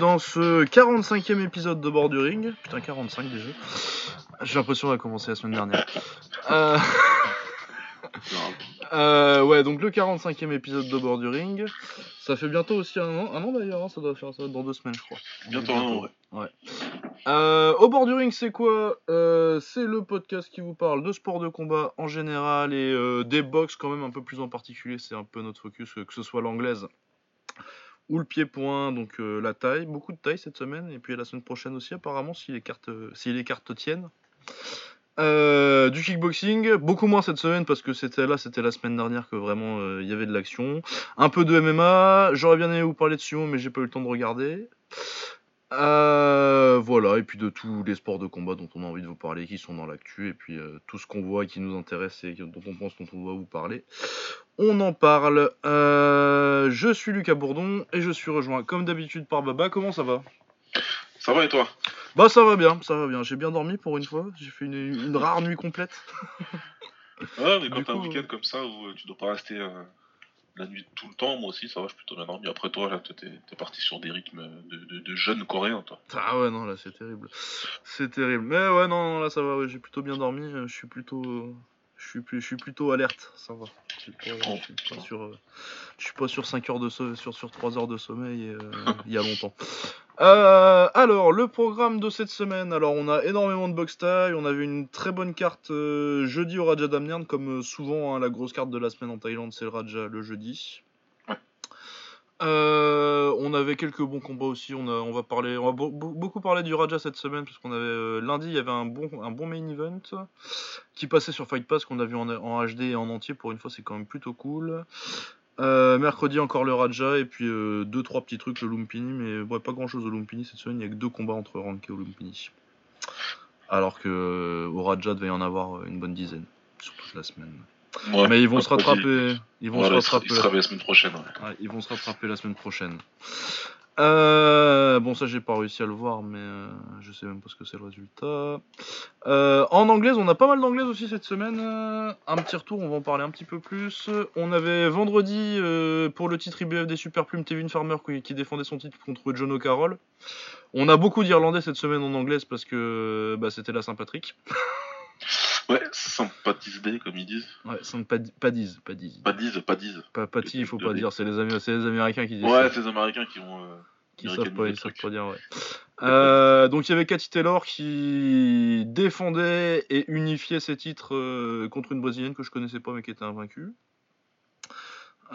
dans ce 45e épisode de Borduring. Putain, 45 déjà. J'ai l'impression qu'on a commencé la semaine dernière. Euh... euh, ouais, donc le 45e épisode de Borduring. Ça fait bientôt aussi un an, un an d'ailleurs, hein, ça doit faire ça dans deux semaines, je crois. Bientôt un an, ouais. Ouais. Euh, au Borduring, c'est quoi? C'est le podcast qui vous parle de sport de combat en général et des box quand même un peu plus en particulier. C'est un peu notre focus, que ce soit l'anglaise ou le pied-point, donc euh, la taille. Beaucoup de taille cette semaine et puis la semaine prochaine aussi, apparemment, si les cartes, cartes tiennent. Euh, du kickboxing, beaucoup moins cette semaine parce que c'était là, c'était la semaine dernière que vraiment euh, il y avait de l'action. Un peu de MMA, j'aurais bien aimé vous parler de sumo mais j'ai pas eu le temps de regarder. Euh, voilà, et puis de tous les sports de combat dont on a envie de vous parler, qui sont dans l'actu, et puis euh, tout ce qu'on voit et qui nous intéresse et dont on pense dont on doit vous parler. On en parle. Euh, je suis Lucas Bourdon et je suis rejoint comme d'habitude par Baba. Comment ça va? Ça va et toi? Bah ça va bien, ça va bien. J'ai bien dormi pour une fois. J'ai fait une, une rare nuit complète. Ouais, mais quand t'as un week-end comme ça où euh, tu dois pas rester euh, la nuit tout le temps, moi aussi ça va, je suis plutôt bien dormi. Après toi, là, t'es parti sur des rythmes de, de, de jeunes coréens, toi. Ah ouais, non, là c'est terrible. C'est terrible. Mais ouais, non, non, là ça va, ouais, j'ai plutôt bien dormi. euh, Je suis plutôt. Euh, Je suis, plus- je suis plutôt alerte, ça va. Je suis pas, je suis pas sur, euh, je suis pas sur 5 heures de so- sur, sur 3 heures de sommeil euh, il y a longtemps. Euh, alors, le programme de cette semaine. Alors, on a énormément de box taille. On avait une très bonne carte euh, jeudi au Raja Damnern, comme euh, souvent, hein, la grosse carte de la semaine en Thaïlande, c'est le Raja le jeudi. Euh, on avait quelques bons combats aussi. On, va parler, on va beau- beau- beaucoup parler du Raja cette semaine parce qu'on avait euh, lundi il y avait un bon, main event qui passait sur Fight Pass qu'on a vu en, HD et en entier pour une fois c'est quand même plutôt cool. Euh, mercredi encore le Raja et puis euh, deux trois petits trucs le Lumpini mais pas grand chose au Lumpini cette semaine il y a que deux combats entre Rank et au Lumpini. Alors que au Raja devait y en avoir une bonne dizaine sur toute la semaine. Ouais, mais ils vont se rattraper, ils vont voilà, se rattraper. ils se la semaine prochaine. Ouais. Ouais, ils vont se rattraper la semaine prochaine. Euh, bon, ça, j'ai pas réussi à le voir, mais euh, je sais même pas ce que c'est le résultat. Euh, en anglaise, on a pas mal d'anglaise aussi cette semaine. Un petit retour, on va en parler un petit peu plus. On avait vendredi pour le titre IBF des Super Plumes, Tevin Farmer qui, qui défendait son titre contre John O'Carroll. On a beaucoup d'Irlandais cette semaine en anglaise parce que bah, c'était la Saint-Patrick. Ouais, sympathise day, comme ils disent. Ouais, Saint-Padiz, Padiz. Pas disent, pas disent. Pas Pati, il faut pas dire, c'est les, les Américains qui disent. Ouais, c'est les Américains qui vont. euh, qui savent pas, ils savent pas dire, ouais. Euh, donc il y avait Cathy Taylor qui défendait et unifiait ses titres euh, contre une brésilienne que je connaissais pas mais qui était invaincue.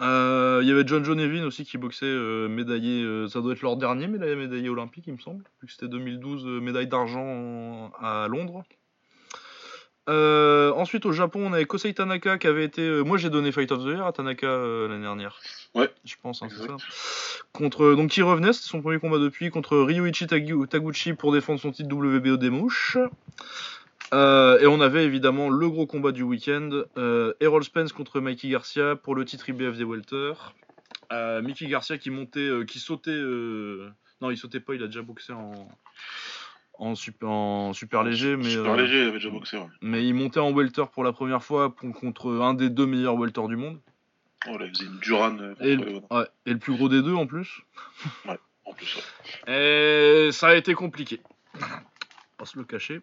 Euh, Il y avait John John Evin aussi qui boxait médaillé, ça doit être leur dernier médaillé, médaillé olympique il me semble, vu que c'était 2012 euh, médaille d'argent en- à Londres. Euh, ensuite au Japon on avait Kosei Tanaka qui avait été, euh, moi j'ai donné Fight of the Year à Tanaka euh, l'année dernière. Ouais. Je pense, hein, c'est ça contre donc qui revenait, c'était son premier combat depuis contre Ryuichi Tagu- Taguchi pour défendre son titre WBO des mouches. Et on avait évidemment le gros combat du week-end, Errol Spence contre Mikey Garcia pour le titre IBF des welter. Mickey Garcia qui montait, qui sautait, non il sautait pas, il a déjà boxé en en super, en super léger, mais Super euh, léger, il avait déjà boxé. Ouais. mais il montait en welter pour la première fois pour- contre un des deux meilleurs welters du monde Oh, là, il faisait une Duran euh, et, Léon, ouais, et le plus gros des deux en plus. en plus. ouais. Et ça a été compliqué. Pas se le cacher.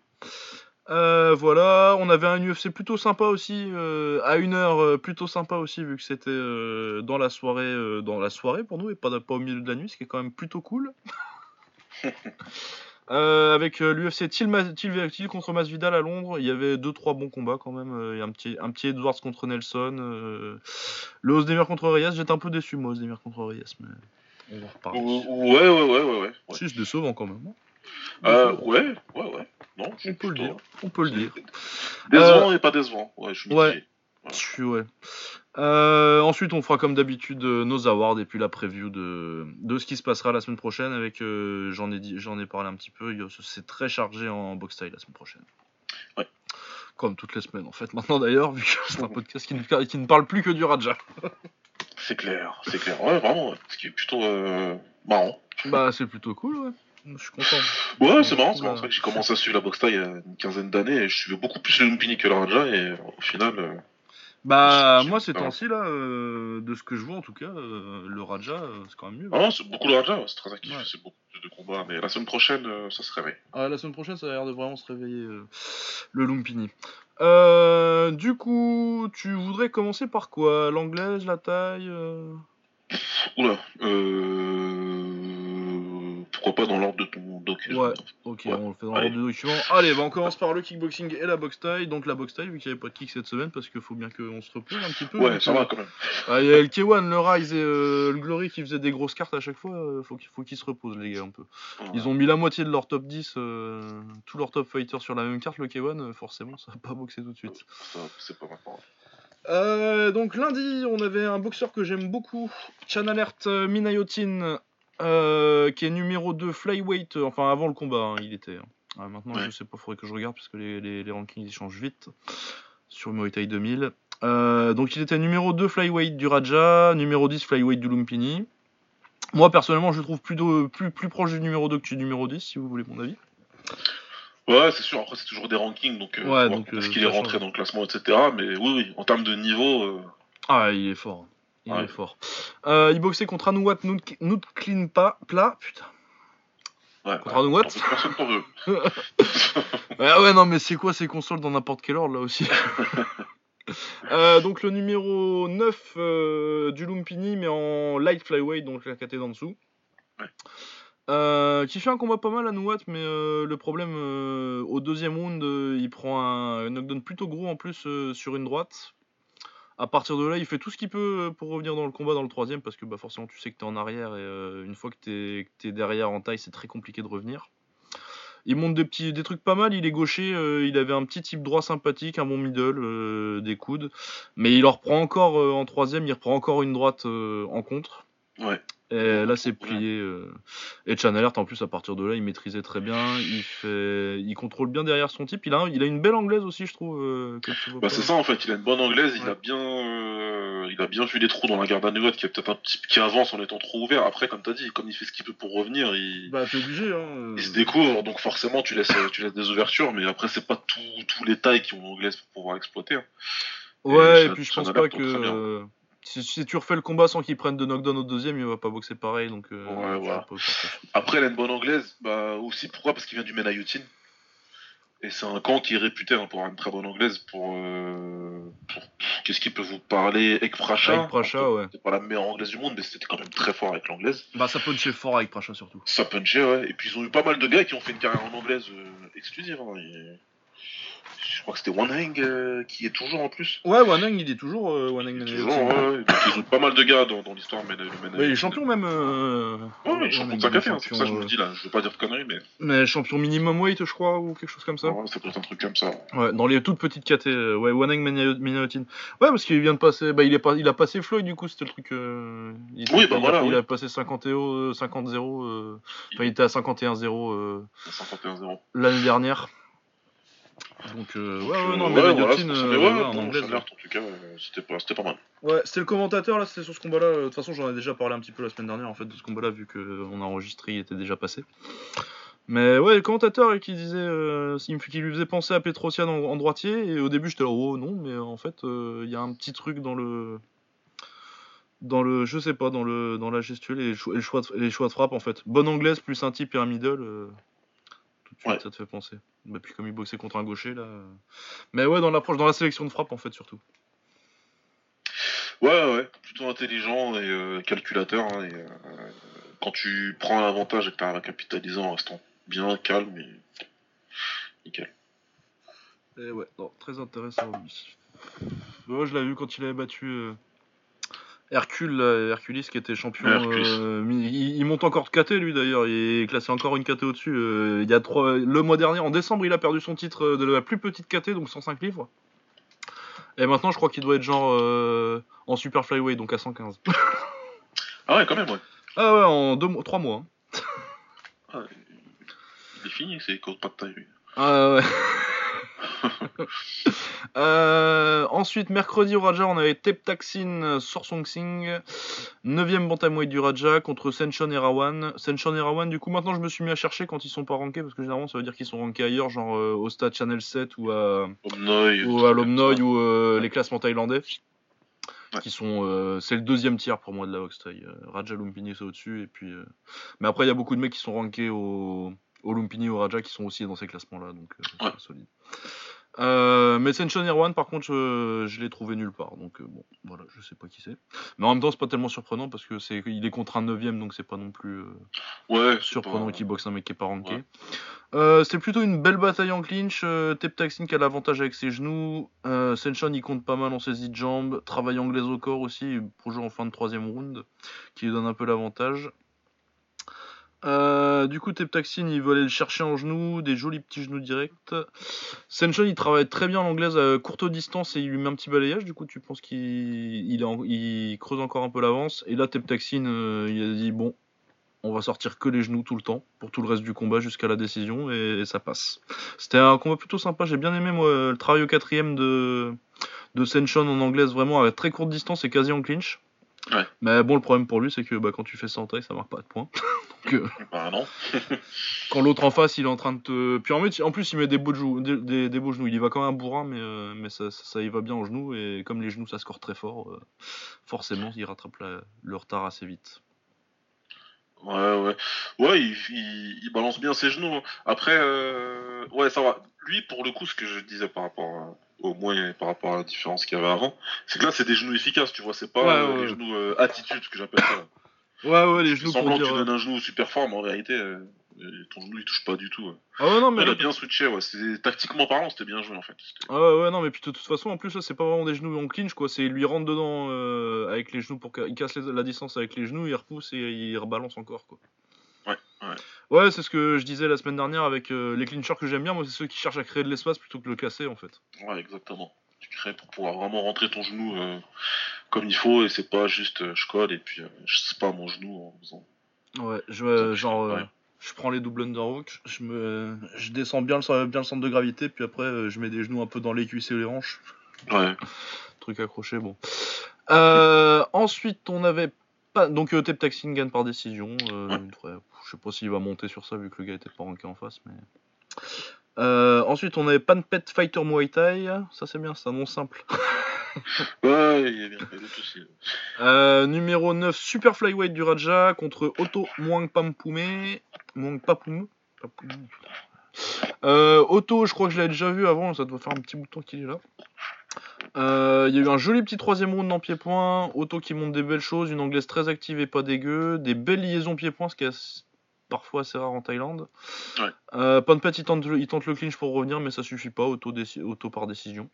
Euh, voilà, on avait un UFC plutôt sympa aussi, euh, à une heure euh, plutôt sympa aussi, vu que c'était dans la soirée, dans la soirée pour nous et pas, pas au milieu de la nuit, ce qui est quand même plutôt cool. Euh, avec l'UFC Till, Ma- Till- Till contre Masvidal à Londres, il y avait deux trois bons combats quand même. euh, Il y a un petit, un petit Edwards contre Nelson, euh, le Ozdemir contre Reyes. J'étais un peu déçu moi Ozdemir contre Reyes, mais on va reparler. Ouais, ouais, ouais, ouais, ouais. ouais. Si, c'est décevant quand même. hein. Euh, ouais, ouais, ouais. Non, On peut le dire. On peut le dire. Décevant et pas décevant. Ouais, je suis Ouais. mitigé. Je suis- ouais. Euh, ensuite, on fera comme d'habitude euh, nos awards et puis la preview de, de ce qui se passera la semaine prochaine. Avec, euh, j'en ai dit, j'en ai parlé un petit peu. C'est très chargé en box style la semaine prochaine. Ouais. Comme toutes les semaines en fait. Maintenant d'ailleurs, vu que c'est un podcast qui ne, qui ne parle plus que du Raja. C'est clair, c'est clair. Ouais, vraiment, ce qui est plutôt euh, marrant. bah, c'est plutôt cool, ouais. Je suis content. Ouais, c'est marrant, c'est Oula. marrant. Que j'ai commencé à suivre la boxe taille il y a une quinzaine d'années et je suivais beaucoup plus le Lumpini que le Raja et au final, Bah, moi, ces temps-ci, là, euh, de ce que je vois, en tout cas, euh, le Raja, euh, c'est quand même mieux. Ah non, c'est beaucoup le Raja, c'est très actif, Ouais. c'est beaucoup de combats, mais la semaine prochaine, ça se réveille. Ah, la semaine prochaine, ça a l'air de vraiment se réveiller, le Lumpini. Du coup, tu voudrais commencer par quoi? L'anglaise, la taille Oula, euh... dans l'ordre de ton doc Ouais. Ok, Ouais. on le fait dans l'ordre de document. Allez, bah, on commence par le kickboxing et la boxe taille. Donc la boxe taille, vu qu'il n'y avait pas de kick cette semaine, parce qu'il faut bien qu'on se repose un petit peu. Ouais, donc, ça euh, va quand même. Ah, il y a le K1, le Rise et euh, le Glory qui faisaient des grosses cartes à chaque fois. euh, faut qu'ils faut qu'ils se reposent, les gars, un peu. Ils ont mis la moitié de leur top 10, euh, tous leurs top fighters sur la même carte. Le K1, euh, forcément, ça va pas boxer tout de suite. C'est pas maintenant. Euh, donc lundi, on avait un boxeur que j'aime beaucoup, Chan Alert euh, Minayotin, euh, qui est numéro 2 flyweight, euh, enfin avant le combat, hein, il était. hein. Ah, maintenant, Ouais. je sais pas, faudrait que je regarde parce que les, les- les rankings ils changent vite sur Muay Thai 2000. Euh, donc il était numéro 2 flyweight du Raja, numéro 10 flyweight du Lumpini. Moi personnellement, je le trouve plus, de- plus, plus proche du numéro 2 que du numéro 10, si vous voulez mon avis. Ouais, c'est sûr, après c'est toujours des rankings, donc, euh, Ouais, donc, est-ce euh, qu'il est rentré dans le classement, etc. Mais oui, oui, en termes de niveau, euh, Ah, il est fort. Il Ouais. est fort. Euh, il boxait contre Anouat. Plat, putain. ouais, Contre Anouat personne. Ah ouais, non, mais c'est quoi ces consoles dans n'importe quel ordre là aussi Euh, Donc le numéro 9 euh, du Lumpini, mais en light flyweight, donc la caté d'en dessous. Ouais. Euh, qui fait un combat pas mal à Nouat, mais le problème au deuxième round, il prend un knockdown plutôt gros en plus sur une droite. À partir de là, il fait tout ce qu'il peut euh, pour revenir dans le combat dans le troisième, parce que bah, forcément tu sais que t'es en arrière et euh, une fois que que t'es derrière en taille, c'est très compliqué de revenir. Il monte des petits des trucs pas mal, il est gaucher, euh, il avait un petit type droit sympathique, un bon middle, des coudes, mais il en reprend encore en troisième, il reprend encore une droite en contre. Ouais. Et là c'est plié. euh. Et Chan Alert en plus à partir de là il maîtrisait très bien, il fait, il contrôle bien derrière son type. Il a, un- il a une belle anglaise aussi je trouve. euh, que tu vois Bah pas. c'est ça en fait, il a une bonne anglaise, il Ouais. a bien euh, il a bien vu les trous dans la garde à Nougat qui est peut-être un petit qui avance en étant trop ouvert. Après comme t'as dit, comme il fait ce qu'il peut pour revenir, il, Bah t'es obligé hein. euh. il se découvre, donc forcément tu laisses tu laisses des ouvertures, mais après c'est pas tout- tous les tailles qui ont l'anglaise pour pouvoir exploiter. hein. Ouais, et Chan- puis je pense pas tourne très bien. que euh, si, si tu refais le combat sans qu'il prenne de knockdown au deuxième, il va pas boxer pareil donc. euh, Ouais, voilà. pas. Après il a une bonne anglaise, bah aussi pourquoi? Parce qu'il vient du Menayutin. Et c'est un camp qui est réputé hein, pour avoir une très bonne anglaise pour, euh, pour- qu'est-ce qui peut vous parler? Ek Pracha. Avec Pracha, ouais. C'était pas la meilleure anglaise du monde, mais c'était quand même très fort avec l'anglaise. Bah ça punchait fort avec Pracha surtout. Ça punchait, ouais. Et puis ils ont eu pas mal de gars qui ont fait une carrière en anglaise euh, exclusive. hein. Et- Je crois que c'était Wanheng euh, qui est toujours en plus. Ouais, Waneng il est toujours euh, toujours, ouais. Donc ils ont eu pas mal de gars dans, dans l'histoire. Mais, Ouais, il est champion même. Euh... Ouais, ouais, il est champion de sa il est café, hein, c'est pour ça que je me euh, dis là. Je veux pas dire de conneries, mais Mais champion minimum weight, je crois, ou quelque chose comme ça. ouais, ça peut être un truc comme ça. Ouais, dans les toutes petites KT. ouais, Waneng Menayothin. Ouais, parce qu'il vient de passer. Bah, il, est pas... il a passé Floyd, du coup, c'était le truc. euh, Il... Oui, bah il voilà, A... Il oui. a passé 50 euh, 50-0. euh, Enfin, il était à 51-0 euh, 51-0. l'année dernière. Donc, euh, ouais, ouais, non, Euh, mais ouais, voilà, euh, Mais ouais, ouais, ouais, en bon, tout cas, euh, c'était pas, c'était pas mal. Ouais, c'était le commentateur là, c'était sur ce combat-là. Euh, De toute façon, j'en ai déjà parlé un petit peu la semaine dernière en fait de ce combat-là, vu qu'on a enregistré, il était déjà passé. Mais ouais, le commentateur qui disait, euh, il me- qui lui faisait penser à Petrosian en, en droitier, et au début j'étais là, oh non, mais en fait, euh, il y a un petit truc dans le. Dans le. Je sais pas, dans, le, dans la gestuelle et, le cho- et le choix de, et les choix de frappe en fait. Bonne anglaise plus un type et un middle. euh, tout de suite, Ouais. ça te fait penser. Bah, puis comme il boxait contre un gaucher là. euh. Mais ouais, dans l'approche, dans la sélection de frappe en fait surtout. Ouais, ouais, ouais, plutôt intelligent et euh, calculateur. hein, et, euh, quand tu prends un avantage et que tu à capitaliser en restant bien calme, et... nickel. Et ouais, non, très intéressant lui. Moi, je l'avais vu quand il avait battu euh, Hercule, là, Hercules qui était champion. Euh, il, il monte encore de KT lui d'ailleurs, il est classé encore une KT au-dessus. euh, il y a trois, le mois dernier, en décembre, il a perdu son titre euh, de la plus petite KT, donc 105 livres. Et maintenant, je crois qu'il doit être genre euh, en super flyweight, donc à 115. Ah ouais, quand même, ouais. ah ouais, en deux, mois- trois mois. hein. Ah, il est fini, c'est court pas de taille, lui. Ah ouais. Euh, ensuite, mercredi au Raja, on avait Tep Taksin Sorsong Singh, 9ème bantamweight du Raja contre Senchon et Rawan. Senchon et Rawan, du coup, maintenant je me suis mis à chercher quand ils sont pas rankés parce que généralement ça veut dire qu'ils sont rankés ailleurs, genre euh, au stade Channel 7 ou à, Omnoy, ou à Lomnoy ou euh, les classements thaïlandais. Qui sont, euh, c'est le deuxième tiers pour moi de la Box Thai. Euh, Raja Lumpini c'est au-dessus et puis. euh, Mais après il y a beaucoup de mecs qui sont rankés au, au Lumpini au Raja qui sont aussi dans ces classements-là, donc euh, c'est Ouais. solide. Euh, mais Senchon Irwan, par contre, je, je l'ai trouvé nulle part. Donc, euh, bon, voilà, je sais pas qui c'est. Mais en même temps, c'est pas tellement surprenant parce que c'est il est contre un 9ème, donc c'est pas non plus euh, Ouais, c'est surprenant pas- qu'il boxe un mec qui est pas ranké. Ouais. Euh, C'était plutôt une belle bataille en clinch. Tep Taksin qui a l'avantage avec ses genoux. Senchon il compte pas mal en saisie de jambes. Travail anglaise au corps aussi pour jouer en fin de troisième round, qui lui donne un peu l'avantage. Euh, du coup, Tep Taksin il veut aller le chercher en genoux, des jolis petits genoux directs. Senchon il travaille très bien l'anglaise à courte distance et il lui met un petit balayage. Du coup, tu penses qu'il creuse encore un peu l'avance. Et là, Tep Taksin euh, il a dit bon, on va sortir que les genoux tout le temps pour tout le reste du combat jusqu'à la décision et, et ça passe. C'était un combat plutôt sympa. J'ai bien aimé moi le travail au quatrième de de Senchon en anglaise vraiment à très courte distance et quasi en clinch. Ouais. Mais bon, le problème pour lui, c'est que bah, quand tu fais ça en taille, ça marque pas de points. Donc, euh, Bah non. quand l'autre en face, il est en train de te. Puis en, fait, en plus, il met des beaux, jou- des, des- des beaux genoux. Il y va quand même un bourrin, mais, euh, mais ça, ça, ça y va bien en genoux. Et comme les genoux, ça score très fort, euh, forcément, il rattrape la- le retard assez vite. Ouais, ouais. Ouais, il, il, il balance bien ses genoux. Après, ouais, ça va. Lui, pour le coup, ce que je disais par rapport à- au moins par rapport à la différence qu'il y avait avant, c'est que là, c'est des genoux efficaces, tu vois. C'est pas Ouais, euh, ouais, les genoux euh, attitude, que j'appelle ça. Ouais, ouais, les genoux semblant que dire. tu donnes un genou super fort, mais en réalité, euh, euh, ton genou, il touche pas du tout. ouais. Ah ouais, non, mais il là, a bien switché, ouais. Tactiquement parlant, c'était bien joué, en fait. Ah ouais, ouais, non, mais puis de toute façon, en plus, là, c'est pas vraiment des genoux en clinch, quoi. C'est lui rentre dedans euh, avec les genoux pour qu'il casse la distance avec les genoux, il repousse et il rebalance encore, quoi. Ouais, c'est ce que je disais la semaine dernière avec euh, les clinchers que j'aime bien, moi, c'est ceux qui cherchent à créer de l'espace plutôt que de le casser, en fait. Ouais, exactement. Tu crées pour pouvoir vraiment rentrer ton genou euh, comme il faut, et c'est pas juste euh, je colle et puis je sais pas mon genou en faisant. Ouais, je, genre, je prends les double underhook, je me, je descends bien le, bien le centre de gravité, puis après, je mets des genoux un peu dans les cuisses et les hanches. Ouais. truc accroché, bon. Euh, ensuite, on avait pas. Donc, euh, Tep gagne par décision. euh, Ouais. Je sais pas s'il va monter sur ça vu que le gars était pas ranké en face, mais. Euh, ensuite, on avait Panpet Fighter Muay Thai. Ça, c'est bien, c'est un nom simple. Ouais, il bien d'autres aussi. Euh, numéro 9, Super Flyweight du Raja contre Otto Muang Pampume. Muang Papume. Papume. Euh, Otto, je crois que je l'avais déjà vu avant, ça doit faire un petit bout de temps qu'il est là. Euh, Il y a eu un joli petit troisième round en pied-point. Otto qui monte des belles choses, une anglaise très active et pas dégueu. Des belles liaisons pied-point, ce qui est parfois assez rare en Thaïlande. Ouais. Euh, Panpet il tente, le- il tente le clinch pour revenir, mais ça suffit pas. Otto, déci- Otto par décision.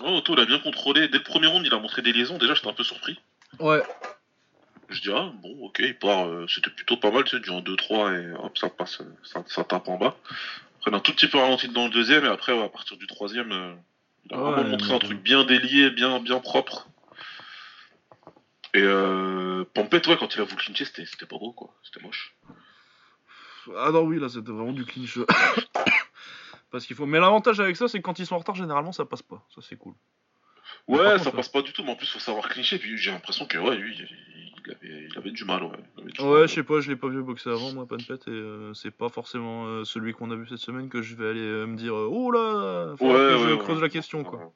Oh, Otto, il a bien contrôlé. Dès le premier round, il a montré des liaisons. Déjà, j'étais un peu surpris. Ouais, Je dis, ah, bon, ok, il part. euh, C'était plutôt pas mal, tu sais, du 1-2-3 et hop, ça passe, ça, ça tape en bas. Après, a un tout petit peu ralenti dans le deuxième et après, ouais, à partir du troisième, euh, il a Ouais, vraiment montré mais- un truc bien délié, bien, bien propre. Et euh, Pampette, ouais, quand il a voulu clincher, c'était pas beau, quoi. C'était moche. Ah non, oui, là c'était vraiment du clinch. Parce qu'il faut. Mais l'avantage avec ça, c'est que quand ils sont en retard, généralement ça passe pas. Ça c'est cool. Ouais, ça contre, passe pas du tout, mais en plus, faut savoir clincher. Puis j'ai l'impression que, ouais, lui, il, il avait, il avait du mal, ouais. Mal. Ouais, je sais pas, je l'ai pas vu boxer avant, moi, Panpet, et euh, c'est pas forcément euh, celui qu'on a vu cette semaine que je vais aller euh, me dire Oh là faut Ouais, que ouais, je creuse la question, quoi.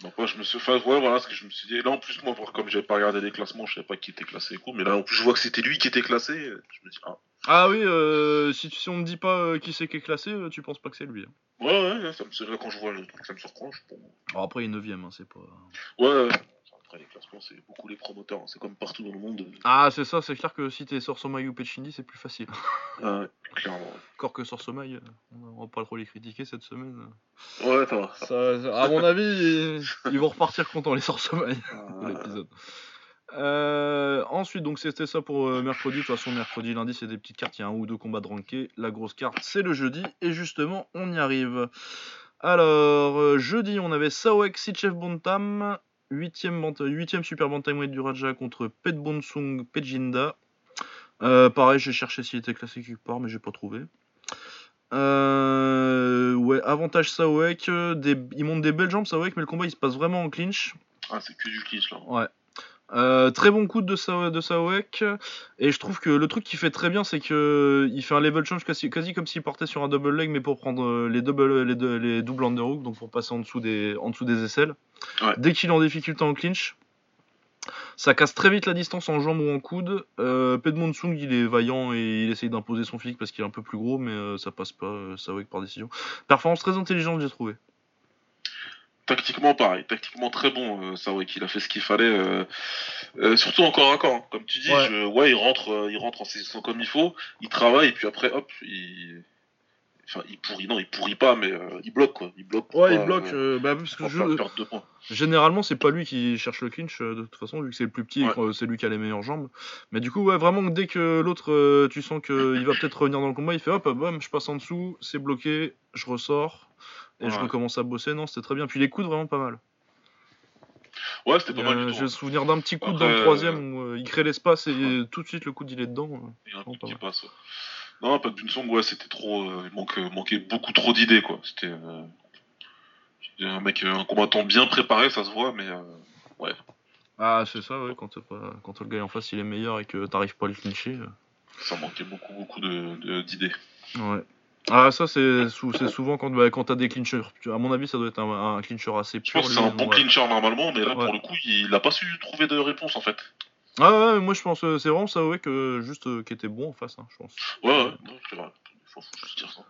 Donc je me suis fait ouais voilà ce que je me suis dit là en plus moi comme j'avais pas regardé les classements je savais pas qui était classé et quoi mais là en plus je vois que c'était lui qui était classé je me dis ah Ah oui, si, tu- si on me dit pas qui c'est qui est classé, tu penses pas que c'est lui. hein. ouais ouais, ça me là quand je vois le truc ça me surprend je bon. Alors après, il est 9ème, hein, c'est pas. ouais, ouais. Après les classements c'est beaucoup les promoteurs hein. c'est comme partout dans le monde Ah, c'est ça, c'est clair que si t'es Sorsomai ou Pechindi, c'est plus facile. ouais clairement Encore que Sorsomai, euh, on va pas trop les critiquer cette semaine. ouais ça va Ça, ça- à mon avis, ils, ils vont repartir contents, les Sorsomai. de Euh, l'épisode. Euh, ensuite, donc c'était ça pour euh, mercredi. De toute façon, mercredi, lundi, c'est des petites cartes. Il y a un ou deux combats de rankés. La grosse carte, c'est le jeudi. Et justement, on y arrive. Alors, euh, jeudi, on avait Saoek Sichev Bontam, 8ème, bant- 8ème Super Bantamweight du Raja contre Pet Bonsung Pejinda. Euh, pareil, j'ai cherché s'il était classé quelque part, mais j'ai pas trouvé. Euh, ouais, avantage Saoek. euh, Des... Il monte des belles jambes Saoek, mais le combat il se passe vraiment en clinch. Ah, c'est que du clinch là. Ouais. Euh, très bon coup de, Sa de Saoek. Et je trouve que le truc qu'il fait très bien, c'est que il fait un level change quasi, quasi comme s'il portait sur un double leg, mais pour prendre euh, les, double, les, deux- les doubles underhook, donc pour passer en dessous des, en dessous des aisselles. Ouais. Dès qu'il est en difficulté en clinch, ça casse très vite la distance en jambe ou en coude. Euh, Pedmon Sung, il est vaillant et il essaye d'imposer son physique parce qu'il est un peu plus gros, mais euh, ça passe pas, euh, Saoek par décision. Performance très intelligente, j'ai trouvé. Tactiquement, pareil. Tactiquement, très bon, euh, Saoek. Il a fait ce qu'il fallait. euh, euh, surtout encore à corps. hein. Comme tu dis, Ouais. je- ouais, il, rentre, euh, il rentre en saisissant comme il faut. Il travaille, et puis après, hop, il. Enfin, il pourrit, non, il pourrit pas, mais euh, il bloque, quoi. Il bloque. Ouais, il bloque. euh, euh, bah, parce que je-. Généralement, c'est pas lui qui cherche le clinch euh, de toute façon, vu que c'est le plus petit Ouais. c'est lui qui a les meilleures jambes. Mais du coup, ouais, vraiment, dès que l'autre, tu sens qu'il va peut-être revenir dans le combat, il fait hop, bam, je passe en dessous, c'est bloqué, je ressors et je recommence à bosser. Non, c'était très bien. Puis les coudes, vraiment pas mal. Ouais, c'était pas mal J'ai tout. le souvenir d'un petit coup Après, dans le troisième où euh, il crée l'espace et Ouais. tout de suite le coude il est dedans. Il y a un qui mal. passe. Ouais. Non, pas d'une song, ouais, c'était trop. euh, il manque, euh, manquait beaucoup trop d'idées, quoi. C'était. euh, un mec, un combattant bien préparé, ça se voit, mais. euh, Ah, c'est ça, ouais, quand, pas... quand le gars en face il est meilleur et que t'arrives pas à le clincher. ça manquait beaucoup, beaucoup de- de- d'idées. Ouais. Ah, ça, c'est sou- c'est souvent quand, bah, quand t'as des clinchers. À mon avis, ça doit être un, un clincher assez Je pur. pense que c'est un bon ouais. clincher normalement, mais là, Ouais. pour le coup, il a pas su trouver de réponse, en fait. Ah ouais, moi je pense, euh, c'est vraiment ça, ouais, que juste euh, qui était bon en face, hein, je pense. Ouais, ouais, non, c'est vrai. Faut, faut juste dire ça.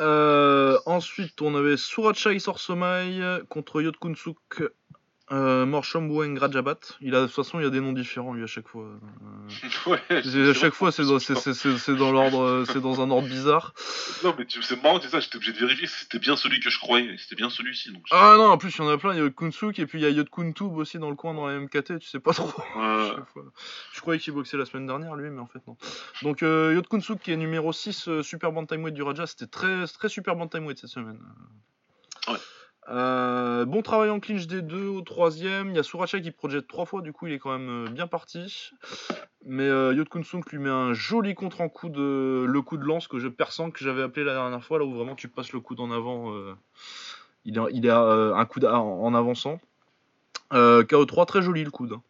Euh, ensuite, on avait Surachai Sorsomai contre Yotkunsuk euh, Morshom Weng Rajabat. Il a, de toute façon, il y a des noms différents lui à chaque fois. Euh, ouais, à chaque fois, c'est dans, dans l'ordre, euh, c'est dans un ordre bizarre. Non, mais tu- c'est marrant, c'est ça, j'étais obligé de vérifier si c'était bien celui que je croyais. C'était bien celui-ci, donc. Ah non, en plus, il y en a plein. Il y a Yotkunsuk et puis il y a Yotkuntub aussi dans le coin dans la MKT. Tu sais pas trop. Ouais. Je croyais qu'il boxait la semaine dernière, lui, mais en fait, non. Donc, euh, Yotkunsuk, qui est numéro 6 euh, Super Bantamweight du Raja, c'était très, très Super Bantamweight cette semaine. Ouais. Euh, bon travail en clinch des deux au troisième. Il y a Suracha qui projette trois fois, du coup, il est quand même euh, bien parti. Mais euh, lui met un joli contre en coup de le coup de lance que je perçois que j'avais appelé la dernière fois, là où vraiment tu passes le coude en avant. euh, il euh, un coup en, en avançant. Euh, KO3, très joli le coude. hein.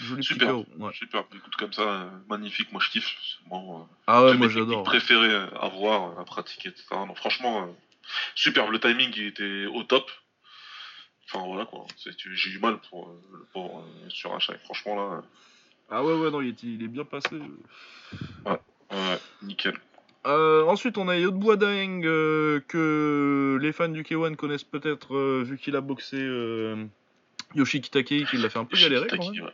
Joli Super. KO. Ouais. Super, écoute, comme ça, euh, magnifique, moi je kiffe. Euh, Ah ouais, moi j'adore. préférées à voir, à pratiquer, etc. Non, franchement, euh, superbe. Le timing il était au top. Enfin voilà quoi. J'ai eu mal pour, euh, pour euh, sur achat. Franchement là, Ah ouais, ouais, non, il est, il est bien passé. euh, ouais, nickel. Euh, ensuite, on a Yotbua Daeng euh, que les fans du K1 connaissent peut-être euh, vu qu'il a boxé euh, Yoshiki Takei, qui l'a fait un peu galérer quand même. ouais.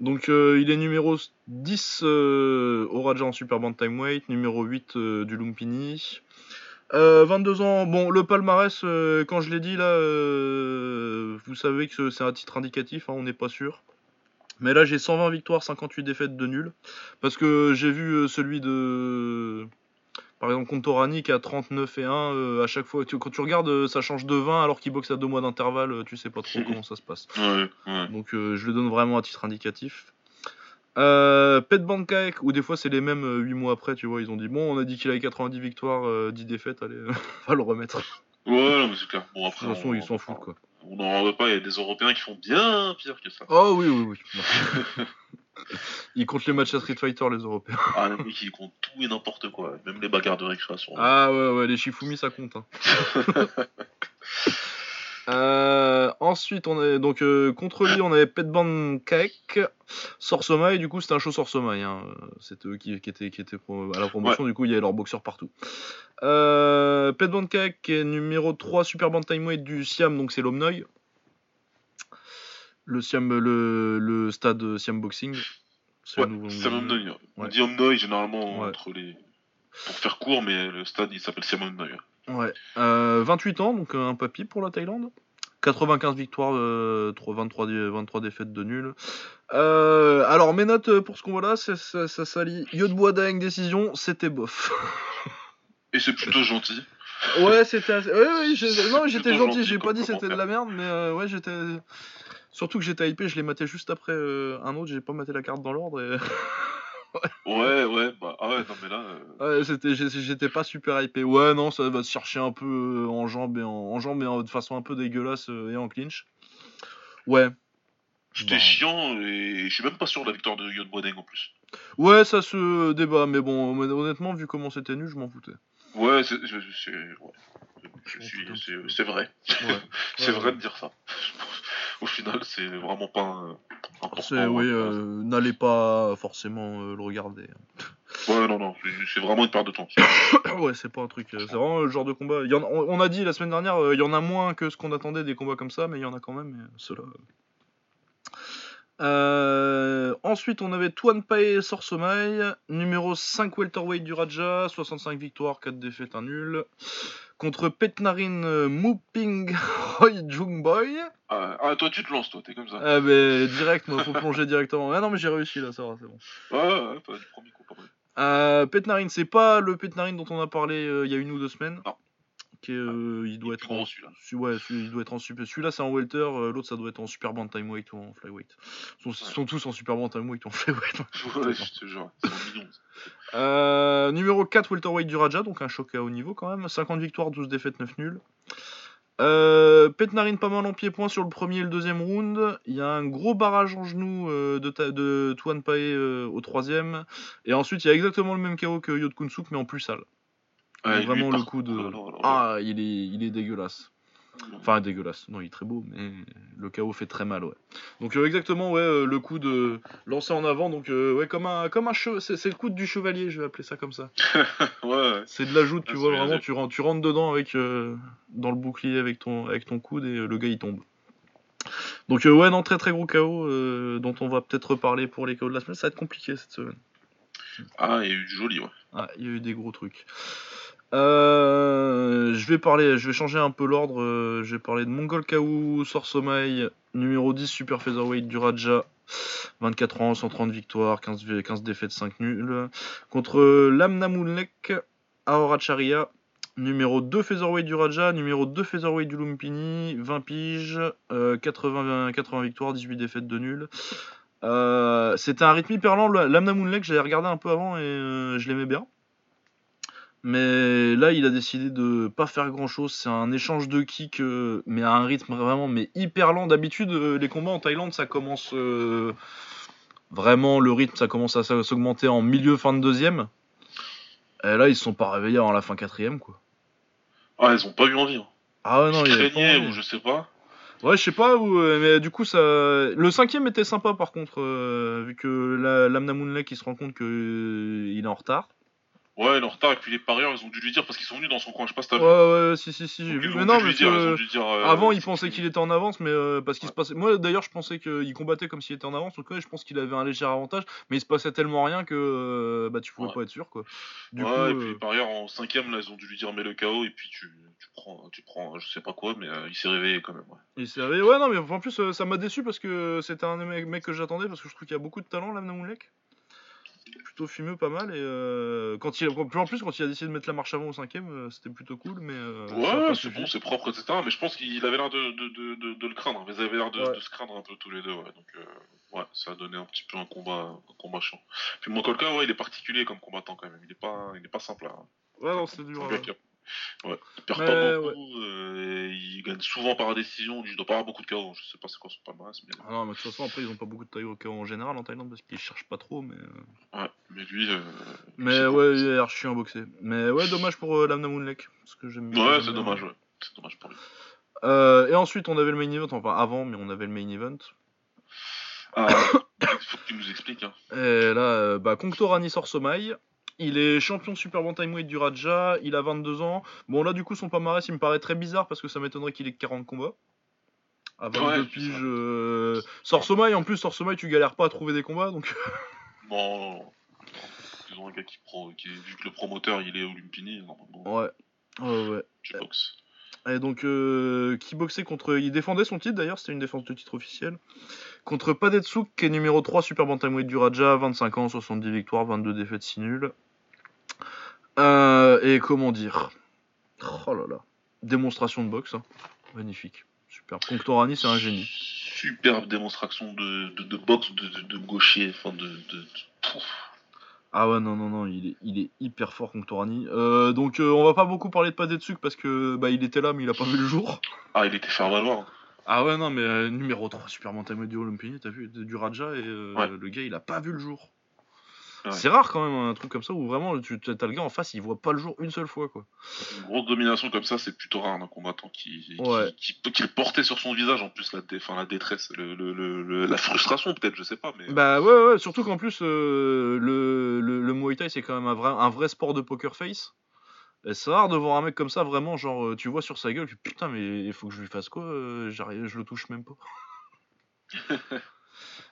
Donc, euh, il est numéro 10 euh, au Raja en Super Bantamweight, numéro 8 euh, du Lumpini. Euh, 22 ans, bon, le palmarès, euh, quand je l'ai dit là, euh, vous savez que c'est un titre indicatif, hein, on n'est pas sûr. Mais là, j'ai 120 victoires, 58 défaites de nul. Parce que j'ai vu euh, celui de. Par exemple, contre Torani qui a 39 et 1. euh, à chaque fois, tu- quand tu regardes, euh, ça change de 20 alors qu'il boxe à deux mois d'intervalle, euh, tu sais pas trop comment ça se passe. Ouais, ouais. Donc euh, je le donne vraiment à titre indicatif. Euh, Pet Bankaek, ou des fois c'est les mêmes euh, 8 mois après, tu vois, ils ont dit bon, on a dit qu'il avait 90 victoires, euh, 10 défaites, allez, on va le remettre. Ouais, non, mais c'est clair. Bon, De après, toute façon, on- ils s'en foutent quoi. On n'en veut pas, il y a des Européens qui font bien pire que ça. Oh oui, oui, oui. ils comptent les matchs à Street Fighter, les Européens. Ah, les mecs, ils comptent tout et n'importe quoi, même les bagarres de récréation. Ah ouais, ouais, les Shifumi ça compte. hein. Euh, ensuite, on est donc euh, contre lui, on avait Petban Kaek, Sorsomai. Du coup, c'était un show Sorsomai. Hein. C'était eux qui, qui étaient, qui étaient à la promotion. Du coup, il y avait leurs boxeurs partout. Euh, Kaek qui est numéro 3 Super Bantamweight du Siam, donc c'est l'Omnoy. Le Siam, le, le stade Siam Boxing. C'est Ouais, nouveau- Omnoy. On dit Omnoy généralement entre les. Pour faire court, mais le stade il s'appelle Siam Omnoy. Ouais. Euh, 28 ans, donc euh, un papy pour la Thaïlande. 95 victoires, euh, 3 23, dé- 23 défaites de nul. Euh, alors mes notes euh, pour ce qu'on voit là, ça, ça s'allie. Yodbois Daeng décision, c'était bof. Et c'est plutôt gentil. ouais, c'était assez... ouais, ouais, j'étais gentil, j'ai pas dit c'était de la merde, mais euh, ouais, j'étais. Surtout que j'étais hypé, je l'ai maté juste après euh, un autre, j'ai pas maté la carte dans l'ordre et. Ouais, ouais, bah, ah ouais, non, mais là. euh, Ouais, c'était, j'étais pas super hypé. Ouais, non, ça va se chercher un peu euh, en jambes et en, en jambes et en- de façon un peu dégueulasse euh, et en clinch. Ouais. C'était Bah. chiant et je suis même pas sûr de la victoire de Yod Boadeng en plus. Ouais, ça se débat, mais bon, hon- honnêtement, vu comment c'était nul, je m'en foutais. Ouais, c'est. ouais. Vrai. Ouais. C'est Ouais, vrai ouais. de dire ça. Au final, c'est vraiment pas un- important. Oui, euh, n'allez pas forcément euh, le regarder. Ouais, non, non, c'est- vraiment une perte de temps. ouais, c'est pas un truc. euh, C'est vraiment le genre de combat. Il y en a- on, on a dit la semaine dernière, il y en a moins que ce qu'on attendait des combats comme ça, mais il y en a quand même. Euh, ensuite, on avait Tuan Pae Sorsomai, numéro 5 welterweight du Raja, 65 victoires, 4 défaites, 1 nul. Contre Petnarin euh, Muping Roy Jungboy. Ah, ah, toi, tu te lances, toi, t'es comme ça. Ah, mais direct, moi, faut plonger directement. Ah non, mais j'ai réussi là, ça va, c'est bon. Ouais, ouais, ouais, premier coup, pas mal. Euh, Petnarin, c'est pas le Petnarin dont on a parlé euh, il y a une ou deux semaines? Non. Euh, il doit Il être en gros, celui-là. Su- Ouais, celui- il doit être en super. Celui-là, c'est en welter, euh, l'autre, ça doit être en super bantamweight ou en flyweight. Ils sont, tous en super bantamweight ou en flyweight. Ouais, je te jure. Euh, numéro 4, welterweight du Raja, donc un choc à haut niveau quand même. 50 victoires, 12 défaites, 9 nuls. Euh, Petnarin pas mal en pied-point sur le premier et le deuxième round. Il y a un gros barrage en genou euh, de, ta- de Tuan Pae euh, au troisième. Et ensuite, il y a exactement le même KO que Yod Kunsuk, mais en plus sale. Ouais, vraiment le coup de. Ah, il est, il est dégueulasse. Enfin, dégueulasse. Non, il est très beau, mais le KO fait très mal, ouais. Donc, euh, exactement, ouais, euh, le coup de lancer en avant. Donc, euh, ouais, comme un, comme un che- c'est, le coup du chevalier, je vais appeler ça comme ça. ouais, ouais. C'est de la joute, tu Ah, vois, bien vraiment, tu rentres, tu rentres dedans avec, dans le bouclier avec ton, avec ton coude et le gars il tombe. Donc, ouais, non, très très gros euh, dont on va peut-être reparler pour les KO de la semaine. Ça va être compliqué cette semaine. Ah, il y a eu du joli, ouais. Ah, il y a eu des gros trucs. Euh, je vais parler, je vais changer un peu l'ordre. euh, je vais parler de Mongol Kaou Sorsomai, numéro 10 super featherweight du Raja. 24 ans, 130 victoires, 15, vé- 15 défaites, 5 nuls. Contre Lamna Moulnek Aoracharia, numéro 2 featherweight du Raja, numéro 2 featherweight du Lumpini, 20 piges, euh, 80, 80 victoires, 18 défaites, 2 nuls. Euh, C'était un rythme hyper lent. le- Lamna j'avais regardé un peu avant et euh, je l'aimais bien. Mais là, il a décidé de pas faire grand chose. C'est un échange de kicks, euh, mais à un rythme vraiment mais hyper lent. D'habitude, euh, les combats en Thaïlande, ça commence euh, vraiment le rythme, ça commence à s'augmenter en milieu fin de deuxième. Et là, ils se sont pas réveillés avant la fin quatrième, quoi. Ah, ils ont pas eu envie. Hein. Ah ouais, non, ils craignaient ou je sais pas. Ouais, je sais pas où, mais du coup, ça. Le cinquième était sympa par contre, vu que la, Lamna Moonlek il se rend compte que euh, il est en retard. Ouais, il est en retard et puis les parieurs, ils ont dû lui dire parce qu'ils sont venus dans son coin. Je sais pas si t'as Ouais, vu. ouais, si, si, si, j'ai Donc, ils ont Mais dû non, lui parce dire, ils ont que. dû dire, euh, Avant, il c'est pensait fini. qu'il était en avance, mais euh, parce qu'il se Ouais. passait. Moi, d'ailleurs, je pensais qu'il combattait comme s'il était en avance. Donc, ouais, je pense qu'il avait un léger avantage, mais il se passait tellement rien que euh, bah, tu pouvais Ouais. pas être sûr, quoi. Du ouais, coup, et puis les parieurs en cinquième, là, ils ont dû lui dire mets le KO et puis tu, tu prends, tu prends, je sais pas quoi, mais il s'est réveillé quand même. Ouais. il s'est réveillé. Ouais, non, mais en plus, ça m'a déçu parce que c'était un des mecs mecs que j'attendais parce que je trouve qu'il y a beaucoup de talent, Lamna Moonlek. Plutôt fumeux, pas mal. Et euh, quand il, en plus, quand il a décidé de mettre la marche avant au cinquième, euh, c'était plutôt cool. Mais euh, ouais, c'est bon, c'est propre, etc. Mais je pense qu'il avait l'air de, de, de, de, de le craindre. Ils avaient l'air de, Ouais. de se craindre un peu tous les deux. Ouais. Donc, euh, ouais, ça a donné un petit peu un combat, un combat chiant. Puis Mokolka, ouais, il est particulier comme combattant quand même. Il est pas, il est pas simple. Hein. Ouais, non, c'était dur. Ouais. Ouais, il perd Mais, pas beaucoup, euh, il gagne souvent par décision, il doit pas avoir beaucoup de KO, je sais pas c'est quoi son palmarès, mais... Ah non, mais de toute façon, après, ils ont pas beaucoup de taille au KO en général en Thaïlande parce qu'ils cherchent pas trop. Mais, euh, Ouais, mais lui... Euh, mais ouais, il est archi en boxé. Mais ouais, dommage pour euh, Lamna Moonlek. Parce que j'aime Ouais, c'est dommage, ouais. C'est dommage pour lui. Euh, et ensuite, on avait le main event. Enfin, avant, mais on avait le main event. Ah, faut que tu nous expliques, hein. Et là, euh, bah, Kongtorani Sorsomai. Il est champion super bantamweight du Raja, il a 22 ans. Bon là du coup son palmarès il me paraît très bizarre parce que ça m'étonnerait qu'il ait que 40 combats. À 22 Ouais, piges. Euh... Sorsomai en plus Sorsomai tu galères pas à trouver des combats donc... Non. Ils ont un gars qui, pro, qui vu que le promoteur il est au Lumpini, normalement, ouais. Ouais ouais. tu boxes. Et donc, euh, qui boxait contre. Il défendait son titre d'ailleurs, c'était une défense de titre officielle. Contre Padetsuk, qui est numéro 3 Super Bantamweight du Raja, 25 ans, 70 victoires, 22 défaites, 6 nuls. Euh, et comment dire? Oh là là. Démonstration de boxe, hein. magnifique. Super. Conctorani, c'est un génie. Superbe démonstration de, de, de boxe, de, gaucher, enfin de... Ah ouais, non, non, non, il est, il est hyper fort Conctorani. Euh, donc euh, on va pas beaucoup parler de Padetsuk parce que bah, il était là mais il a pas vu le jour. Ah, il était faire valoir. Ah ouais, non, mais euh, numéro 3, Super Bantamweight du Olympini, t'as vu, du Raja, et euh, Ouais. le gars il a pas vu le jour. Ouais. C'est rare quand même un truc comme ça où vraiment tu t'as le gars en face, il voit pas le jour une seule fois quoi. Une grosse domination comme ça, c'est plutôt rare d'un combattant qui, qui, Ouais. qui, portait sur son visage en plus la, dé- la détresse, le, le- la frustration peut-être, je sais pas, mais Bah ouais, ouais, surtout qu'en plus euh, le, le, le Muay Thai c'est quand même un vrai, un vrai sport de poker face. Et c'est rare de voir un mec comme ça vraiment, genre euh, tu vois sur sa gueule, putain mais il faut que je lui fasse quoi euh, j'arrive, Je le touche même pas.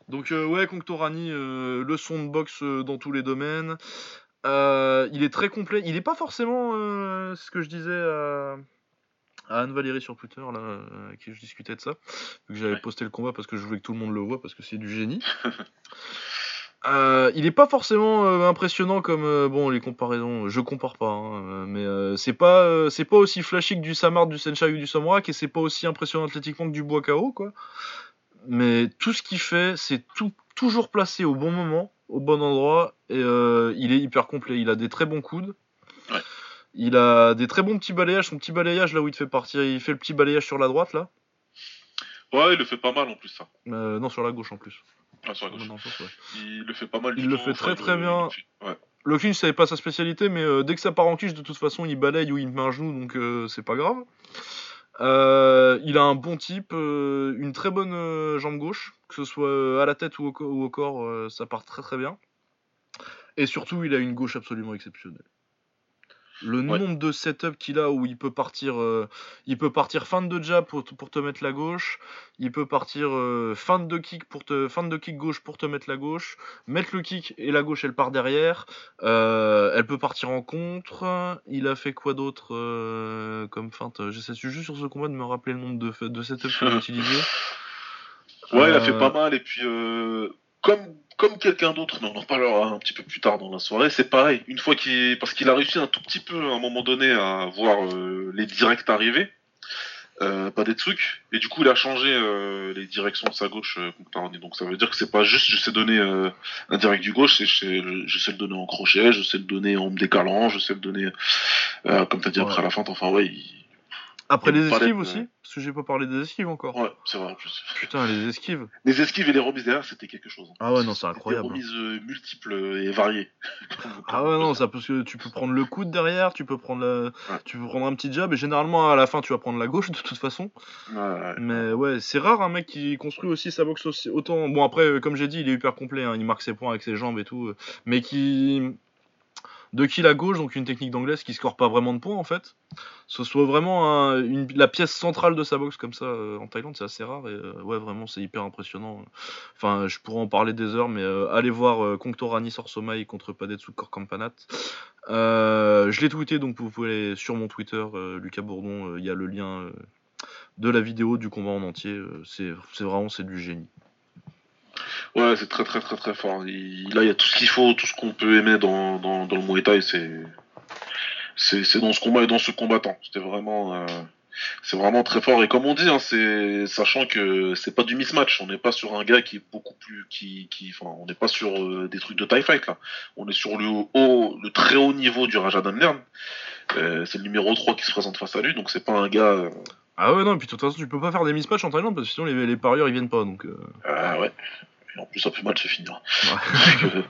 Donc euh, ouais, Conctorani, euh, leçon de boxe dans tous les domaines. Euh, il est très complet. Il est pas forcément ce que je disais à, à Anne Valérie sur Twitter, là, avec qui je discutais de ça. Vu que j'avais Ouais. posté le combat parce que je voulais que tout le monde le voit parce que c'est du génie. Euh, il est pas forcément euh, impressionnant comme euh, bon les comparaisons. Je compare pas, hein, mais c'est pas c'est pas aussi flashy que du Samart, du Senshai ou du Samurai et c'est pas aussi impressionnant athlétiquement que du Bois KO quoi. Mais tout ce qu'il fait, c'est tout toujours placé au bon moment, au bon endroit et il est hyper complet. Il a des très bons coudes. Ouais. Il a des très bons petits balayages. Son petit balayage là où il te fait partir, il fait le petit balayage sur la droite là. ouais, il le fait pas mal en plus ça. Non sur la gauche en plus. Ah, sur la gauche. Dans le sens, ouais. Il le fait pas mal du Il le fait très, très bien. Ouais. Le clinch, c'est pas sa spécialité, mais euh, dès que ça part en clinch, de toute façon, il balaye ou il me met un genou, donc euh, c'est pas grave. Euh, il a un bon type, une très bonne jambe gauche, que ce soit à la tête ou au, co- ou au corps, ça part très très bien. Et surtout, il a une gauche absolument exceptionnelle. Le Ouais. nombre de setups qu'il a où il peut partir, euh, il peut partir fin de jab pour, te- pour te mettre la gauche, il peut partir euh, fin de kick pour te, fin de kick gauche pour te mettre la gauche, mettre le kick et la gauche elle part derrière. Euh, elle peut partir en contre. Il a fait quoi d'autre euh, comme feinte? J'essaie juste sur ce combat de me rappeler le nombre de, de setups qu'il a utilisé. Ouais, il a Euh, fait pas mal, et puis euh, comme, comme quelqu'un d'autre, mais on en parlera un petit peu plus tard dans la soirée, c'est pareil. Une fois qu'il. Parce qu'il a réussi un tout petit peu à un moment donné à voir euh, les directs arriver, euh, pas des trucs, et du coup il a changé euh, les directions de sa gauche. Donc ça veut dire que c'est pas juste je sais donner un direct du gauche, c'est je sais, je sais le donner en crochet, je sais le donner en me décalant, je sais le donner, comme t'as dit Ouais. après la feinte, enfin ouais, il- Après les esquives de- aussi, parce que j'ai pas parlé des esquives encore. ouais, c'est vrai en plus. Putain, les esquives. Les esquives et les remises derrière, c'était quelque chose. hein. Ah ouais, non, c'est Des incroyable. remises euh, multiples et variées. Ah ouais non ça parce que tu peux prendre le coude derrière, tu peux prendre. Ouais. tu peux prendre un petit jab et généralement à la fin tu vas prendre la gauche de toute façon. Ouais, ouais. Mais ouais c'est rare un mec qui construit aussi sa boxe aussi autant. Bon après euh, comme j'ai dit il est hyper complet, hein, il marque ses points avec ses jambes et tout, euh, mais qui de kill à gauche donc une technique d'anglaise qui score pas vraiment de points en fait. Ce soit vraiment la pièce centrale de sa boxe comme ça euh, en Thaïlande c'est assez rare et euh, ouais vraiment c'est hyper impressionnant. Enfin je pourrais en parler des heures mais euh, allez voir Conctorani Sorsomai contre Padetsu Korkampanat. Je l'ai tweeté, donc vous pouvez aller sur mon Twitter, Lucas Bourdon, il y a le lien de la vidéo du combat en entier. c'est vraiment c'est du génie. Ouais, c'est très très très très fort. Il- là, il y a tout ce qu'il faut, tout ce qu'on peut aimer dans, dans, dans le Muay Thai, c'est dans ce combat et dans ce combattant. C'était vraiment euh, c'est vraiment très fort. Et comme on dit, hein, c'est sachant que c'est pas du mismatch. On n'est pas sur un gars qui est beaucoup plus qui qui enfin, on n'est pas sur euh, des trucs de Thai fight là. On est sur le haut, le très haut niveau du Raja Damnern. Euh, c'est le numéro 3 qui se présente face à lui, donc c'est pas un gars. Ah ouais, non, puis de toute façon, tu peux pas faire des mismatchs en Thaïlande parce que sinon les, les parieurs ils viennent pas. Donc, Ah ouais. Et en plus, ça peut mal se finir. ouais. donc, euh,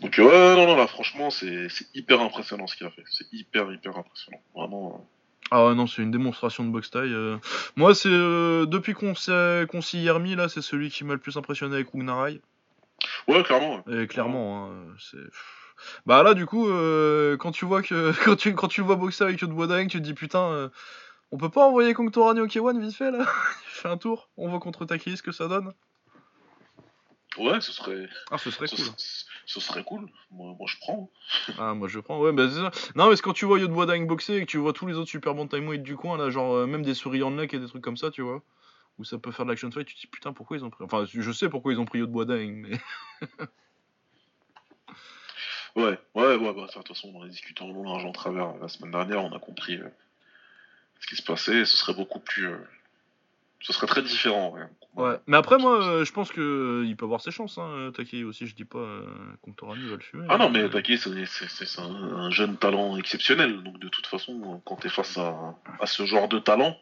donc, euh, ouais, non, non, là, franchement, c'est hyper impressionnant ce qu'il a fait. C'est hyper, hyper impressionnant. Vraiment. euh. Ah ouais, non, c'est une démonstration de boxe taille. euh. Moi, c'est depuis qu'on s'est qu'on s'y est remis là, c'est celui qui m'a le plus impressionné avec Rugnarai. Ouais, clairement. ouais. Et clairement, hein, c'est. Bah là, du coup, quand tu vois que quand tu quand tu vois boxer avec Yod Boadang, tu te dis putain, on peut pas envoyer Kong Torani au K1 vite fait là? Il fait un tour, on voit contre Takei ce que ça donne. Ouais, ce serait, Ah, ce serait ce, cool. ce- ce serait cool. Moi, moi, je prends. Ah, moi je prends, ouais, bah c'est ça. Non, mais quand tu vois Yod Boadang boxer et que tu vois tous les autres super bantamweight du coin là, genre euh, même des souriants de neck et des trucs comme ça, tu vois. Où ça peut faire de l'action fight, tu te dis putain, pourquoi ils ont pris. Enfin, je sais pourquoi ils ont pris Yod Boadang, mais. Ouais, ouais, ouais, bah, de toute façon, on en a discuté en long, large, en travers. La semaine dernière, on a compris euh, ce qui se passait. Et ce serait beaucoup plus. euh, ce serait très différent. Ouais. Ouais, mais après, moi, euh, je pense que euh, il peut avoir ses chances. Hein, Takei aussi, je dis pas euh, Contorani va le fumer. Ah non, mais Takei, c'est un, un jeune talent exceptionnel. Donc de toute façon, quand tu es face à, à ce genre de talent,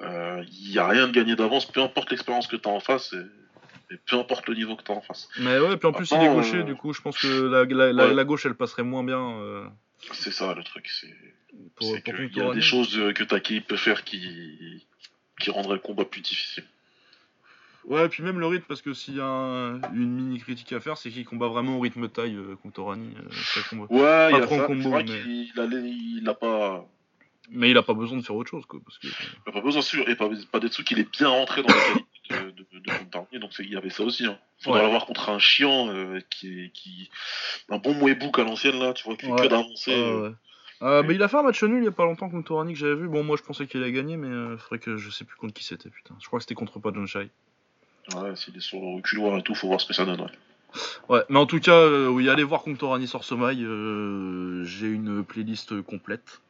il n'y a rien de gagné d'avance, peu importe l'expérience que tu as en face. Et, et peu importe le niveau que tu as en face. Mais ouais, puis en plus, il est gaucher, euh, du coup, je pense que la, la, la, Ouais. la gauche, elle passerait moins bien euh, C'est ça le truc. C'est qu'il y a des choses euh, que Takei peut faire qui, qui rendraient le combat plus difficile. Ouais, puis même le rythme, parce que s'il y a un- une mini critique à faire, c'est qu'il combat vraiment au rythme taille, euh, Contorani. euh, c'est un combat. Ouais, il a ça. combo, mais- qu'il il a, il a pas. Mais il a pas besoin de faire autre chose, quoi. Parce que... Il a pas besoin sûr, et pas, pas d'être sûr qu'il est bien rentré dans la qualité de, de, de Contarnier, donc c'est- il y avait ça aussi. Hein. Faudra Ouais. l'avoir contre un chiant euh, qui est qui un bon mouébouk à l'ancienne là, tu vois, qui Ouais. que d'avancer. Ah, euh. ouais. Euh, bah, il a fait un match nul il y a pas longtemps contre Torani que j'avais vu. Bon, moi je pensais qu'il allait gagner, mais euh, faudrait que je sais plus contre qui c'était, putain. Je crois que c'était contre pas John Shai. Ouais, s'il est sur le reculoir et tout, faut voir ce que ça donne. ouais. Mais en tout cas, euh, oui, allez voir contre Torani sur Somaï. euh, J'ai une playlist complète.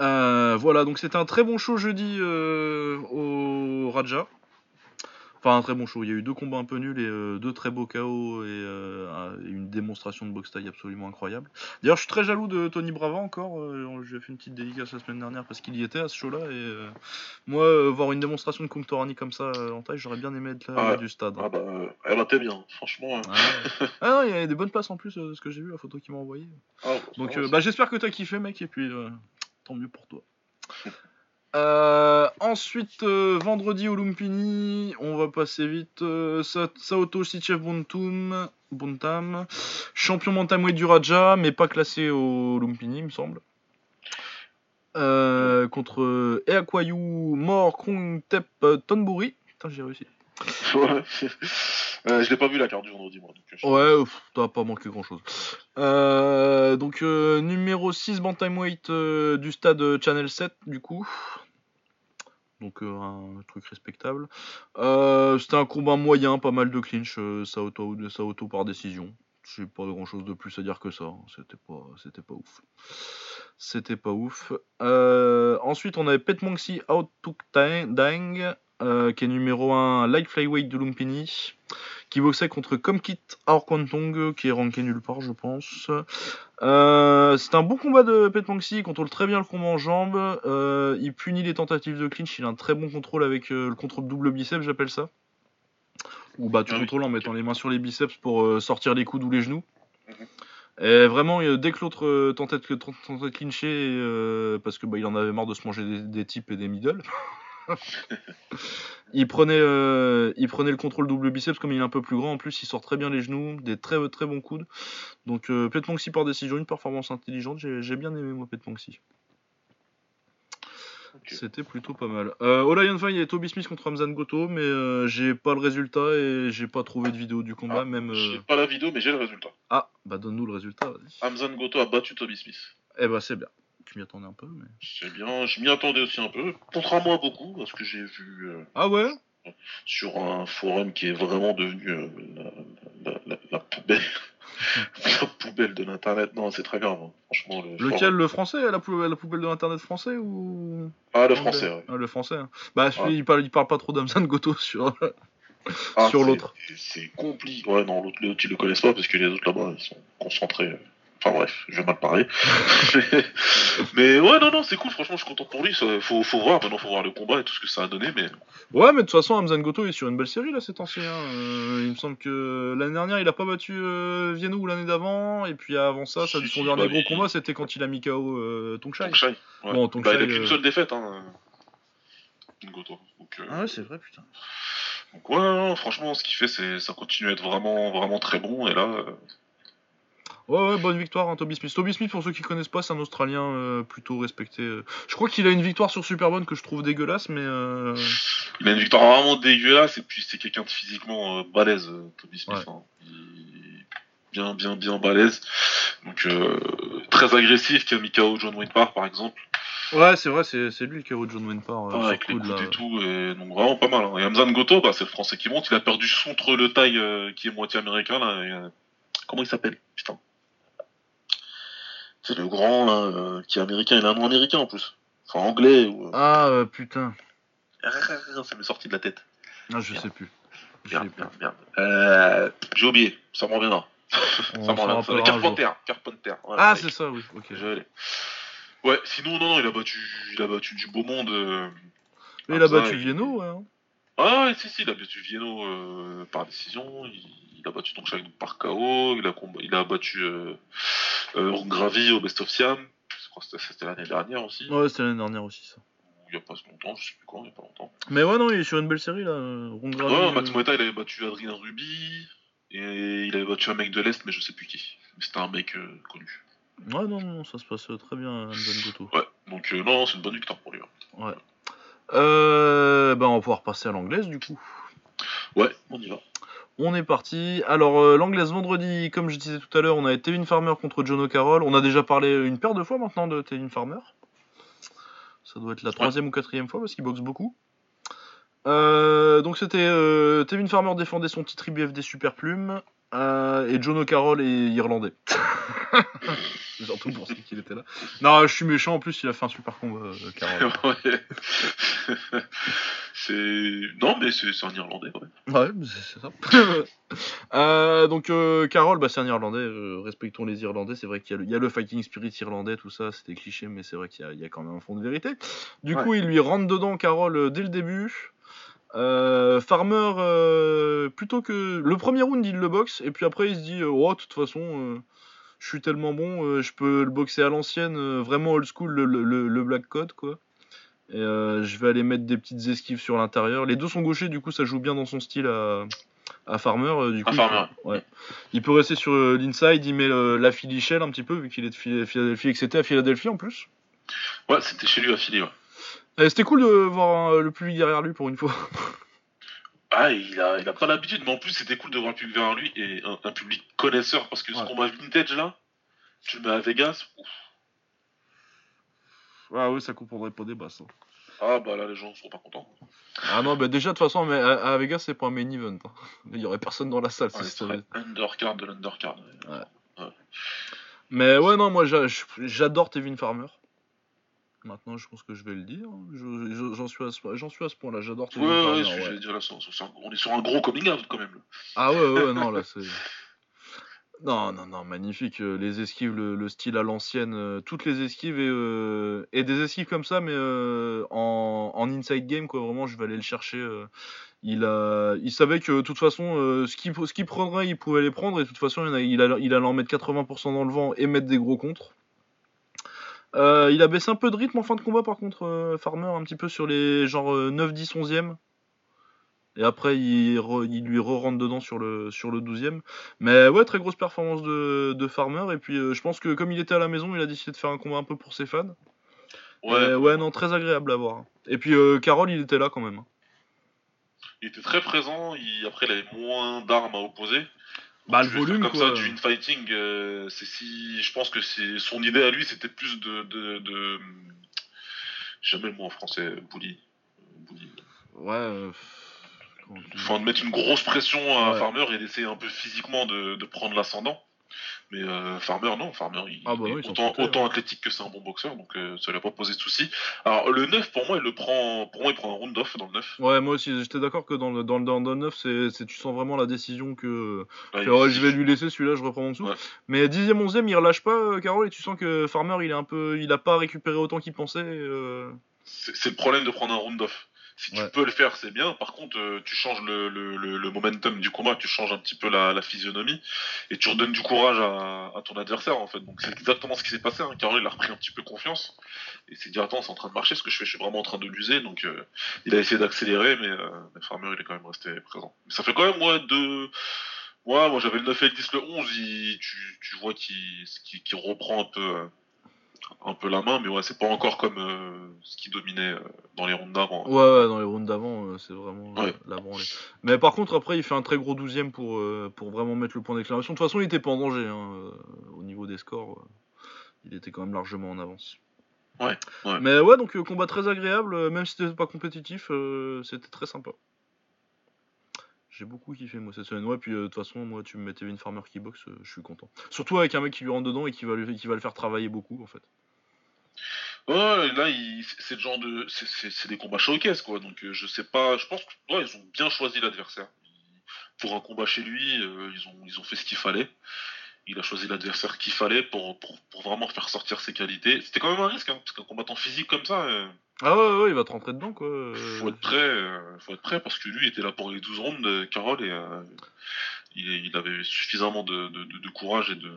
Euh, voilà, donc c'était un très bon show jeudi euh, au Raja. Enfin, un très bon show. Il y a eu deux combats un peu nuls et euh, deux très beaux KO et euh, une démonstration de boxe taille absolument incroyable. D'ailleurs, je suis très jaloux de Tony Brava encore. Euh, J'ai fait une petite dédicace la semaine dernière parce qu'il y était à ce show-là. Et moi, voir une démonstration de Kung Torani comme ça en taille, j'aurais bien aimé être là Ah, du stade. Ah bah, elle était bien, franchement. hein. Ah. Ah non, il y a des bonnes places en plus de ce que j'ai vu, la photo qu'il m'a envoyée. Ah, Donc bah, j'espère que t'as kiffé mec et puis tant mieux pour toi. Euh, ensuite, euh, vendredi au Lumpini, on va passer vite. euh, Sa- Saoto Sichev Buntum, Buntam, champion bantamweight du Raja, mais pas classé au Lumpini, il me semble. Contre Eakwayu Mor Krung Tep Tonburi. Putain, j'ai réussi. Ouais. Je l'ai pas vu la carte du vendredi, moi. Donc, je- Ouais, t'as pas manqué grand chose. donc, numéro 6 Bantamweight du stade Channel 7, du coup. Donc, euh, un truc respectable. Euh, C'était un combat moyen, pas mal de clinch. Euh, ça, auto, par décision. J'ai pas grand chose de plus à dire que ça. hein. C'était pas, c'était pas ouf. C'était pas ouf. Ensuite, on avait Pet Monksy Out Tuk Dang, qui est numéro 1 light flyweight de Lumpini qui boxait contre Comkit Aorkwantong, qui est ranké nulle part, je pense. Euh, c'est un bon combat de Pet Monksy, il contrôle très bien le combat en jambes, euh, il punit les tentatives de clinch, il a un très bon contrôle avec euh, le contrôle double biceps, j'appelle ça. Ou bah tu Ah oui, contrôles en mettant les mains sur les biceps pour euh, sortir les coudes ou les genoux. Mhm. Et vraiment, euh, dès que l'autre euh, tentait de, tentait de clincher, euh, parce que bah, il en avait marre de se manger des, des types et des middle, il prenait, euh, il prenait le contrôle double biceps comme il est un peu plus grand. En plus, il sort très bien les genoux, des très très bons coudes. Donc, euh, par décision, une performance intelligente. J'ai bien aimé moi Pet Monksy. Ok. C'était plutôt pas mal. Euh, au Lion Fight, il y avait Toby Smith contre Hamzan Goto, mais euh, j'ai pas le résultat et j'ai pas trouvé de vidéo du combat. Ah, même. euh, J'ai pas la vidéo, mais j'ai le résultat. Ah, bah donne-nous le résultat, vas-y. Hamzan Goto a battu Toby Smith. Eh bah c'est bien. Tu m'y attendais un peu, mais. C'est bien, je m'y attendais aussi un peu, contrairement à beaucoup, parce que j'ai vu euh, Ah ouais? sur un forum qui est vraiment devenu euh, la, la- la- la poubelle, la poubelle de l'internet. Non, c'est très grave, hein. franchement. Le Lequel, forum. le français? La, pou- la poubelle de l'internet français ou? Ah, le français, ouais. Ah, le français. hein. Bah, celui, Ouais. il, parle, il parle pas trop d'Hamzan Goto sur. Ah, sur l'autre. C'est compliqué. Ouais, non, l'autre, l'autre, ils le connaissent pas parce que les autres là-bas, ils sont concentrés. Enfin bref, je vais mal parler. mais ouais, non, non, c'est cool, franchement, je suis content pour lui. Ça, faut, faut voir, maintenant, faut voir le combat et tout ce que ça a donné. Mais Ouais, mais de toute façon, Hamzan Goto est sur une belle série là ces temps-ci. hein. Euh, il me semble que l'année dernière, il a pas battu euh, Vienno ou l'année d'avant. Et puis avant ça, ça Si, son si, dernier bah, gros il- combat, c'était quand il a mis KO euh, Tongshai. Tongshai, ouais. Bon, bah, Tongshai, il a qu'une euh, seule défaite, hein. Goto. Donc, euh, Ah ouais, c'est vrai, putain. donc ouais, non, non, franchement, ce qu'il fait, c'est ça continue à être vraiment, vraiment très bon. Et là, euh, Ouais, ouais, bonne victoire, hein, Toby Smith. Toby Smith, pour ceux qui connaissent pas, c'est un Australien euh, plutôt respecté. euh. Je crois qu'il a une victoire sur Superbone que je trouve dégueulasse, mais. euh, il a une victoire vraiment dégueulasse. Et puis, c'est quelqu'un de physiquement euh, balèze, Toby Smith. Ouais. hein. Il- Bien, bien, bien balèze. Donc, très agressif, qui a mis KO John Wayne Parr, par exemple. Ouais, c'est vrai, c'est c'est lui le KO de John Wayne Parr. euh, Ah, avec les là. et tout, et donc vraiment pas mal. hein. Et Hamzan Goto, bah, c'est le français qui monte, il a perdu contre le taille qui est moitié américain, là. et, comment il s'appelle? Putain. C'est le grand, là, euh, qui est américain, il a un nom américain en plus. Enfin, anglais, ou... euh, Ah, euh, putain. Ça m'est sorti de la tête. Ah, je Merde. sais plus. Merde, merde, merde. Euh, J'ai oublié, ça me reviendra. On ça me reviendra. Carpenter, Carpenter. voilà, Ah, c'est ça, oui. Ok. Je. Ouais, sinon, non, non, il a battu, il a battu du beau monde. euh. Mais il a battu Vienno, ouais. hein. Ah, ouais, si, si, il a battu Vienno euh, par décision. Il, il a battu donc Shaq par KO. Il a, comb- il a battu euh, euh, Gravi au Best of Siam. Je crois que c'était- l'année dernière aussi. Ouais, c'était l'année dernière aussi, ça. Il y a pas si longtemps, je sais plus quand, il y a pas longtemps. Mais ouais, non, il est sur une belle série, là. Ronde Gravy, Ouais, euh, Max Moeta, il avait battu Adrien Ruby. Et il avait battu un mec de l'Est, mais je sais plus qui. Mais c'était un mec euh, connu. Ouais, non, non, ça se passe euh, très bien, Goto. Ouais, donc euh, non, c'est une bonne victoire pour lui. hein. Ouais. Euh, bah, on va pouvoir passer à l'anglaise, du coup. Ouais, on y va. On est parti. Alors, euh, l'anglaise vendredi, comme je disais tout à l'heure, on a Tevin Farmer contre John O'Carroll. On a déjà parlé une paire de fois maintenant de Tevin Farmer. Ça doit être la troisième ou quatrième fois parce qu'il boxe beaucoup. Euh, donc c'était euh, Tevin Farmer défendait son titre IBFD Super Plume euh, et John O'Carroll est irlandais. Surtout pour ce qu'il était là. Non, je suis méchant en plus, il a fait un super combat, euh, Carroll. ouais. c'est. Non, mais c'est c'est un Irlandais, ouais. Ouais, c'est c'est ça. Euh, donc, Carole, bah, c'est un Irlandais. respectons les Irlandais. C'est vrai qu'il y, a le- il y a le fighting spirit irlandais, tout ça. C'était cliché, mais c'est vrai qu'il y, a- il y a quand même un fond de vérité. Du Ouais. coup, il lui rentre dedans, euh, dès le début. Euh, Farmer, euh, plutôt que. Le premier round, il le boxe. Et puis après, il se dit euh, Oh, de toute façon. euh, je suis tellement bon, je peux le boxer à l'ancienne, vraiment old school, le, le- le- le black code, quoi. Et je vais aller mettre des petites esquives sur l'intérieur. Les deux sont gauchers, du coup, ça joue bien dans son style à, à Farmer. du À coup, Farmer. Il, peut, ouais. il peut rester sur l'inside, il met la Philly Shell un petit peu, vu qu'il est de Phil- Philadelphie et que c'était à Philadelphie en plus. Ouais, c'était chez lui à Philly, ouais. Et c'était cool de voir euh, le public derrière lui pour une fois. Ah, il a, il a pas l'habitude, mais en plus, c'était cool de voir le public vers lui et un, un public connaisseur parce que ce Ouais. combat vintage là, tu le mets à Vegas, ouf. Ah oui, ça comprendrait pas des basses. hein. ah bah là, les gens seront pas contents. Ah non, bah déjà, de toute façon, mais à, à Vegas, c'est pas un main event. hein. Il y aurait personne dans la salle. Ouais, si ce c'était- serait undercard de l'undercard. Mais ouais, non, moi j'a- j'adore Tevin Farmer. Maintenant, je pense que je vais le dire. Je- je- J'en suis à ce, j'en suis à ce point-là. J'adore Ouais, ouais, ouais, j'allais dire là, on est sur un gros coming out quand même. Ah ouais, ouais, non, là c'est. Non, non, non, magnifique. euh, Les esquives, le, le style à l'ancienne, euh, toutes les esquives et, euh, et des esquives comme ça, mais euh, en, en inside game, quoi. Vraiment, je vais aller le chercher. Il, a, il savait que de toute façon, ce qu'il prendrait, il pouvait les prendre, et de toute façon, il, a- il, allait- il allait en mettre 80% dans le vent et mettre des gros contres. Euh, il a baissé un peu de rythme en fin de combat, par contre, euh, Farmer, un petit peu sur les genre euh, 9, 10, 11e. Et après, il, re- il lui re-rentre dedans sur le, sur le 12e. Mais ouais, très grosse performance de, de Farmer. Et puis, euh, je pense que comme il était à la maison, il a décidé de faire un combat un peu pour ses fans. Ouais, Et ouais, non, très agréable à voir. Et puis, Carole, il était là quand même. il était très présent. Il, après, il avait moins d'armes à opposer. Bah, le volume, comme quoi. ça du infighting, euh, c'est si je pense que c'est son idée à lui, c'était plus de de, jamais le mot en français, bully. bully. Ouais. euh, Enfin, de mettre une grosse pression à Ouais. Farmer et d'essayer un peu physiquement de, de prendre l'ascendant. Mais euh, Farmer, non, Farmer, il, Ah bah est oui, autant, hein. athlétique que c'est un bon boxeur, donc euh, ça lui a pas posé de soucis. Alors, le 9, pour moi, il le prend, pour moi, il prend un round off dans le 9. Ouais, moi aussi, j'étais d'accord que dans le, dans le, dans le 9, c'est, c'est- tu sens vraiment la décision que. Il- ouais, je vais lui laisser celui-là, je reprends mon dessous. Mais 10ème, 11ème, il relâche pas, euh, Carole, et tu sens que Farmer, il est un peu. Il a pas récupéré autant qu'il pensait. euh. C'est c'est le problème de prendre un round off. Si tu Ouais. peux le faire, c'est bien. Par contre, euh, tu changes le, le, le, le momentum du combat, tu changes un petit peu la, la physionomie et tu redonnes du courage à, à ton adversaire en fait. Donc c'est exactement ce qui s'est passé. Hein. Carole, il a repris un petit peu confiance et s'est dit attends, c'est en train de marcher ce que je fais, je suis vraiment en train de l'user. Donc euh, il a essayé d'accélérer, mais, euh, mais Farmer il est quand même resté présent. Mais ça fait quand même moi deux. Ouais, moi j'avais le 9 et le 10, le 11, il- tu, tu vois qu'il qu'il reprend un peu, euh, un peu la main, mais ouais, c'est pas encore comme euh, ce qui dominait euh, dans les rondes d'avant. Ouais, ouais, dans les rounds d'avant, euh, c'est vraiment Ouais. la branlée. Mais par contre, après, il fait un très gros 12ème pour, pour vraiment mettre le point d'exclamation. De toute façon, il était pas en danger hein, au niveau des scores. il était quand même largement en avance. Ouais, ouais. Mais ouais, donc combat très agréable, même si c'était pas compétitif, c'était très sympa. J'ai beaucoup kiffé moi cette semaine. Ouais, puis euh, de toute façon, moi, tu me mets Tevin Farmer qui boxe, euh, je suis content. Surtout avec un mec qui lui rentre dedans et qui va, lui, qui va le faire travailler beaucoup en fait. Ouais, là, c'est le genre de. c'est- des combats showcase, quoi. Donc, euh, je sais pas. Je pense que ouais, ils ont bien choisi l'adversaire. Pour un combat chez lui, euh, ils, ont, ils ont fait ce qu'il fallait. Il a choisi l'adversaire qu'il fallait pour, pour, pour vraiment faire sortir ses qualités. C'était quand même un risque, hein, parce qu'un combattant physique comme ça, Ah ouais, ouais, il va te rentrer dedans, quoi. euh, faut être prêt. euh, faut être prêt parce que lui était là pour les 12 rounds, de Carole, et euh, il, il avait suffisamment de, de, de- de courage et de.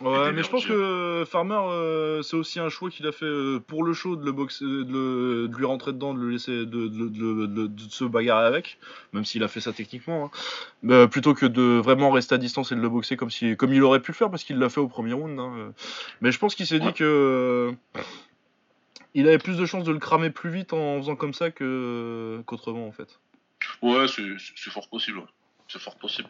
Ouais, et mais je pense que Farmer, euh, c'est aussi un choix qu'il a fait euh, pour le show de le boxer, de, lui rentrer dedans, de le laisser, de, se bagarrer avec, même s'il a fait ça techniquement, hein. Mais, euh, plutôt que de vraiment rester à distance et de le boxer comme si, comme il aurait pu le faire parce qu'il l'a fait au premier round. hein, euh. Mais je pense qu'il s'est dit que euh, il avait plus de chances de le cramer plus vite en faisant comme ça que qu'autrement en fait. Ouais, c'est fort possible. ouais. C'est fort possible.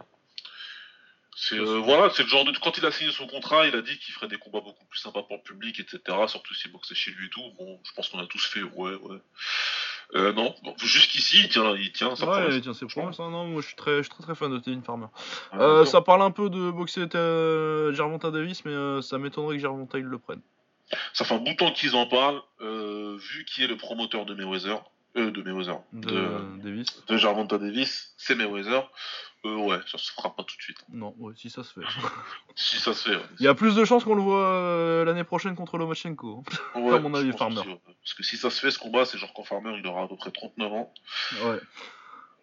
C'est euh, voilà, c'est le genre de quand il a signé son contrat, il a dit qu'il ferait des combats beaucoup plus sympas pour le public, etc. Surtout s'il boxait chez lui et tout. Bon, je pense qu'on a tous fait, ouais, ouais. Euh, non, bon, jusqu'ici, il tient, il tient. Ça ouais, tiens, c'est promesse. hein. Non, moi je suis très, je suis très très fan de Tevin Farmer. Ah, Euh, ça parle un peu de boxer Gervonta Davis, mais ça m'étonnerait que Gervonta il le prenne. Ça fait un bout de temps qu'ils en parlent, euh, vu qui est le promoteur de Mayweather, euh, de Mayweather, De, de, Davis. de Davis, c'est Mayweather. Euh, ouais, ça se fera pas tout de suite. Non, ouais, si ça se fait. Si ça se fait. ouais. Il y a plus de chances qu'on le voit euh, l'année prochaine contre Lomachenko. Ouais, à mon avis, Farmer. Parce que si ça se fait, ce combat, c'est genre quand Farmer, il aura à peu près 39 ans. Ouais.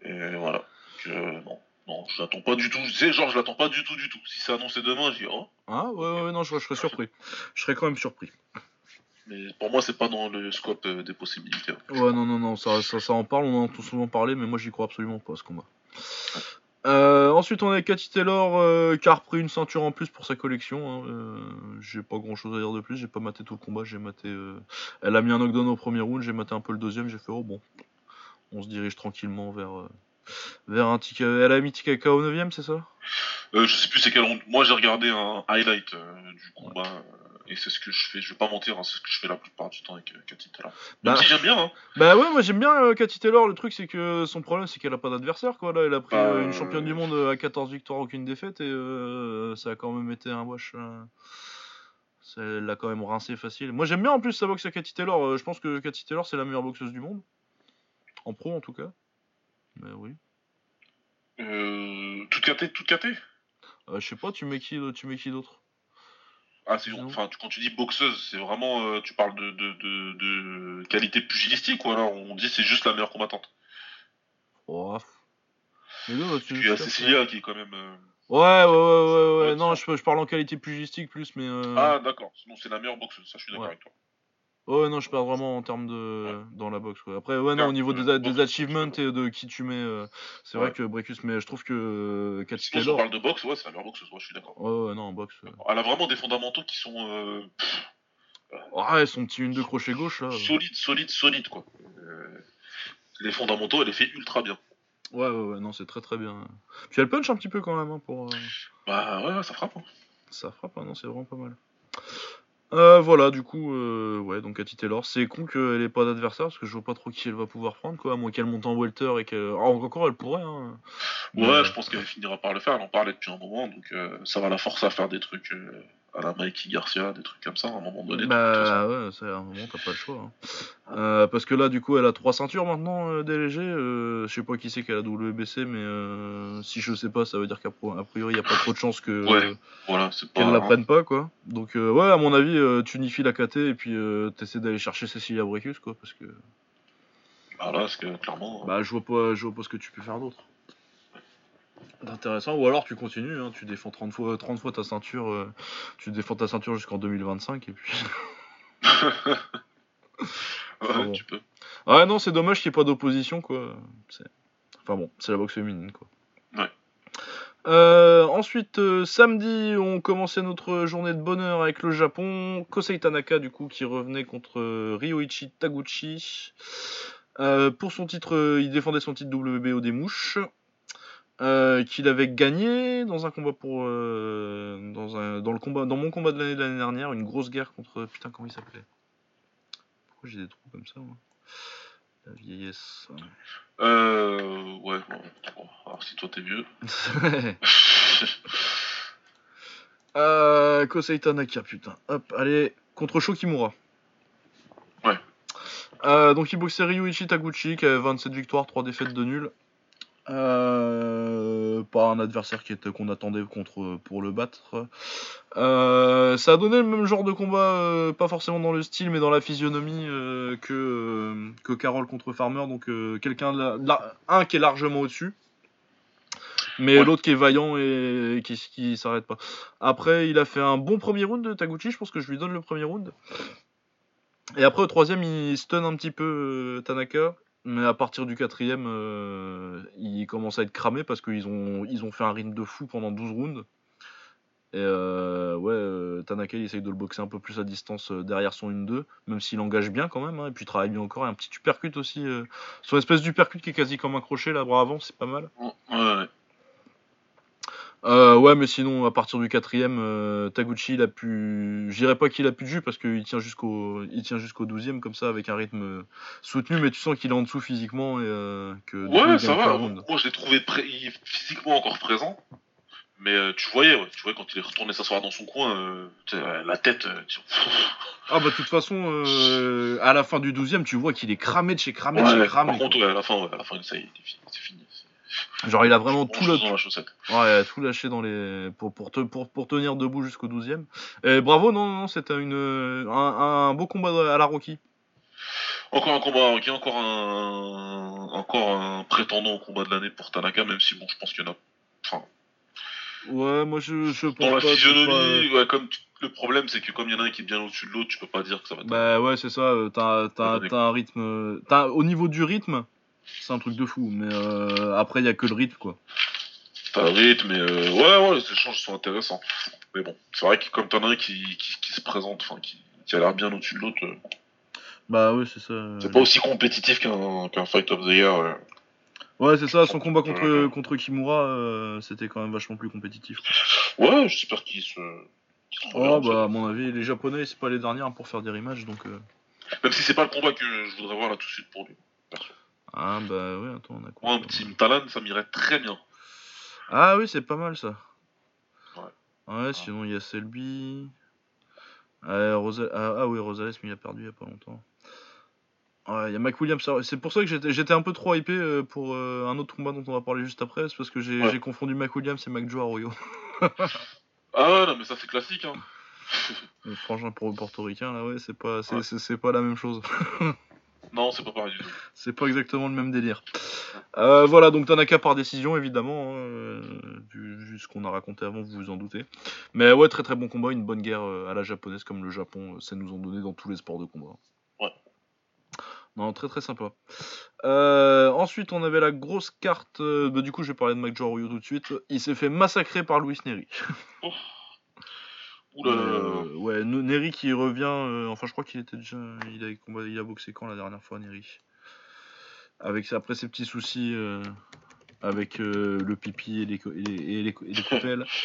Et voilà. Donc, non, non, je l'attends pas du tout. Tu sais, genre, je l'attends pas du tout, du tout. Si c'est annoncé demain, je dis, oh. Ah ouais, ouais, non, je, je serais surpris. Je serais quand même surpris. Mais pour moi, c'est pas dans le scope euh, des possibilités. ouais. Ouais, non, non, non, ça, ça, ça en parle, on en a tout souvent parlé, mais moi j'y crois absolument pas à ce combat. Euh, ensuite, on a Cathy Taylor euh, qui a repris une ceinture en plus pour sa collection. hein. Euh, j'ai pas grand chose à dire de plus, j'ai pas maté tout le combat. J'ai maté. Elle a mis un knockdown au premier round, j'ai maté un peu le deuxième, j'ai fait oh bon. On se dirige tranquillement vers, vers un TK. Elle a mis TKK au 9ème, c'est ça? Euh, je sais plus c'est quel round. Moi, j'ai regardé un highlight euh, du combat. euh, et c'est ce que je fais. Je vais pas mentir, hein, c'est ce que je fais la plupart du temps avec euh, Cathy Taylor. Même Bah. si j'aime bien, hein. Bah ouais, moi j'aime bien Cathy Taylor. Le truc, c'est que son problème, c'est qu'elle a pas d'adversaire quoi. Là, elle a pris Bah, une championne du monde à 14 victoires, aucune défaite, et ça a quand même été un wash. Elle l'a quand même rincé facile. Moi j'aime bien en plus sa boxe à Cathy Taylor. Je pense que Cathy Taylor, c'est la meilleure boxeuse du monde. En pro en tout cas. Mais oui. Euh, tout caté, tout caté? Euh, je sais pas, tu mets qui, tu mets qui d'autre? Ah, c'est enfin, tu- quand tu dis boxeuse, c'est vraiment, euh, tu parles de, de, de, de qualité pugilistique ou alors on dit c'est juste la meilleure combattante? Oh, Mais non, tu- Puis il y a tu- Cecilia qui est quand même. euh, Ouais, ouais, ouais, ouais, ouais. Non, je, je parle en qualité pugistique plus, mais. euh, Ah d'accord, sinon c'est la meilleure boxeuse, ça je suis d'accord Ouais. avec toi. Ouais, non, je parle vraiment en termes de. dans la boxe, quoi. Après, ouais, non, Ah, au niveau euh, des, boxe, achievements suis et de qui tu mets, euh, c'est vrai que Brecus, mais je trouve que euh, Cathy Sinon si on parle de boxe, ouais c'est la meilleure ouais je suis d'accord. Ouais, ouais, non, boxe. euh, Elle a vraiment des fondamentaux qui sont euh, Ouais, son petit une de crochet gauche, là. euh. solides, solides, solides quoi. Euh, les fondamentaux, elle les fait ultra bien. Ouais, ouais, ouais, non, c'est très très bien. Puis elle punch un petit peu quand même, hein, pour. euh, Bah ouais, ouais, ça frappe. hein. Ça frappe, hein, non, c'est vraiment pas mal. Euh, voilà, du coup, euh, ouais, donc Cathy Taylor, c'est con qu'elle ait pas d'adversaire parce que je vois pas trop qui elle va pouvoir prendre, quoi, à moins qu'elle monte en welter et que. Ah, encore, elle pourrait, hein. Ouais, Mais- je pense qu'elle finira par le faire, elle en parlait depuis un moment, donc euh, ça va la forcer à faire des trucs euh, à la Mikey Garcia, des trucs comme ça à un moment donné. Bah ouais, c'est à un moment t'as pas le choix. hein. Euh, parce que là du coup elle a trois ceintures maintenant euh, DLG. Euh, je sais pas qui c'est qu'elle a WBC mais euh, si je sais pas ça veut dire qu'à pro- a priori il y a pas trop de chances que Ouais. Voilà, qu'elle la prenne pas quoi. Donc ouais à mon avis tu unifies la KT et puis t'essaies d'aller chercher Cecilia Brecus quoi parce que Voilà, parce que clairement. bah je vois pas je vois pas ce que tu peux faire d'autre. D'intéressant ou alors tu continues hein, tu défends 30 fois 30 fois ta ceinture euh, tu défends ta ceinture jusqu'en 2025 et puis ouais, Ah bon. tu peux. Ah non, c'est dommage qu'il n'y ait pas d'opposition, quoi. C'est- Enfin bon, c'est la boxe féminine, quoi. Ouais. Euh, ensuite, euh, samedi, on commençait notre journée de bonheur avec le Japon. Kosei Tanaka, du coup, qui revenait contre euh, Ryoichi Taguchi. Euh, pour son titre, euh, il défendait son titre WBO des mouches. Euh, qu'il avait gagné dans un combat pour euh, dans un dans le combat dans mon combat de l'année de l'année dernière une grosse guerre contre putain comment il s'appelait? Pourquoi j'ai des trous comme ça moi? La vieillesse Euh. Ouais, bon, bon, alors si toi t'es vieux. Euh, Kosei Tanaka, putain. Hop, allez, contre Shokimura. Euh, donc il boxait Ryuichi Taguchi qui avait 27 victoires, 3 défaites de nul. Euh, pas un adversaire qui était qu'on attendait contre pour le battre. Euh, ça a donné le même genre de combat, euh, pas forcément dans le style, mais dans la physionomie euh, que euh, que Carole contre Farmer. Donc quelqu'un de un qui est largement au-dessus, mais Ouais. l'autre qui est vaillant et qui qui s'arrête pas. Après, il a fait un bon premier round de Taguchi. Je pense que je lui donne le premier round. Et après au troisième, il stun un petit peu Tanaka. Mais à partir du quatrième, euh, il commence à être cramé parce qu'ils ont, ils fait un rythme de fou pendant 12 rounds. Et euh, ouais, euh, Tanaka il essaye de le boxer un peu plus à distance euh, derrière son 1-2, même s'il engage bien quand même. hein, et puis il travaille bien encore. Et un petit uppercut aussi. son espèce d'uppercut qui est quasi comme un crochet là, bras avant, c'est pas mal. Euh, ouais, mais sinon, à partir du quatrième, euh, Taguchi, il a pu. Je dirais pas qu'il a plus de jus parce qu'il tient jusqu'au, il tient jusqu'au 12 comme ça avec un rythme euh, soutenu, mais tu sens qu'il est en dessous physiquement et euh, que. Ouais, ça va. Moi, je l'ai trouvé pré- il est physiquement encore présent. Mais tu voyais, ouais, tu vois, quand il est retourné s'asseoir dans son coin, la tête, tu- Ah bah de toute façon, à la fin du 12 tu vois qu'il est cramé de chez cramé de Ouais, chez par cramé. contre, ouais, à la fin, ouais, à la fin, ça y est, c'est fini. Genre il a vraiment tout, la ouais, lâché dans les pour pour, te, pour pour tenir debout jusqu'au 12 Et bravo, non non, c'était une un, un beau combat à la Rocky. Encore un combat encore un, encore un prétendant au combat de l'année pour Tanaka, même si bon, je pense qu'il y en a. Enfin, Ouais, moi je je pense dans la pas, physionomie, ouais, comme tu- le problème, c'est que comme il y en a un qui est bien au-dessus de l'autre, tu peux pas dire que ça va. Bah ouais, c'est ça. euh, T'as t'as Ouais, t'as un rythme, t'as au niveau du rythme, c'est un truc de fou. Mais euh, après il y a que le rythme quoi. T'as le rythme, mais euh, ouais, ouais, les échanges sont intéressants. Mais bon, c'est vrai que comme t'en as un qui, qui, qui se présente, enfin, qui, qui a l'air bien au-dessus de l'autre, euh, Bah ouais, c'est ça. c'est pas aussi compétitif qu'un Fight of the Year. Ouais, c'est ça. Son combat contre contre Kimura, c'était quand même vachement plus compétitif. quoi. Ouais, j'espère qu'il se. qu'il se Oh bah à mon avis, les Japonais c'est pas les derniers hein, pour faire des rematchs donc. Même si c'est pas le combat que je voudrais voir là tout de suite pour lui. Ah bah ouais, attends, on a quoi Moi, un petit Talan, ça m'irait très bien. Ah oui, c'est pas mal ça. Ouais. Ouais, sinon il y a Selby. Rosa- ah, ah oui, Rosales, mais il a perdu il y a pas longtemps. Ouais, il y a Mac Williams. C'est pour ça que j'étais un peu trop hypé euh, pour euh, un autre combat dont on va parler juste après. C'est parce que j'ai Ouais. confondu Mac Williams et Mac Joe Arroyo. Ah ouais, non, mais ça c'est classique, hein. Le frangin pour le portoricain, là, ouais, c'est pas, c'est Ouais. pas la même chose. Non, c'est pas pareil du tout. C'est pas exactement le même délire. Euh, voilà, donc Tanaka par décision, évidemment. hein, euh, vu, vu ce qu'on a raconté avant, vous vous en doutez. Mais ouais, très très bon combat, une bonne guerre euh, à la japonaise, comme le Japon, ça nous en donnait dans tous les sports de combat. Ouais. Non, très très sympa. Euh, ensuite, on avait la grosse carte. bah, du coup, je vais parler de Mike Ryu tout de suite. Il s'est fait massacrer par Luis Neri. Ouh là là là là. Euh, ouais, Ne- Neri qui revient. euh, enfin, je crois qu'il était déjà. Il a, combat- il a boxé quand la dernière fois, Neri? Avec après ses petits soucis. euh, avec le pipi et les, et les, et les, et les coupelles.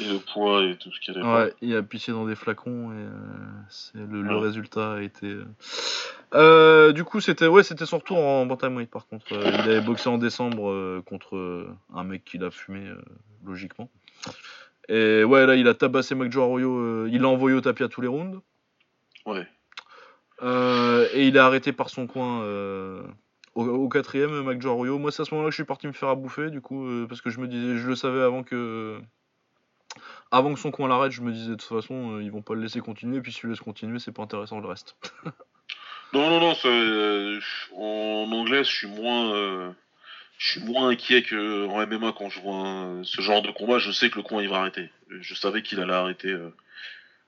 Et le poids et tout ce qu'il y a Ouais, il a pissé dans des flacons et c'est le, le Ouais. résultat a été. du coup, c'était ouais, c'était son retour en bantamweight par contre. Il avait boxé en décembre contre un mec qui l'a fumé logiquement. Et ouais, là, il a tabassé McJoe Arroyo. euh, il l'a envoyé au tapis à tous les rounds. Ouais. Euh, et il est arrêté par son coin euh, au, au quatrième, McJoe Arroyo. Moi, c'est à ce moment-là que je suis parti me faire à bouffer, du coup, parce que je me disais, je le savais avant que. Avant que son coin l'arrête, je me disais de toute façon, euh, ils vont pas le laisser continuer, puis s'ils le laissent continuer, c'est pas intéressant le reste. Non, non, non, euh, en anglais, je suis moins, euh, je suis moins inquiet que en MMA quand je vois un- ce genre de combat. Je sais que le coin il va arrêter. Je savais qu'il allait arrêter euh,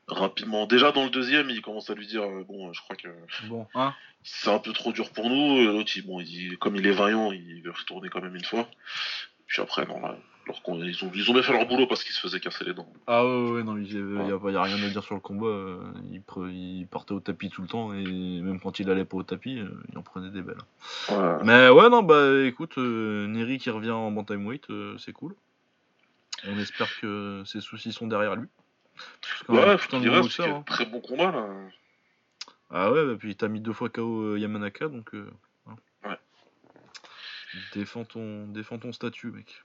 rapidement. Déjà dans le deuxième, il commence à lui dire euh, bon, je crois que Bon, hein c'est un peu trop dur pour nous. L'autre, il- bon, il dit, comme il est vaillant, il veut retourner quand même une fois. Puis après, non, là, leur con- ils ont, ils ont bien fait leur boulot parce qu'ils se faisaient casser les dents. Ah ouais, ouais, non, il y, avait- y a, rien à dire sur le combat. euh, il, pre- il partait au tapis tout le temps, et même quand il allait pas au tapis, euh, il en prenait des belles. Ouais. Mais ouais, non, bah écoute, euh, Neri qui revient en bantamweight, euh, c'est cool. On espère que ses soucis sont derrière lui. Ouais, faut putain de reste, hein. très bon combat là. Ah ouais, bah, puis t'as mis deux fois KO euh, Yamanaka, donc. euh, hein. Ouais. Défends ton, défends ton statut, mec.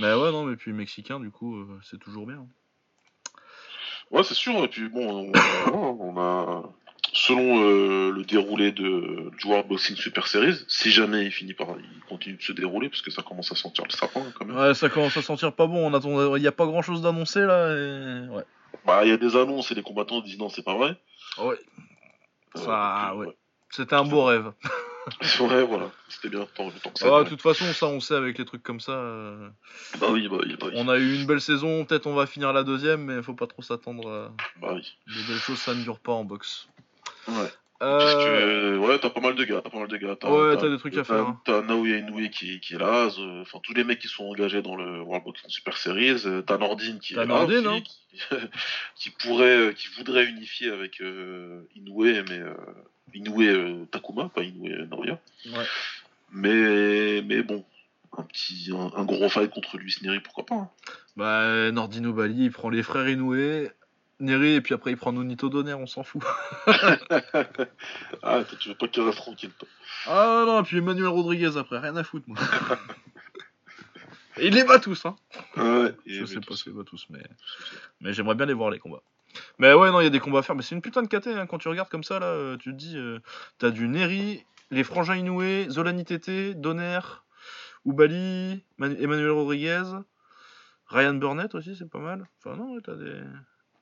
Mais ouais, non, mais puis mexicain, du coup, euh, c'est toujours bien. Ouais, c'est sûr. Et puis bon, on, on a selon euh, le déroulé de, World Boxing Super Series, si jamais il finit par, il continue de se dérouler, parce que ça commence à sentir le sapin quand même. Ouais, ça commence à sentir pas bon. On attend, il n'y a pas grand chose d'annoncé là. Et... Ouais. Bah, il y a des annonces et les combattants disent non, c'est pas vrai. Ouais. Euh, Ça, donc, ouais. C'était un beau rêve. Ouais, voilà. C'était bien tant, tant que ça. Ah, de toute façon, ça, on sait avec les trucs comme ça. euh, Bah oui, bah oui, bah oui. On a eu une belle saison. Peut-être on va finir la deuxième, mais faut pas trop s'attendre. à... Bah oui. Les belles choses, ça ne dure pas en boxe. Ouais. Euh, Parce que, ouais, t'as pas mal de gars, t'as pas mal de gars. Ouais, t'as des trucs à faire, hein. T'as Naoya Inoue qui, qui est là, euh, enfin tous les mecs qui sont engagés dans le World Boxing Super Series, euh, t'as Nordine qui T'as est Nordine, là hein. qui, qui pourrait, euh, qui voudrait unifier avec euh, Inoue, mais euh, Inoue euh, Takuma, pas Inoue euh, Naoya. Ouais. Mais, mais bon, un petit, un, un gros fight contre lui, Neri, pourquoi pas. hein. Bah, Nordino Bali, il prend les frères Inoue, Neri, et puis après il prend Nonito Donner, on s'en fout. Ah, toi, tu veux pas qu'il reste tranquille, toi. Ah non, et puis Emmanuel Rodriguez après, rien à foutre, moi. Il les bat tous, hein. Ouais, Je sais pas s'il les bat tous, mais, mais j'aimerais bien les voir les combats. Mais ouais, non, il y a des combats à faire, mais c'est une putain de KT, hein. quand tu regardes comme ça, là, euh, tu te dis, euh, t'as du Neri, les frangins Inoue, Zolani Tete, Donner, Oubali, Manu- Emmanuel Rodriguez, Ryan Burnett aussi, c'est pas mal. Enfin, non, ouais, t'as des.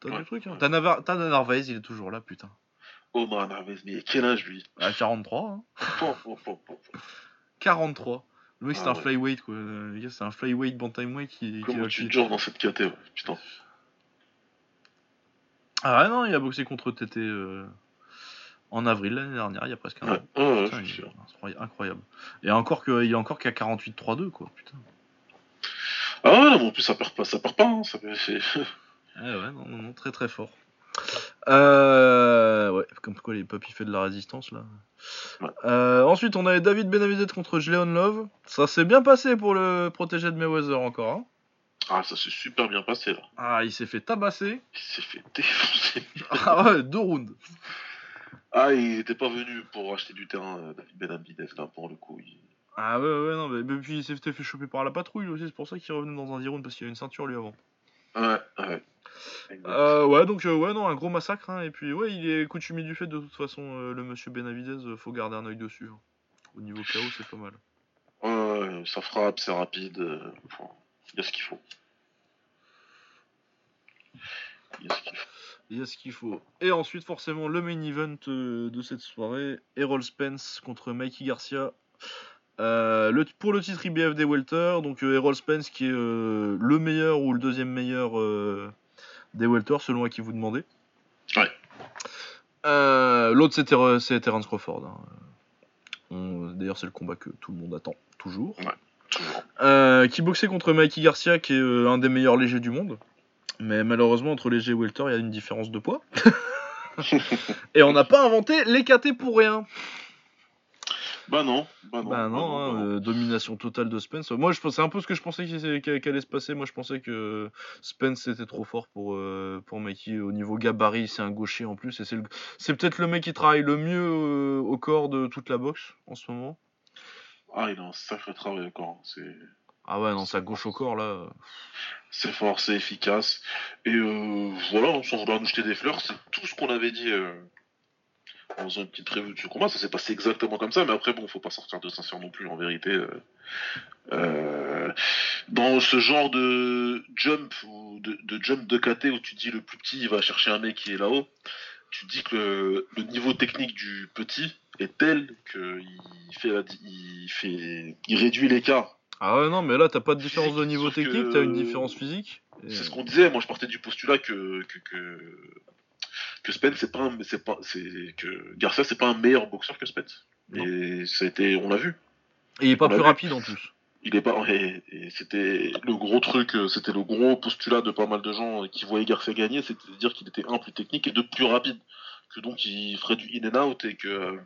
T'as Ouais, des trucs, hein. ouais. T'as Navar- Narvaez, il est toujours là, putain. Omar Narvez, mais quel âge lui? À 43, hein. Pom, pom, pom, pom. 43. Le mec, c'est Ah un ouais. flyweight, quoi. Le gars, c'est un flyweight bantamweight qui. qui Comment va- tu qui- dures dans cette caté, ouais, putain. Ah ouais, non, il a boxé contre TT euh, en avril l'année dernière, il y a presque un an. ouais, ouais, Putain, je il suis est sûr. incroyable-. Et encore que, il est encore qu'à 48-3-2, quoi, putain. Ah ouais, mais en plus ça perd pas, ça perd pas, hein, ça c'est- Ouais, ouais, non, non, non, très très fort. Euh, ouais, comme quoi les papis fait de la résistance là. Ouais. Euh, ensuite, on avait David Benavidez contre Leon Love. Ça s'est bien passé pour le protégé de Mayweather encore. hein. Ah, ça s'est super bien passé là. Ah, il s'est fait tabasser. Il s'est fait défoncer. Ah ouais, deux rounds. Ah, il était pas venu pour acheter du terrain, euh, David Benavidez, là, pour le coup. il- Ah ouais, ouais, non, mais, mais puis il s'était fait choper par la patrouille aussi. C'est pour ça qu'il revenait dans un 10 rounds parce qu'il y a une ceinture lui avant. Ouais, ouais. Euh, ouais, donc euh, ouais, non, un gros massacre. hein, et puis ouais, il est coutumier du fait de toute façon, le monsieur Benavidez, faut garder un œil dessus. hein. Au niveau KO, c'est pas mal. Ouais, ouais, ça frappe, c'est rapide. Il y a ce qu'il faut. Il y a ce qu'il faut. Il y a ce qu'il faut. Et ensuite, forcément, le main event euh, de cette soirée Errol Spence contre Mikey Garcia. Euh, le, pour le titre IBF des Welter, donc euh, Errol Spence qui est euh, le meilleur ou le deuxième meilleur des Welter, selon à qui vous demandez. Ouais. L'autre, c'est Terence Crawford. hein. On- D'ailleurs, c'est le combat que tout le monde attend, toujours. Toujours. Qui boxait contre Mikey Garcia, qui est un des meilleurs légers du monde. Mais malheureusement, entre léger et welter, il y a une différence de poids. et on n'a pas inventé les KT pour rien. Bah non, bah non. bah non, hein, bah non. euh, domination totale de Spence. Moi, je c'est un peu ce que je pensais qu'il- qu'il allait se passer. Moi, je pensais que Spence était trop fort pour, euh, pour Mikey. Au niveau gabarit, c'est un gaucher en plus. Et c'est le- c'est peut-être le mec qui travaille le mieux euh, au corps de toute la boxe en ce moment. Ah, il a un sacré travail encore. hein, C'est... Ah ouais, non, sa gauche au corps, là. C'est fort, c'est efficace. Et euh, voilà, sans vouloir nous jeter des fleurs, c'est tout ce qu'on avait dit euh, en faisant une petite revue de ce combat. Ça s'est passé exactement comme ça, mais après, bon, faut pas sortir de sincère non plus, en vérité. euh. Euh, dans ce genre de jump ou de, jump de KT où tu dis le plus petit il va chercher un mec qui est là-haut, tu dis que le, niveau technique du petit est tel qu'il il il réduit l'écart Ah ouais, non, mais là, t'as pas de différence de niveau technique, t'as une différence physique. Et- C'est ce qu'on disait. Moi, je partais du postulat que que que, que Spence c'est pas un, c'est pas c'est que Garcia c'est pas un meilleur boxeur que Spence. Non. Et ça a été, on l'a vu. Et il est pas On plus rapide en plus. Il est pas et, et c'était le gros truc, euh, c'était le gros postulat de pas mal de gens qui voyaient Garcia gagner, c'était de dire qu'il était un plus technique et deux plus rapide, que donc il ferait du in and out et que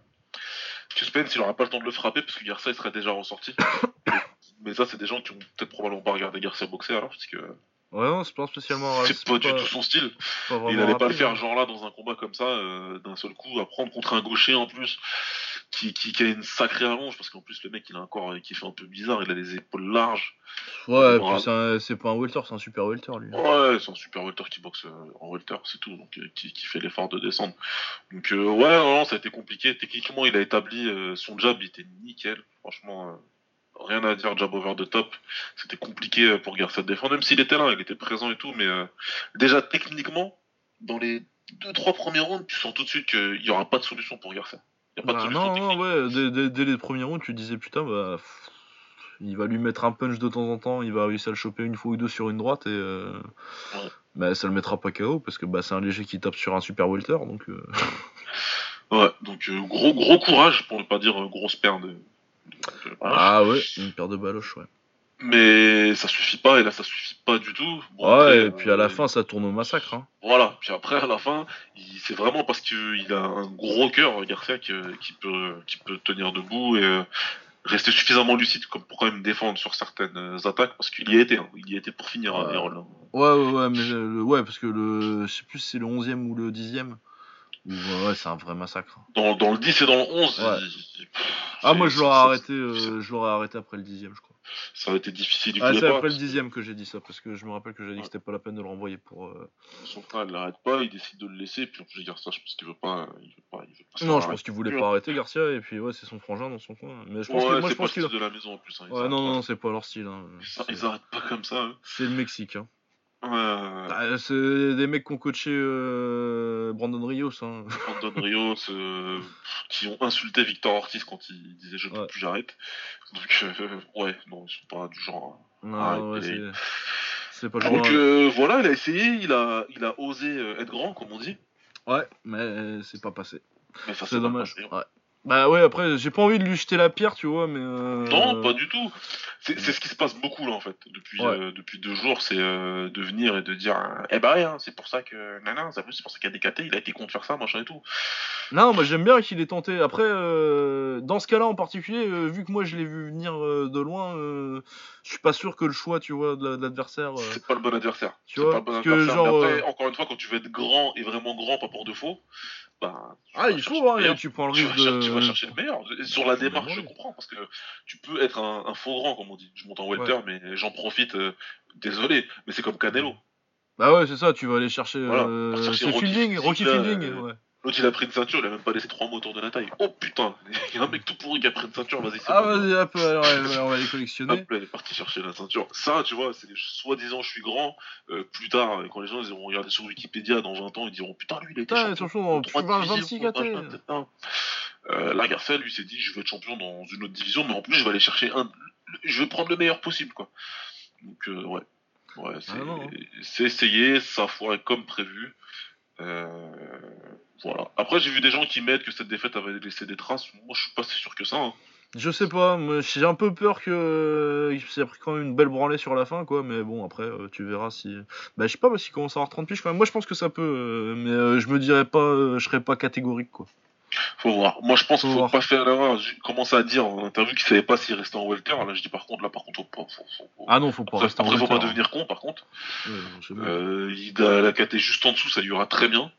que Spence il aura pas le temps de le frapper parce que Garcia il serait déjà ressorti. Mais ça c'est des gens qui ont peut-être probablement pas regardé Garcia boxer alors parce que Ouais, non, c'est pas spécialement c'est pas du tout son style. Il allait pas le faire hein. genre là dans un combat comme ça, euh, d'un seul coup, à prendre contre un gaucher en plus, qui, qui, a une sacrée allonge, parce qu'en plus, le mec, il a un corps qui fait un peu bizarre, il a des épaules larges. Ouais, puis c'est pas un welter, c'est un super welter, lui. Ouais, c'est un super welter qui boxe euh, en welter, c'est tout, donc euh, qui, qui fait l'effort de descendre. Donc, euh, ouais, non, ça a été compliqué. Techniquement, il a établi son jab, il était nickel. Franchement, rien à dire, jab over the top. C'était compliqué pour Garcia de défendre, même s'il était là, il était présent et tout, mais déjà, techniquement, dans les deux, trois premiers rounds, tu sens tout de suite qu'il n'y aura pas de solution pour Garcia. Bah, non, non, ouais, dès, les premiers rounds, tu disais putain, bah, il va lui mettre un punch de temps en temps, il va réussir à le choper une fois ou deux sur une droite et euh, bah, ça le mettra pas KO parce que bah, c'est un léger qui tape sur un super welter donc. Euh. ouais, donc euh, gros gros courage pour ne pas dire grosse paire de. Ah ouais, une paire de baloches, ouais. Mais ça suffit pas, et là ça suffit pas du tout. ouais, et puis à la fin ça tourne au massacre. Hein. Voilà, puis après à la fin, c'est vraiment parce qu'il a un gros cœur, Garcia, qui, peut, qui peut tenir debout et rester suffisamment lucide comme pour quand même défendre sur certaines attaques, parce qu'il y était, hein. il y était pour finir ouais. Ouais, ouais, ouais, mais ouais, parce que le, je sais plus si c'est le 11e ou le 10e. Ouais, c'est un vrai massacre. Dans, dans, le 10 et dans le 11, ah, moi je l'aurais arrêté, euh, je arrêté après le 10 je crois ça aurait été difficile. Ah, c'est après le dixième que j'ai dit ça, parce que je me rappelle que j'ai dit que c'était pas la peine de le renvoyer pour. Euh... Son frère, il l'arrête pas, il décide de le laisser, puis veux dire ça, je pense qu'il veut pas. Il veut pas, il veut pas non, je pense qu'il voulait pas arrêter Garcia, et puis ouais, c'est son frangin dans son coin. Mais je pense ouais, que, moi, je pense qu'il. de la maison en plus. Hein, ouais, non, non, c'est pas leur style. Hein. Ils, arrêtent pas comme ça. Hein. C'est le Mexique. Hein. Ouais, c'est des mecs qui ont coaché euh, Brandon Rios. Hein. Brandon Rios, euh, qui ont insulté Victor Ortiz quand il disait je ne peux plus, j'arrête. Donc, euh, ouais, non, ils sont pas du genre. Non, ouais, c'est pas genre. Donc, voilà, il a essayé, il a, il a osé être grand, comme on dit. Ouais, mais c'est pas passé. C'est dommage. Hein. ouais. Bah ouais, après, j'ai pas envie de lui jeter la pierre, tu vois, mais. Euh... Non, pas du tout. C'est ce qui se passe beaucoup là en fait. Depuis, euh, depuis deux jours, c'est euh, de venir et de dire Eh bah hein, c'est pour ça que. Nana, c'est pour ça qu'il a décaté, il a été contre faire ça, machin et tout. Non, moi j'aime bien qu'il ait tenté. Après, euh, dans ce cas-là en particulier, vu que moi je l'ai vu venir de loin, je suis pas sûr que le choix, tu vois, de l'adversaire. C'est pas le bon adversaire. Tu vois, pas le bon adversaire. Genre, après, encore une fois, quand tu veux être grand et vraiment grand, pas pour défaut, bah, ah, il faut, hein, tu prends le risque de. Tu vas chercher le meilleur. Sur la démarche, je comprends, parce que tu peux être un, faux grand, comme on dit. Je monte en welter, mais j'en profite. Euh, désolé, mais c'est comme Canelo. Bah ouais, c'est ça, tu vas aller chercher. Euh, Rocky Fielding, Rocky Fielding, euh, ouais. L'autre il a pris une ceinture, il a même pas laissé trois mots autour de la taille. Oh putain, il y a un mec tout pourri qui a pris une ceinture, vas-y. Ah vas-y, hop, alors, on va les collectionner. Hop, il est parti chercher la ceinture. Ça, tu vois, c'est soi-disant je suis grand. Euh, plus tard, quand les gens ils vont regarder sur Wikipédia dans 20 ans, ils diront putain, lui il a été putain, champion. Dans 26 KT. Euh, la Garcia, lui, s'est dit je veux être champion dans une autre division, mais en plus je vais aller chercher un. Je vais prendre le meilleur possible, quoi. Donc, euh, ouais. Ouais, c'est ah, essayé, ça foirait comme prévu. Euh, voilà. Après, j'ai vu des gens qui mettent que cette défaite avait laissé des traces. Moi, je suis pas si sûr que ça. Hein. Je sais pas, j'ai un peu peur que s'est a pris quand même une belle branlée sur la fin, quoi. Mais bon, après, euh, tu verras si. Bah, je sais pas, s'il commence à avoir 30 piges, moi je pense que ça peut, euh, mais je me dirais pas, je serais pas catégorique, quoi. Faut voir. Moi, je pense qu'il faut pas faire l'erreur. J'ai commencé à dire en interview qu'il savait pas s'il restait en welter. Là, je dis par contre, là, par contre, faut, faut, Ah non, faut pas rester en welter. faut pas devenir con, par contre. euh, il a la KT juste en dessous, ça lui ira très bien.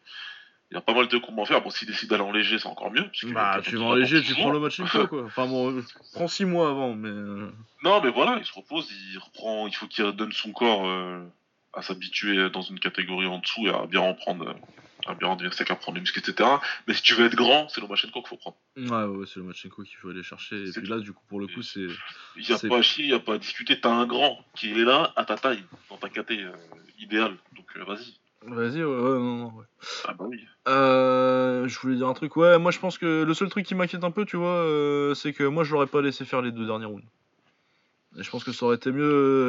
Il y a pas mal de combats à faire. Bon, s'il décide d'aller en léger, c'est encore mieux. Bah, tu vas en léger, tu prends le match quoi. Enfin bon, prends 6 mois avant, mais. Euh. Non, mais voilà, il se repose, il reprend. Il faut qu'il donne son corps euh, à s'habituer dans une catégorie en dessous et à bien en prendre. Euh, à bien dire c'est qu'à prendre les muscles, etc. Mais si tu veux être grand, c'est le Lomachenko qu'il faut prendre. Ouais, ouais, c'est le Lomachenko qu'il faut aller chercher. Et puis là, du coup, pour le coup, c'est. Il n'y a pas à chier, il n'y a pas à discuter. T'as un grand qui est là, à ta taille, dans ta caté euh, idéale. Donc euh, vas-y. Vas-y, ouais, ouais, non, non, ouais. Ah bah oui. Euh, je voulais dire un truc, ouais, moi je pense que le seul truc qui m'inquiète un peu, tu vois, c'est que moi je l'aurais pas laissé faire les deux derniers rounds. Et je pense que ça aurait été mieux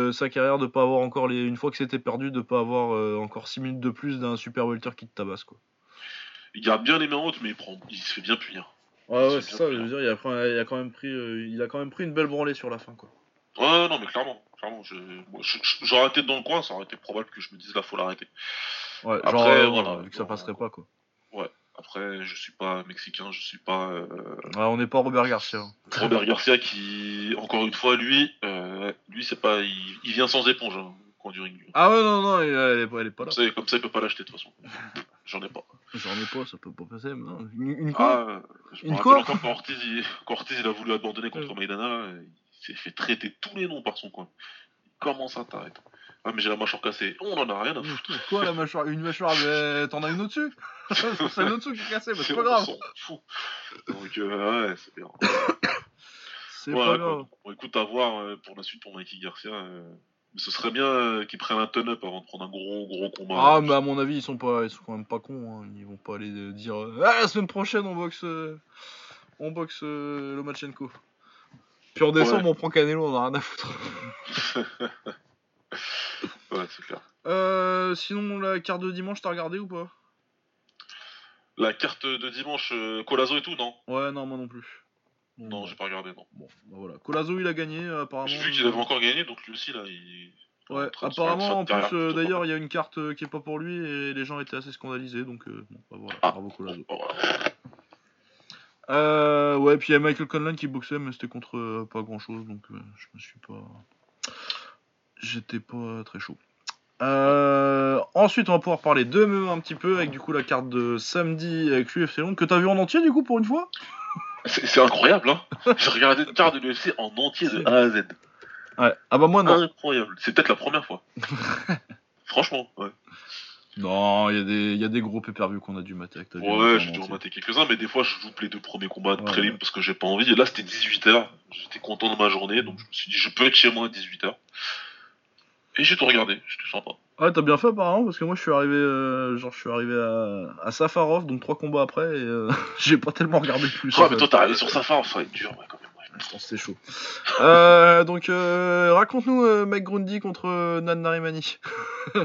euh, sa carrière de pas avoir encore les une fois que c'était perdu de pas avoir euh, encore 6 minutes de plus d'un super welter qui te tabasse quoi. Il garde bien les mains hautes mais il prend il se fait bien punir. Ouais ouais c'est ça, je veux dire il a, il a, quand même pris euh, il a quand même pris une belle branlée sur la fin quoi. Ouais non mais clairement, clairement j'aurais été dans le coin, ça aurait été probable que je me dise là faut l'arrêter. Ouais, Après, voilà, vu que ça passerait pas quoi. Ouais. Après, je suis pas mexicain, je suis pas. Euh... on n'est pas Robert Garcia. Robert Garcia qui, encore une fois, lui, euh, lui c'est pas, il, vient sans éponge hein, coin du ring. Ah ouais non non, elle, est, pas là. Comme ça, comme ça, il peut pas l'acheter de toute façon. J'en ai pas. J'en ai pas, ça peut pas passer. Non. Une, une quoi ah, je Une quoi quand Ortiz, il, quand Ortiz il a voulu abandonner contre Maidana, il s'est fait traiter tous les noms par son coin. Comment ça t'arrête Ah mais j'ai la mâchoire cassée. On en a rien à foutre. Quoi la mâchoire Une mâchoire, mais t'en as une au-dessus C'est une au-dessus qui est cassée, mais c'est pas grave. Donc euh, ouais, c'est bien. c'est pas grave. Bon, écoute, à voir euh, pour la suite pour Mikey Garcia. Euh, mais ce serait bien qu'ils prennent un ton-up avant de prendre un gros gros combat. Ah, mais à mon avis, ils sont pas, ils sont quand même pas cons. Hein. Ils vont pas aller dire ah, la semaine prochaine on boxe, on boxe Lomachenko. Puis en décembre on prend Canelo, on a rien à foutre. ouais, c'est clair. Euh, sinon la carte de dimanche, t'as regardé ou pas? La carte de dimanche, Colazo et tout, non? Ouais, non, moi non plus. Non, j'ai pas regardé, non. Bon, bah voilà. Colazo, il a gagné, euh, apparemment. J'ai vu qu'il avait encore gagné, donc lui aussi, là, il. Ouais, apparemment, en plus, euh, d'ailleurs, il y a une carte euh, qui est pas pour lui et les gens étaient assez scandalisés, donc bon, bah voilà, ah. bravo Colazo. Euh, ouais, puis il y a Michael Conlan qui boxait, mais c'était contre pas grand chose, donc je me suis pas. J'étais pas très chaud. ensuite, on va pouvoir parler de me un petit peu avec du coup la carte de samedi avec l'UFC Londres que t'as vu en entier du coup pour une fois? C'est incroyable, hein J'ai regardé une carte de l'UFC en entier de A à Z. Ouais. Ah bah moi non. Incroyable. C'est peut-être la première fois. Franchement, ouais. Non, il y, y, a des gros pay per qu'on a dû mater avec ta Ouais, j'ai dû en mater quelques-uns, mais des fois je loupe les deux premiers combats de prélim parce que j'ai pas envie. Et là c'était 18h, j'étais content de ma journée, donc je me suis dit je peux être chez moi à 18h. Et j'ai tout regardé, c'était sympa. Ouais, t'as bien fait apparemment, parce que moi je suis arrivé, euh, genre je suis arrivé à, à Safarov, donc trois combats après, et euh, j'ai pas tellement regardé plus. Ouais, mais toi t'es arrivé sur Safarov, ça va être dur, ouais, quand même. Ouais. C'est chaud. euh, donc euh, raconte-nous Mike Grundy contre Nan Narimani.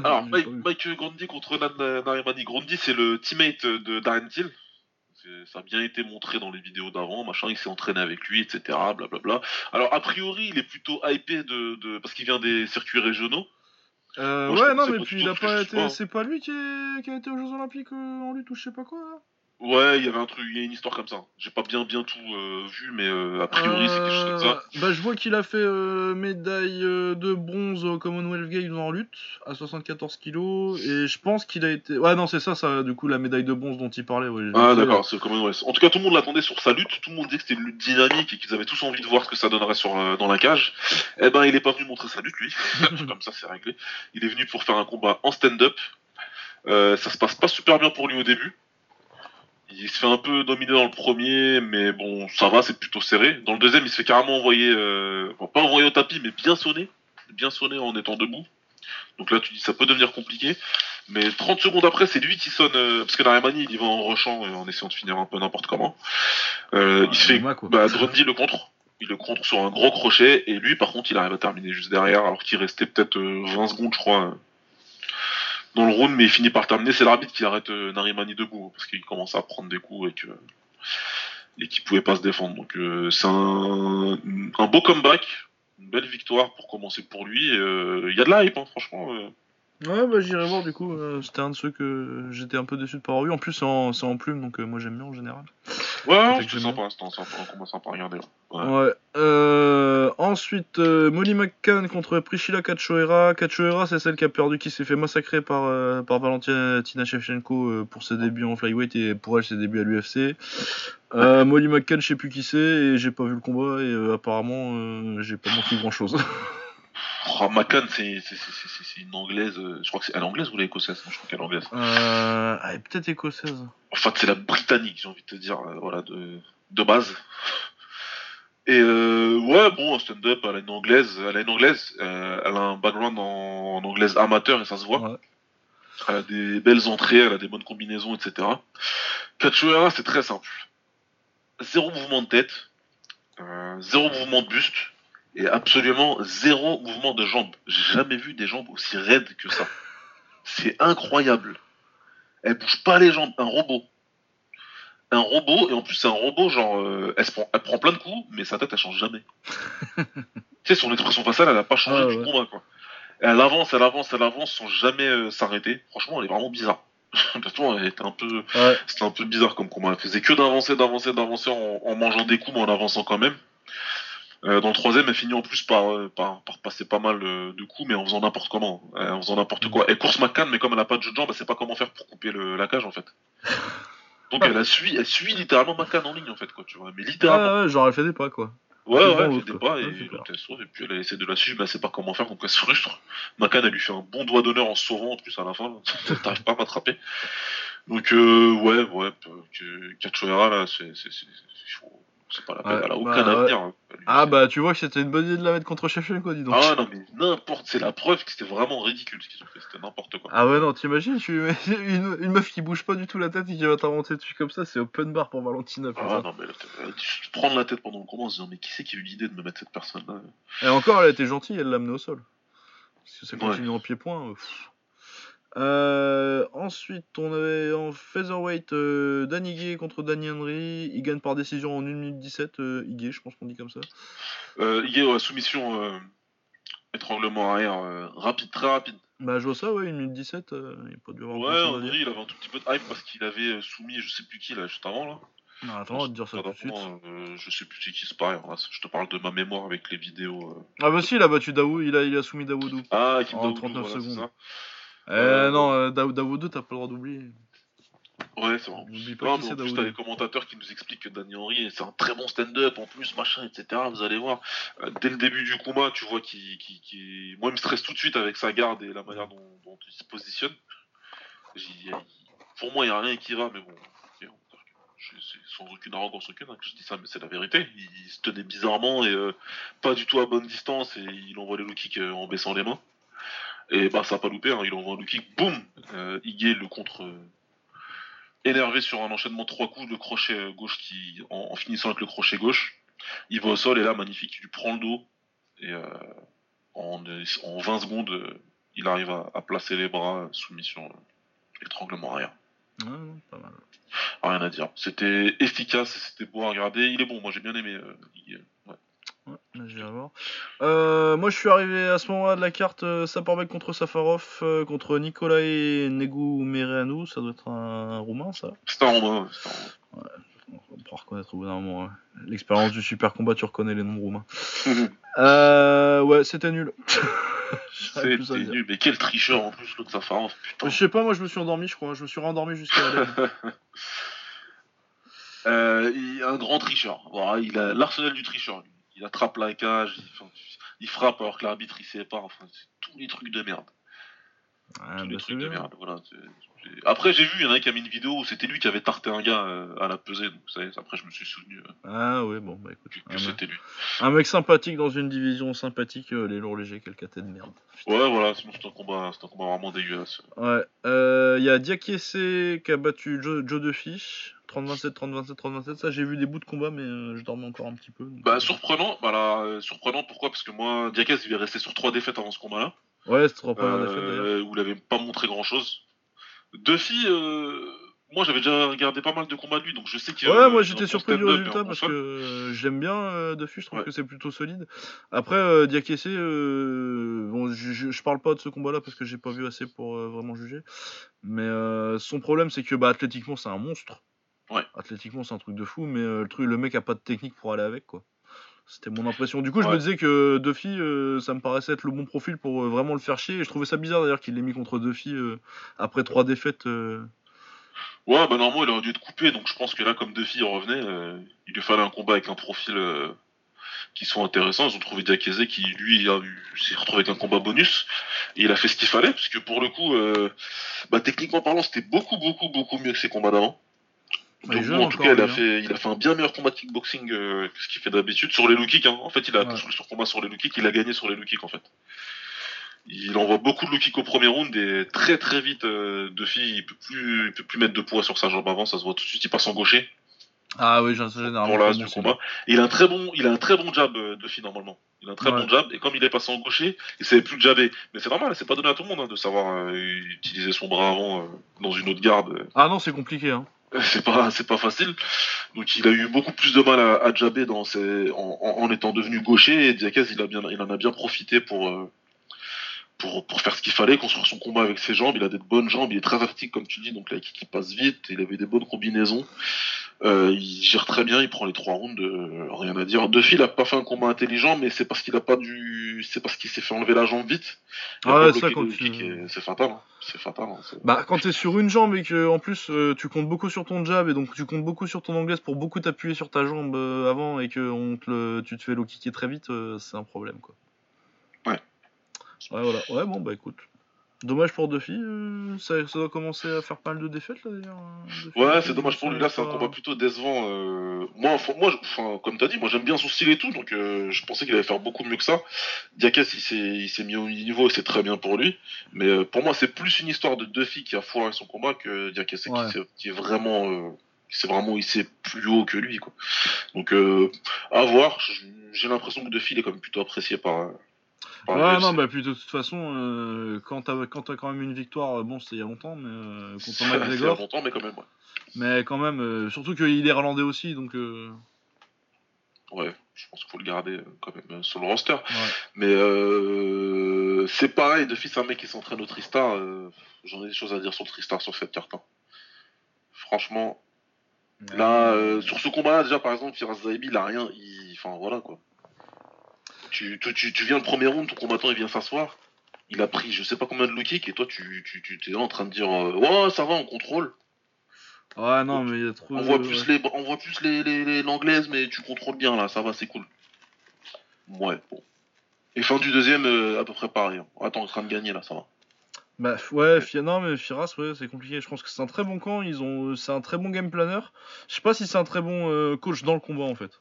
Alors Mike, Mike, Grundy contre Nan Narimani. Grundy c'est le teammate de Darren Till. Ça a bien été montré dans les vidéos d'avant, machin, il s'est entraîné avec lui, etc. Blablabla. Alors a priori il est plutôt hypé de, de... parce qu'il vient des circuits régionaux. Euh, ouais, non, mais puis il a pas été. C'est pas lui qui, qui, a été aux Jeux Olympiques euh, en lutte ou je sais pas quoi. Là. Ouais, il y avait un truc, il y a une histoire comme ça. J'ai pas bien bien tout euh, vu, mais euh, a priori c'est quelque chose comme ça. Euh, bah je vois qu'il a fait médaille de bronze au Commonwealth Games en lutte à 74 kilos et je pense qu'il a été. Ouais non c'est ça, ça du coup la médaille de bronze dont il parlait. Ouais, ah d'accord, c'est Commonwealth. En tout cas tout le monde l'attendait sur sa lutte, tout le monde disait que c'était une lutte dynamique et qu'ils avaient tous envie de voir ce que ça donnerait sur dans la cage. Eh ben il est pas venu montrer sa lutte lui, comme ça c'est réglé. Il est venu pour faire un combat en stand-up. ça se passe pas super bien pour lui au début. Il se fait un peu dominer dans le premier, mais bon, ça va, c'est plutôt serré. Dans le deuxième, il se fait carrément envoyer, euh, pas envoyer au tapis, mais bien sonner, bien sonner en étant debout. Donc là, tu dis, ça peut devenir compliqué. Mais 30 secondes après, c'est lui qui sonne, euh, parce que Narimani, il y va en rushant et en essayant de finir un peu n'importe comment. Euh, il se fait, bah, Grundy le contre. Il le contre sur un gros crochet, et lui, par contre, il arrive à terminer juste derrière, alors qu'il restait peut-être 20 secondes, je crois, dans le round, mais il finit par terminer. C'est l'arbitre qui arrête euh, Narimani debout parce qu'il commence à prendre des coups et que et qu'il pouvait pas se défendre. Donc euh, c'est un, beau comeback, une belle victoire pour commencer pour lui. Euh, il y a de la hype, hein, franchement. Ouais, bah j'irai voir du coup. C'était un de ceux que j'étais un peu déçu de pas avoir vu. En plus, c'est en, en, plume, donc moi j'aime bien en général. Ouais, c'est sympa, c'est un combat sympa à regarder. Ouais. ouais. Euh, ensuite, euh, Molly McCann contre Priscilla Cachoeira. Cachoeira, c'est celle qui a perdu, qui s'est fait massacrer par, euh, par Valentina Shevchenko euh, pour ses débuts en flyweight et pour elle ses débuts à l'UFC. Euh, Molly McCann, je sais plus qui c'est et j'ai pas vu le combat et apparemment j'ai pas montré grand chose. Oh, McCann, c'est une anglaise. Je crois que c'est elle anglaise ou l'écossaise Je crois qu'elle est anglaise. Euh, elle est peut-être écossaise. Enfin, c'est la britannique, j'ai envie de te dire, voilà, de, de base. Et euh, ouais, bon, stand-up, elle a une anglaise, elle a une anglaise, euh, elle a un background en, en, anglaise amateur et ça se voit. Ouais. Elle a des belles entrées, elle a des bonnes combinaisons, etc. Cachoeira, c'est très simple. Zéro mouvement de tête, euh, zéro mouvement de buste et absolument zéro mouvement de jambes. J'ai jamais vu des jambes aussi raides que ça. C'est incroyable. Elle bouge pas les jambes, un robot un robot, et en plus c'est un robot, genre, euh, elle, prend, elle, prend, plein de coups, mais sa tête elle change jamais. tu sais, son expression faciale elle a pas changé ah, du combat, quoi. elle avance, elle avance, elle avance sans jamais euh, s'arrêter. Franchement, elle est vraiment bizarre. Pourtant, elle était un peu, ouais. c'était un peu bizarre comme combat. Elle faisait que d'avancer, d'avancer, d'avancer en, en, mangeant des coups, mais en avançant quand même. Euh, dans le troisième, elle finit en plus par, euh, par, par passer pas mal euh, de coups, mais en faisant n'importe comment, en faisant n'importe quoi. Elle course McCann, mais comme elle a pas de jeu de jambes, elle sait pas comment faire pour couper le, la cage en fait. Donc elle a suit, elle suit littéralement McCann en ligne en fait, quoi, tu vois. Mais littéralement. Ah ouais, genre elle fait des pas quoi. Ouais, ouais, bon, elle fait des pas et elle sauve, et puis elle essaie de la suivre, mais elle sait pas comment faire, donc elle se frustre. Macan, elle lui fait un bon doigt d'honneur en sauvant en plus à la fin, t'arrives pas à m'attraper. Donc, euh, ouais, ouais, Cachoeira, là, c'est c'est- c'est- pas la peine, Ouais, elle a bah, aucun avenir. hein. Ah bah tu vois que c'était une bonne idée de la mettre contre Shevchenko, dis donc. Ah non, mais n'importe, c'est la preuve que c'était vraiment ridicule ce qu'ils ont fait, c'était n'importe quoi. Ah ouais non, t'imagines, tu mets une, une meuf qui bouge pas du tout la tête et qui va t'inventer dessus comme ça, c'est open bar pour Valentina. putain. Ah non, mais là, euh, tu te prends la tête pendant le combat en se disant, mais qui c'est qui a eu l'idée de me mettre cette personne-là? Et encore, elle était gentille, elle l'a amené au sol. Parce que ça Ouais. continue en pied-point. euh. Euh, ensuite, on avait en featherweight euh, Dan Higuet contre Danny Henry. Il gagne par décision en 1 minute 17. Euh, je pense qu'on dit comme ça. euh, soumission, euh, étranglement arrière, euh, rapide, très rapide. Bah, je vois ça, ouais, 1 minute 17. euh, il dû avoir Ouais, Henry, il avait un tout petit peu de hype parce qu'il avait soumis je sais plus qui là juste avant là. Non, attends, on va te dire ça tout de suite. Euh, je sais plus c'est qui c'est pareil. là, je te parle de ma mémoire avec les vidéos. euh. Ah bah si, il a battu Daoud, il a, il a soumis Daoudou. Ah, En Daoudou, 39 voilà, c'est secondes. Eh Euh, non, euh, Daoudou, t'as pas le droit d'oublier. Ouais, c'est vrai. N'oublie pas qui mais c'est en plus, Daoudou. t'as les commentateurs qui nous expliquent que Danny Henry, c'est un très bon stand-up en plus, machin, etc. Vous allez voir. Euh, dès le début du combat, tu vois qu'il. qu'il- qu'il- Moi, il me stresse tout de suite avec sa garde et la manière dont, dont il se positionne. Pour moi, il n'y a rien qui va, mais bon. je- c'est sans aucune arrogance aucune hein, que je dis ça, mais c'est la vérité. Il, il se tenait bizarrement et euh, pas du tout à bonne distance et il envoie les low kicks euh, en baissant les mains. Et bah, ça a pas loupé, hein, il envoie un low kick, boum euh, le contre. euh, énervé sur un enchaînement de trois coups, le crochet euh, gauche qui, en, en finissant avec le crochet gauche, il va au sol et là, magnifique, il lui prend le dos et euh, en, euh, en 20 secondes, il arrive à, à placer les bras, soumission, étranglement arrière. Pas mal. Rien à dire. C'était efficace, c'était beau à regarder. Il est bon, moi j'ai bien aimé. il- ouais. Ouais, voir. Euh, moi, je suis arrivé à ce moment-là de la carte euh, contre Safarov euh, contre Nicolae Negoumereanu. Ça doit être un, roumain, ça. C'était un ouais, romain. On pourra reconnaître au bout d'un moment. ouais. L'expérience du super combat, tu reconnais les noms roumains. Euh, ouais, c'était nul. C'était nul, mais quel tricheur en plus, l'autre Safarov, putain. Je sais pas, moi je me suis endormi, je crois. Je me suis rendormi jusqu'à la. Euh, un grand tricheur. Voilà, il a l'arsenal du tricheur. lui. Il attrape la cage, il, enfin, il frappe alors que l'arbitre il sait pas. Enfin, c'est tous les trucs de merde. Ah, tous les bah, trucs de merde. Voilà. Après j'ai vu, il y en a un qui a mis une vidéo où c'était lui qui avait tarté un gars euh, à la pesée. Donc ça est, après je me suis souvenu euh, Ah, ouais, bon, bah écoute. que, que Un, mec- c'était lui. un mec sympathique dans une division sympathique, euh, les lourds légers, quel caté de merde. Ouais, voilà. Sinon c'est un combat, c'est un combat vraiment dégueulasse. Ouais, il y a Diakese qui a battu Joe, Joe 30-27, 30-27, 30-27. Ça, j'ai vu des bouts de combat, mais euh, je dormais encore un petit peu. donc, Bah euh, surprenant. Bah là, euh, surprenant. Pourquoi? Parce que moi, Diakaz il est resté sur trois défaites avant ce combat-là. Ouais, c'était trop première défaite d'ailleurs. où il avait pas montré grand chose. Duffy, moi j'avais déjà regardé pas mal de combats de lui, donc je sais qu'il y a- Ouais, moi j'étais surpris du résultat parce que j'aime bien Duffy, je trouve Ouais. que c'est plutôt solide. Après, Diakese, euh, bon, je, je, je parle pas de ce combat-là parce que j'ai pas vu assez pour euh, vraiment juger. Mais euh, son problème, c'est que bah, athlétiquement, c'est un monstre. Ouais. Athlétiquement, c'est un truc de fou, mais euh, le, truc, le mec a pas de technique pour aller avec, quoi. C'était mon impression. Du coup, je me disais que Duffy, euh, ça me paraissait être le bon profil pour euh, vraiment le faire chier. Et je trouvais ça bizarre d'ailleurs qu'il l'ait mis contre Duffy euh, après trois défaites. Ouais, bah normalement il aurait dû être coupé, donc je pense que là, comme Duffy revenait, il lui fallait un combat avec un profil qui soit intéressant. Ils ont trouvé Diakese qui, lui, s'est retrouvé avec un combat bonus. Et il a fait ce qu'il fallait, parce que pour le coup, bah, techniquement parlant, c'était beaucoup, beaucoup, beaucoup mieux que ses combats d'avant. Donc, en tout cas, il a, lui, hein. fait, il a fait un bien meilleur combat de kickboxing euh, que ce qu'il fait d'habitude sur les low kicks. Hein. En fait, il a Ouais. construit son combat sur les low kicks, il a gagné sur les low kicks en fait. Il envoie beaucoup de low kicks au premier round et très très vite, euh, Duffy, il peut plus, il peut plus mettre de poids sur sa jambe avant, ça se voit tout de suite, il passe en gaucher Ah oui, j'ai- généralement. pour la du combat. Et il a un très bon, il a un très bon jab euh, Duffy normalement. Il a un très Ouais. bon jab et comme il est passé en gaucher, il savait plus jabber. Mais c'est normal, c'est pas donné à tout le monde hein, de savoir euh, utiliser son bras avant euh, dans une autre garde. Ah non, c'est compliqué. Hein. C'est pas c'est pas facile. Donc il a eu beaucoup plus de mal à, à dans ses, en, en- en étant devenu gaucher et Diakaz il a bien il en a bien profité pour euh, pour, pour faire ce qu'il fallait, construire son combat avec ses jambes. Il a des bonnes jambes, il est très athlétique comme tu dis, donc là il passe vite, il avait des bonnes combinaisons. Euh, il gère très bien, il prend les trois rounds, euh, rien à dire. Duffy, il a pas fait un combat intelligent, mais c'est parce qu'il a pas dû, c'est parce qu'il s'est fait enlever la jambe vite. Ah ça quand C'est fatal, hein. c'est fatal. Hein. Bah quand t'es sur une jambe et que en plus euh, tu comptes beaucoup sur ton jab et donc tu comptes beaucoup sur ton anglaise pour beaucoup t'appuyer sur ta jambe avant et que on te tu te fais low kicker très vite, c'est un problème quoi. Ouais. Ouais voilà. Ouais bon bah écoute. Dommage pour Duffy, euh, ça, doit commencer à faire pas mal de défaites là d'ailleurs. Hein, ouais, c'est dommage pour lui. Là, c'est un combat plutôt décevant. Euh. Moi, moi comme t'as dit, moi j'aime bien son style et tout, donc euh, je pensais qu'il allait faire beaucoup mieux que ça. Diakès, il s'est mis au niveau et c'est très bien pour lui. Mais pour moi, c'est plus une histoire de Duffy qui a foiré son combat que Diakès qui, est vraiment. c'est vraiment il plus haut que lui quoi. Donc à voir, j'ai l'impression que Duffy il est quand même plutôt apprécié par Ouais, non, bah, puis de toute façon, euh, quand t'as quand quand même une victoire, euh, bon, c'était il y a longtemps, mais euh, contre McGregor. il y a longtemps, mais quand même, ouais. Mais quand même, euh, surtout qu'il est irlandais aussi, donc. Euh... Ouais, je pense qu'il faut le garder quand même sur le roster. Mais euh, c'est pareil, de fils un mec qui s'entraîne au Tristar, j'en ai des choses à dire sur le Tristar sur cette carte. Hein. Franchement, là, sur ce combat-là, déjà par exemple, Firas Zaibi, il a rien, il... enfin voilà quoi. Tu, tu, viens le premier round, ton combattant il vient s'asseoir. Il a pris je sais pas combien de low kick et toi tu, tu, es en train de dire euh, Ouais, ça va, on contrôle. Ouais, non, mais il y a trop. On voit plus les, on voit plus les, l'anglaise, mais tu contrôles bien là, ça va, c'est cool. Ouais, bon. Et fin du deuxième, euh, à peu près pareil. Hein. Attends, en train de gagner là, ça va. Bah ouais, non mais Firas, ouais, c'est compliqué. Je pense que c'est un très bon camp. Ils ont, c'est un très bon game planner. Je sais pas si c'est un très bon euh, coach dans le combat en fait.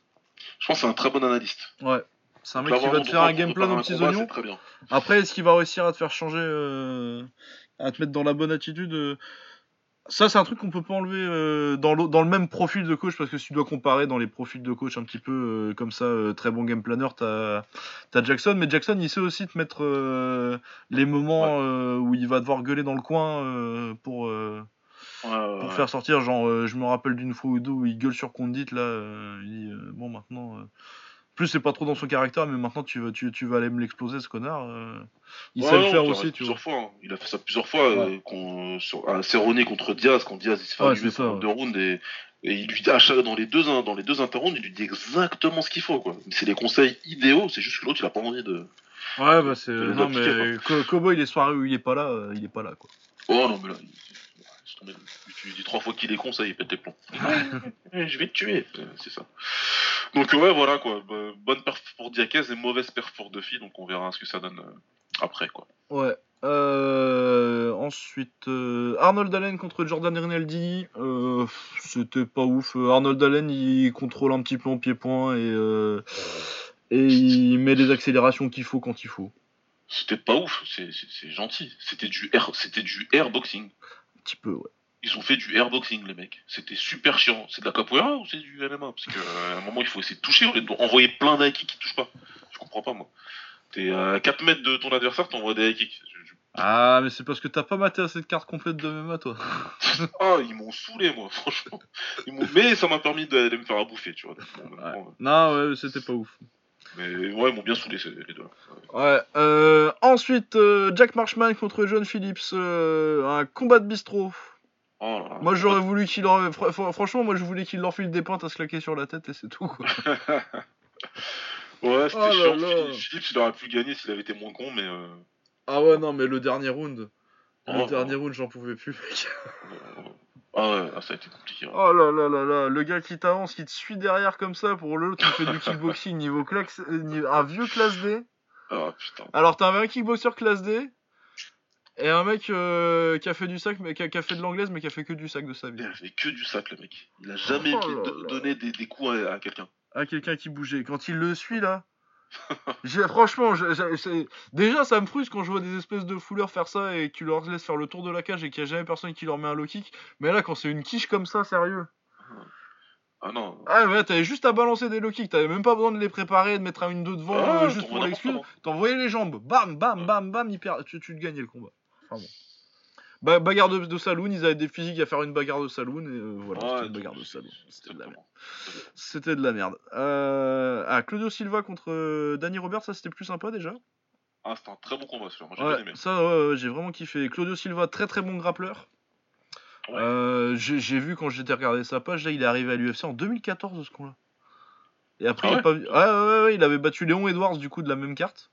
Je pense que c'est un très bon analyste. Ouais. C'est un mec qui va te faire un game plan aux petits oignons. Après, est-ce qu'il va réussir à te faire changer, euh, à te mettre dans la bonne attitude euh, Ça, c'est un truc qu'on peut pas enlever euh, dans, le, dans le même profil de coach, parce que si tu dois comparer dans les profils de coach un petit peu comme ça, très bon game planner, t'as as Jackson, mais Jackson, il sait aussi te mettre les moments où il va devoir gueuler dans le coin pour. pour faire sortir, genre, je me rappelle d'une fois ou deux où il gueule sur Condit, là, il dit, bon, maintenant, plus c'est pas trop dans son caractère, mais maintenant tu vas, tu, tu vas aller me l'exploser ce connard. Euh. Il sait le faire aussi, tu vois. Fois, hein. Il a fait ça plusieurs fois euh, sur, à Cerrone contre Diaz, quand Diaz il se fait ouais, ça, deux rounds et, et, il lui dit à chaque, dans les deux dans les deux interrounds, il lui dit exactement ce qu'il faut quoi. C'est des conseils idéaux, c'est juste que l'autre il a pas envie de. Ouais bah c'est non mais Kobo il est soirée où il est pas là, euh, il est pas là quoi. Oh non mais là. Tu lui dis trois fois qu'il est con, ça il pète les plombs. je vais te tuer, c'est ça. Donc ouais, voilà quoi. Bonne perf pour Diakez et mauvaise perf pour Duffy, donc on verra ce que ça donne euh, après quoi. Ouais. Euh, ensuite, euh, Arnold Allen contre Jordan Rinaldi. C'était pas ouf. Arnold Allen, il contrôle un petit peu en pied-point et, et il met les accélérations qu'il faut quand il faut. C'était pas ouf, c'est gentil. C'était du air, c'était du airboxing. Un petit peu, ouais. Ils ont fait du airboxing, les mecs. C'était super chiant. C'est de la capoeira ou c'est du MMA Parce qu'à euh, un moment, il faut essayer de toucher. On envoyer plein d'high qui touchent pas. Je comprends pas, moi. T'es à 4 mètres de ton adversaire, t'envoies des high Ah, mais c'est parce que t'as pas maté cette carte complète de MMA, toi. ah, ils m'ont saoulé, moi, franchement. Mais ça m'a permis de, me faire à bouffer, tu vois. Non, ouais, c'était pas ouf. Mais ouais, ils m'ont bien saoulé, les deux. Ouais. Euh, ensuite, euh, Jack Marshman contre John Phillips. un combat de bistrot. Oh moi j'aurais voulu qu'il leur. Franchement, moi je voulais qu'il leur file des pointes à se claquer sur la tête et c'est tout quoi. ouais, c'était oh chiant. Philippe, il aurait pu gagner s'il avait été moins con, mais. Euh, ah ouais, non, mais le dernier round. Le oh, dernier round, j'en pouvais plus, mec. Ah ouais, ah, ça a été compliqué. Oh là là là là, le gars qui t'avance, qui te suit derrière comme ça, pour l'autre, qui fait du kickboxing niveau classe, euh, un vieux classe D. Ah putain. Alors t'avais un kickboxer classe D, et un mec euh, qui a fait du sac, mais qui a, fait de l'anglaise, mais qui a fait que du sac de sa vie. Il a fait que du sac, le mec. Il a jamais oh donné des, coups à, quelqu'un. À quelqu'un qui bougeait. Quand il le suit, là. franchement, déjà ça me frustre quand je vois des espèces de fouleurs faire ça et que tu leur laisses faire le tour de la cage et qu'il n'y a jamais personne qui leur met un low kick. Mais là, quand c'est une quiche comme ça, sérieux. Ah non. Ah ouais, t'avais juste à balancer des low kicks, t'avais même pas besoin de les préparer, de mettre un une deux devant, ah, euh, juste pour l'excuse. T'envoyais les jambes, bam, bam, bam, bam, tu, tu te gagnais le combat bagarre de, de, saloon, ils avaient des physiques à faire une bagarre de saloon, et euh, voilà, c'était une bagarre de saloon. C'était de la merde. C'était de la merde. Euh, ah, Claudio Silva contre euh, Danny Robert, ça c'était plus sympa déjà? Ah, c'était un très bon combat celui-là. Moi, j'ai bien Ouais, aimé. ça, ouais, j'ai vraiment kiffé. Claudio Silva, très très bon grappleur. Ouais. Euh, j'ai vu quand j'étais regardé sa page, là, il est arrivé à l'UFC en 2014, ce con-là. Et après, Ah il, pas... il avait battu Léon Edwards, du coup, de la même carte,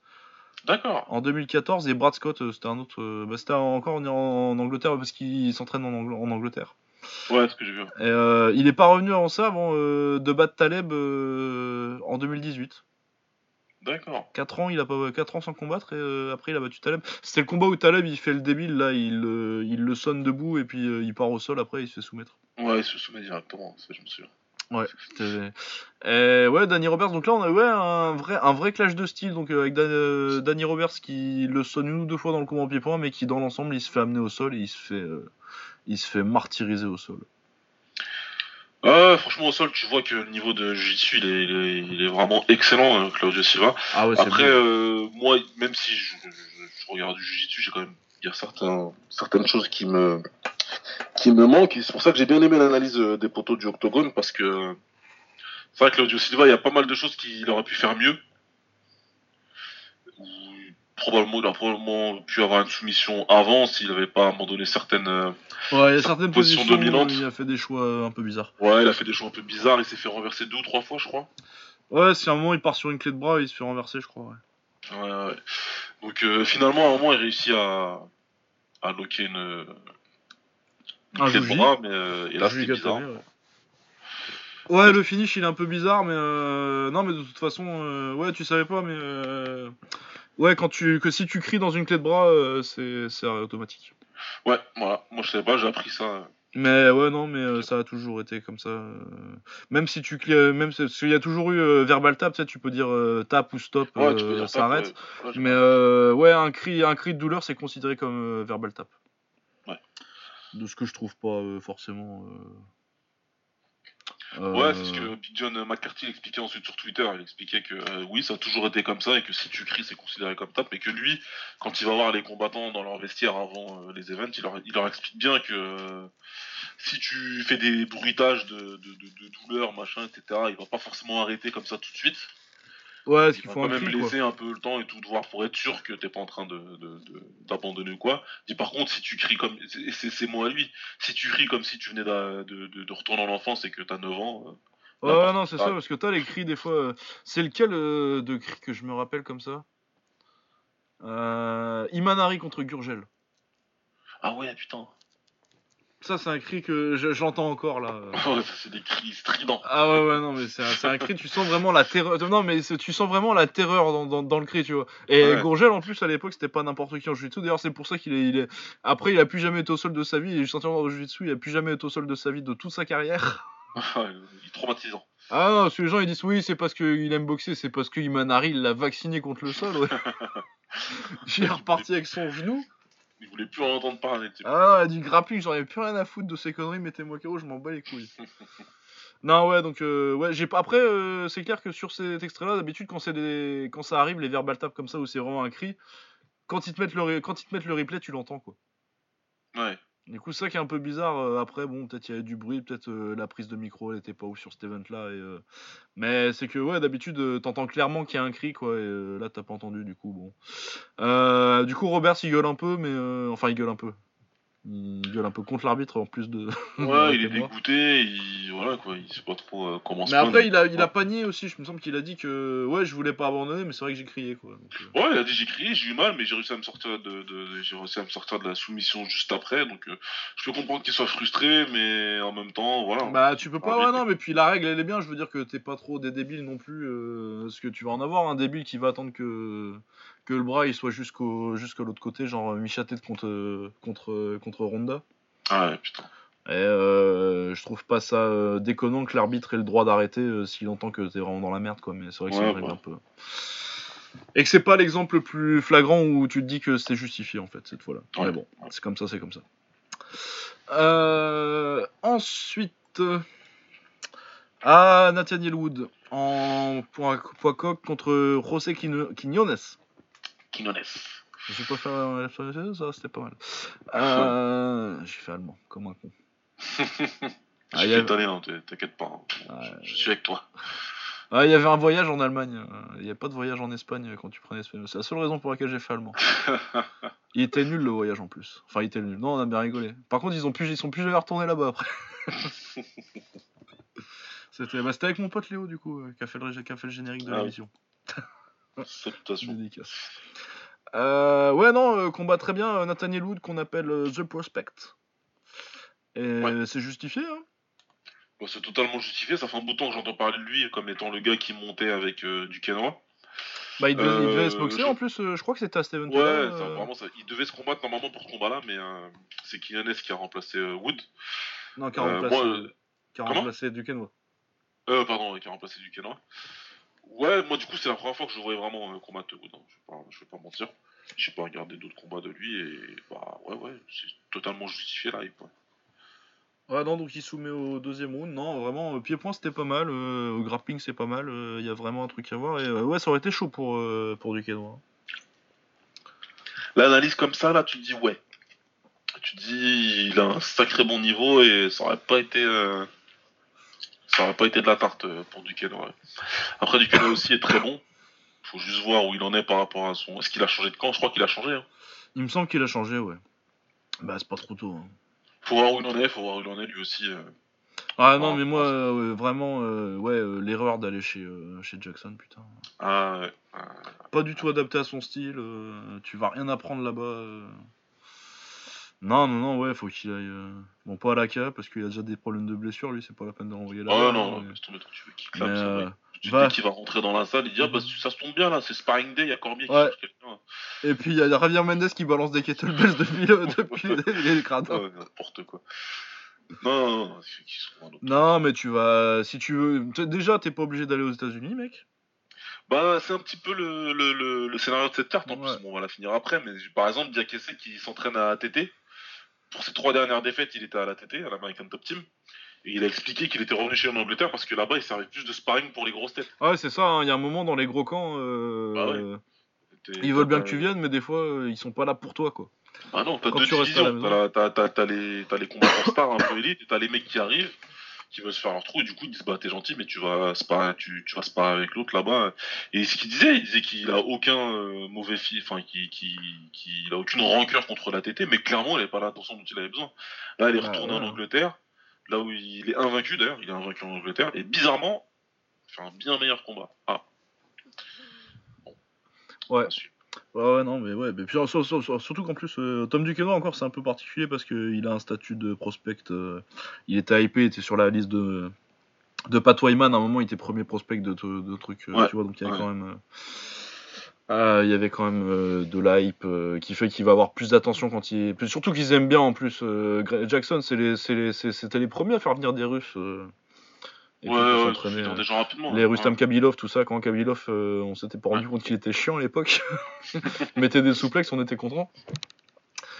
D'accord. en 2014, et Brad Scott, euh, c'était un autre. euh, bah, c'était encore en, en Angleterre, parce qu'il s'entraîne en, Angl- en Angleterre. Ouais, c'est ce que j'ai vu. Et, euh, il est pas revenu avant ça, avant euh, de battre Taleb euh, en 2018. D'accord. 4 ans, il a pas 4 ans sans combattre et après il a battu Taleb. C'était le combat où Taleb il fait le débile là, il, il le sonne debout et puis il part au sol après il se fait soumettre. Ouais, il se soumet directement, ça je me souviens. Ouais, et ouais, Danny Roberts donc là on a ouais un vrai un vrai clash de style donc euh, avec Dan- euh, Danny Roberts qui le sonne une ou deux fois dans le combat en pied-point mais qui dans l'ensemble il se fait amener au sol et il se fait euh, il se fait martyriser au sol. Euh, franchement, au sol, tu vois que le niveau de Jiu-Jitsu, il est, il est, il est vraiment excellent, euh, Claudio Silva. Ah ouais, Après, euh, moi, même si je, je- je regarde du Jiu-Jitsu, j'ai quand même il y a certains, certaines choses qui me, qui me manquent. Et c'est pour ça que j'ai bien aimé l'analyse euh, des poteaux du octogone, parce que c'est vrai que Claudio Silva, il y a pas mal de choses qu'il aurait pu faire mieux. Probablement, il aurait probablement pu avoir une soumission avant s'il n'avait pas abandonné certaines. euh, Ouais, il y a certaines position positions dominante. il a fait des choix euh, un peu bizarres. Ouais, il a fait des choix un peu bizarres. Il s'est fait renverser deux ou trois fois, je crois. Ouais, si à un moment il part sur une clé de bras, il se fait renverser, je crois. Ouais. Ouais, ouais. Donc euh, finalement, à un moment, il réussit à, à loquer une, une Un clé de Juji. bras, mais euh, et là, c'était bizarre. Ouais. Ouais, le finish il est un peu bizarre, mais euh, non, mais de toute façon, euh, ouais, tu savais pas, mais euh, ouais, quand tu que si tu cries dans une clé de bras, euh, c'est c'est automatique. Ouais, voilà. Moi, je savais pas, j'ai appris ça. Mais ouais, non, mais euh, ça a toujours été comme ça. euh, même si tu cries, euh, même si- parce qu'il y a toujours eu verbal tap, tu sais, tu peux dire tap ou stop, Ouais, ça arrête. ouais, ouais, j'ai Mais ouais, un cri, un cri de douleur, c'est considéré comme verbal tap. Ouais. De ce que je trouve pas euh, forcément. euh, Ouais, euh, c'est ce que Big John McCarthy expliquait ensuite sur Twitter. Il expliquait que oui, ça a toujours été comme ça et que si tu cries, c'est considéré comme tap. Mais que lui, quand il va voir les combattants dans leur vestiaire avant les events, il leur, explique bien que si tu fais des bruitages de, de, de, de douleur, machin, etc., il va pas forcément arrêter comme ça tout de suite. Ouais, ce qu'il faut quand même quoi. laisser un peu le temps et tout de voir pour être sûr que t'es pas en train de, de- de- d'abandonner ou quoi. Dit par contre si tu cries comme c'est, moi à lui. Si tu cries comme si tu venais de, de, de retourner en enfance et que t'as 9 ans. euh, Ouais, non, c'est ça, parce que t'as les cris des fois. euh, C'est lequel euh, de cri que je me rappelle comme ça? Euh, Imanari contre Gurgel. Ah ouais putain. Ça, c'est un cri que je- j'entends encore là. Ouais, ça c'est des cris stridents. Ah ouais, ouais, non, mais c'est un, cri, tu sens vraiment la terreur. Non, mais tu sens vraiment la terreur dans, dans, dans le cri, tu vois. Et Ouais. Gourgel, en plus, à l'époque, c'était pas n'importe qui en jiu-jitsu. D'ailleurs, c'est pour ça qu'il est, il est. Après, il a plus jamais été au sol de sa vie. Il est juste entièrement au jiu-jitsu. Il a plus jamais été au sol de sa vie de toute sa carrière. Ouais, il est traumatisant. Ah non, parce que les gens ils disent oui, c'est parce qu'il aime boxer, c'est parce que Imanari il l'a vacciné contre le sol, ouais. J'ai reparti avec son genou. Il voulait plus en entendre parler. tu. Ah, du grappling, j'en avais plus rien à foutre de ces conneries, mettez-moi KO, je m'en bats les couilles. non, ouais, donc, euh, ouais, j'ai pas. Après, euh, c'est clair que sur cet extrait-là, d'habitude, quand, des... quand ça arrive, les verbal taps comme ça, où c'est vraiment un cri, quand ils te mettent le, quand ils te mettent le replay, tu l'entends, quoi. Ouais. Du coup, ça qui est un peu bizarre. euh, après, bon, peut-être il y avait du bruit, peut-être euh, la prise de micro, elle était pas ouf sur cet event-là. Euh, Mais c'est que, ouais, d'habitude, t'entends clairement qu'il y a un cri, quoi. Et là, t'as pas entendu, du coup, bon. Du coup, Robert, il gueule un peu, mais. Enfin, il gueule un peu. Il gueule un peu contre l'arbitre en plus de. Ouais, il est dégoûté. Il voilà quoi. Il sait pas trop euh, comment se Mais après, il a, il a panié aussi. Je me semble qu'il a dit que, ouais, je voulais pas abandonner, mais c'est vrai que j'ai crié, quoi. Donc, euh, Ouais, il a dit j'ai crié, j'ai eu mal, mais j'ai réussi à me sortir de, de- j'ai réussi à me sortir de la soumission juste après, donc euh, je peux comprendre qu'il soit frustré, mais en même temps, voilà. Bah tu peux pas, ouais non, mais puis la règle elle est bien, je veux dire que t'es pas trop des débiles non plus, euh, parce que tu vas en avoir un débile qui va attendre que, que le bras il soit jusqu'au jusqu'à l'autre côté, genre euh, Michatet contre, contre, contre Ronda. Ah ouais, putain. Et euh, je trouve pas ça euh, déconnant que l'arbitre ait le droit d'arrêter euh, s'il entend que t'es vraiment dans la merde quoi, mais c'est vrai que Ouais, une règle bah. un peu. Et que c'est pas l'exemple le plus flagrant où tu te dis que c'est justifié en fait cette fois-là. Ouais. Mais bon, c'est comme ça, c'est comme ça. Euh, ensuite, euh, ah Nathaniel Wood en poids, coq contre José Quino- Quiñones. Quinones. Je vais pas faire euh, ça, c'était pas mal. Euh, J'ai fait allemand, comme un con. Je Ah, suis il y a- italien, t'es- t'inquiète pas. hein. Je, je suis avec toi. Ah, il y avait un voyage en Allemagne. euh, Il n'y avait pas de voyage en Espagne quand tu prenais espagnol. C'est la seule raison pour laquelle j'ai fait allemand. Il était nul le voyage en plus. Enfin, il était nul. Non, on a bien rigolé. Par contre, ils ont plus, ils sont plus jamais retournés là-bas après. C'était bah, c'était avec mon pote Léo du coup, euh, qui a fait le, qui a fait le générique de Ah oui. L'émission. Salutations. Dédicace. Euh, ouais, non, euh, combat très bien. euh, Nathaniel Wood qu'on appelle The Prospect. Et Ouais. c'est justifié, hein. Bon, c'est totalement justifié. Ça fait un bout de temps que j'entends parler de lui comme étant le gars qui montait avec euh, du Kenoa. Bah, il devait, il devait Euh, se boxer je- en plus. je crois que c'était à Steven Ouais, ça, vraiment, ça- il devait se combattre normalement pour ce combat-là, mais c'est Kylianes qui a remplacé Wood. Non, qui a remplacé, euh, qui a remplacé Duquesnoy. Euh, pardon, qui a remplacé du Kenoa. Ouais, moi du coup, c'est la première fois que je voyais vraiment euh, combattre Wood. hein. Je vais pas, je vais pas mentir. J'ai pas regardé d'autres combats de lui et bah ouais, ouais, c'est totalement justifié là. Ouais. Ouais, non, donc il soumet au deuxième round. Non, vraiment, euh, pied-point c'était pas mal. euh, au grappling c'est pas mal. Il y a vraiment un truc à voir. Et euh, ouais, ça aurait été chaud pour, pour Duquesnoy. L'analyse comme ça, là, tu te dis ouais. Tu te dis, il a un sacré bon niveau et ça aurait pas été. Ça aurait pas été de la tarte euh, pour Duquesne. Ouais. Après, Duquesne aussi est très bon. Faut juste voir où il en est par rapport à son. Est-ce qu'il a changé de camp? Je crois qu'il a changé. Hein. Il me semble qu'il a changé, ouais. Bah, c'est pas trop tôt. hein. Faut voir où il en est, faut voir où il en est lui aussi. euh. Ah non, Ouais, mais moi, ouais. euh, vraiment, euh, ouais, euh, l'erreur d'aller chez, chez Jackson, putain. Ah ouais. euh, Pas du tout adapté à son style. tu vas rien apprendre là-bas. Euh. Non, non, non, ouais, faut qu'il aille. euh, Bon, pas à la K, parce qu'il a déjà des problèmes de blessure, lui, c'est pas la peine de renvoyer là. Ouais, non, non, laisse tomber toi, tu veux qu'il Mais, clame, euh, va. Tu qu'il va rentrer dans la salle, il dit ah bah ça se tombe bien là, c'est sparring day, il y a Cormier qui Ouais. cherche quelqu'un. Et puis il y a Javier Mendes qui balance des kettlebells depuis, le, depuis les gradins. Ouais, n'importe quoi. Non, non, non, sont. Non, mais tu vas. Si tu veux. Déjà, t'es pas obligé d'aller aux États-Unis, mec. Bah, c'est un petit peu le, le, le, le scénario de cette carte. En Ouais. plus, bon, on va la finir après. Mais par exemple, Diakese qui s'entraîne à ATT. Pour ses trois dernières défaites, il était à l'ATT, à l'American Top Team. Et il a expliqué qu'il était revenu chez lui en Angleterre parce que là-bas, il servait plus de sparring pour les grosses têtes. Ouais, c'est ça, hein, il y a un moment dans les gros camps. euh, Bah ouais. Ils veulent bien que tu viennes, mais des fois, euh, ils sont pas là pour toi, quoi. Ah non, t'as deux tu la divisions. T'as la- les, les combattants stars un peu élites, et t'as les mecs qui arrivent, qui veulent se faire leur trou, et du coup ils disent bah t'es gentil, mais tu vas sparer, tu, tu vas sparer avec l'autre là-bas. Et ce qu'il disait, il disait qu'il a aucun euh, mauvais fil, enfin qu'il qui, qui, a aucune rancœur contre la TT, mais clairement il avait pas l'attention dont il avait besoin. Là, il est Ah, retourné ouais. en Angleterre, là où il est invaincu d'ailleurs, il est invaincu en Angleterre, et bizarrement, il fait un bien meilleur combat. Ah. Bon. Ouais. Ouais, ouais, non, mais ouais. Mais puis, sur- sur- sur- surtout qu'en plus, euh, Tom Duquesnoy, encore, c'est un peu particulier parce qu'il a un statut de prospect. euh, il était hypé, il était sur la liste de. De Pat Wyman, à un moment, il était premier prospect de, de, de trucs, euh, Ouais, tu vois, donc il y avait ouais. quand même. euh, ah, il y avait quand même euh, de l'hype euh, qui fait qu'il va avoir plus d'attention quand il. puis Surtout qu'ils aiment bien en plus. euh, Gra- Jackson, c'est les, c'est les- c'est- c'était les premiers à faire venir des Russes. euh, et Ouais, ouais, s'entraîner, euh, des gens rapidement. les hein. Rustam Kabilov, tout ça, quand Kabilov, euh, on s'était pas rendu compte qu'il était chiant à l'époque. mettait des souplexes, on était content.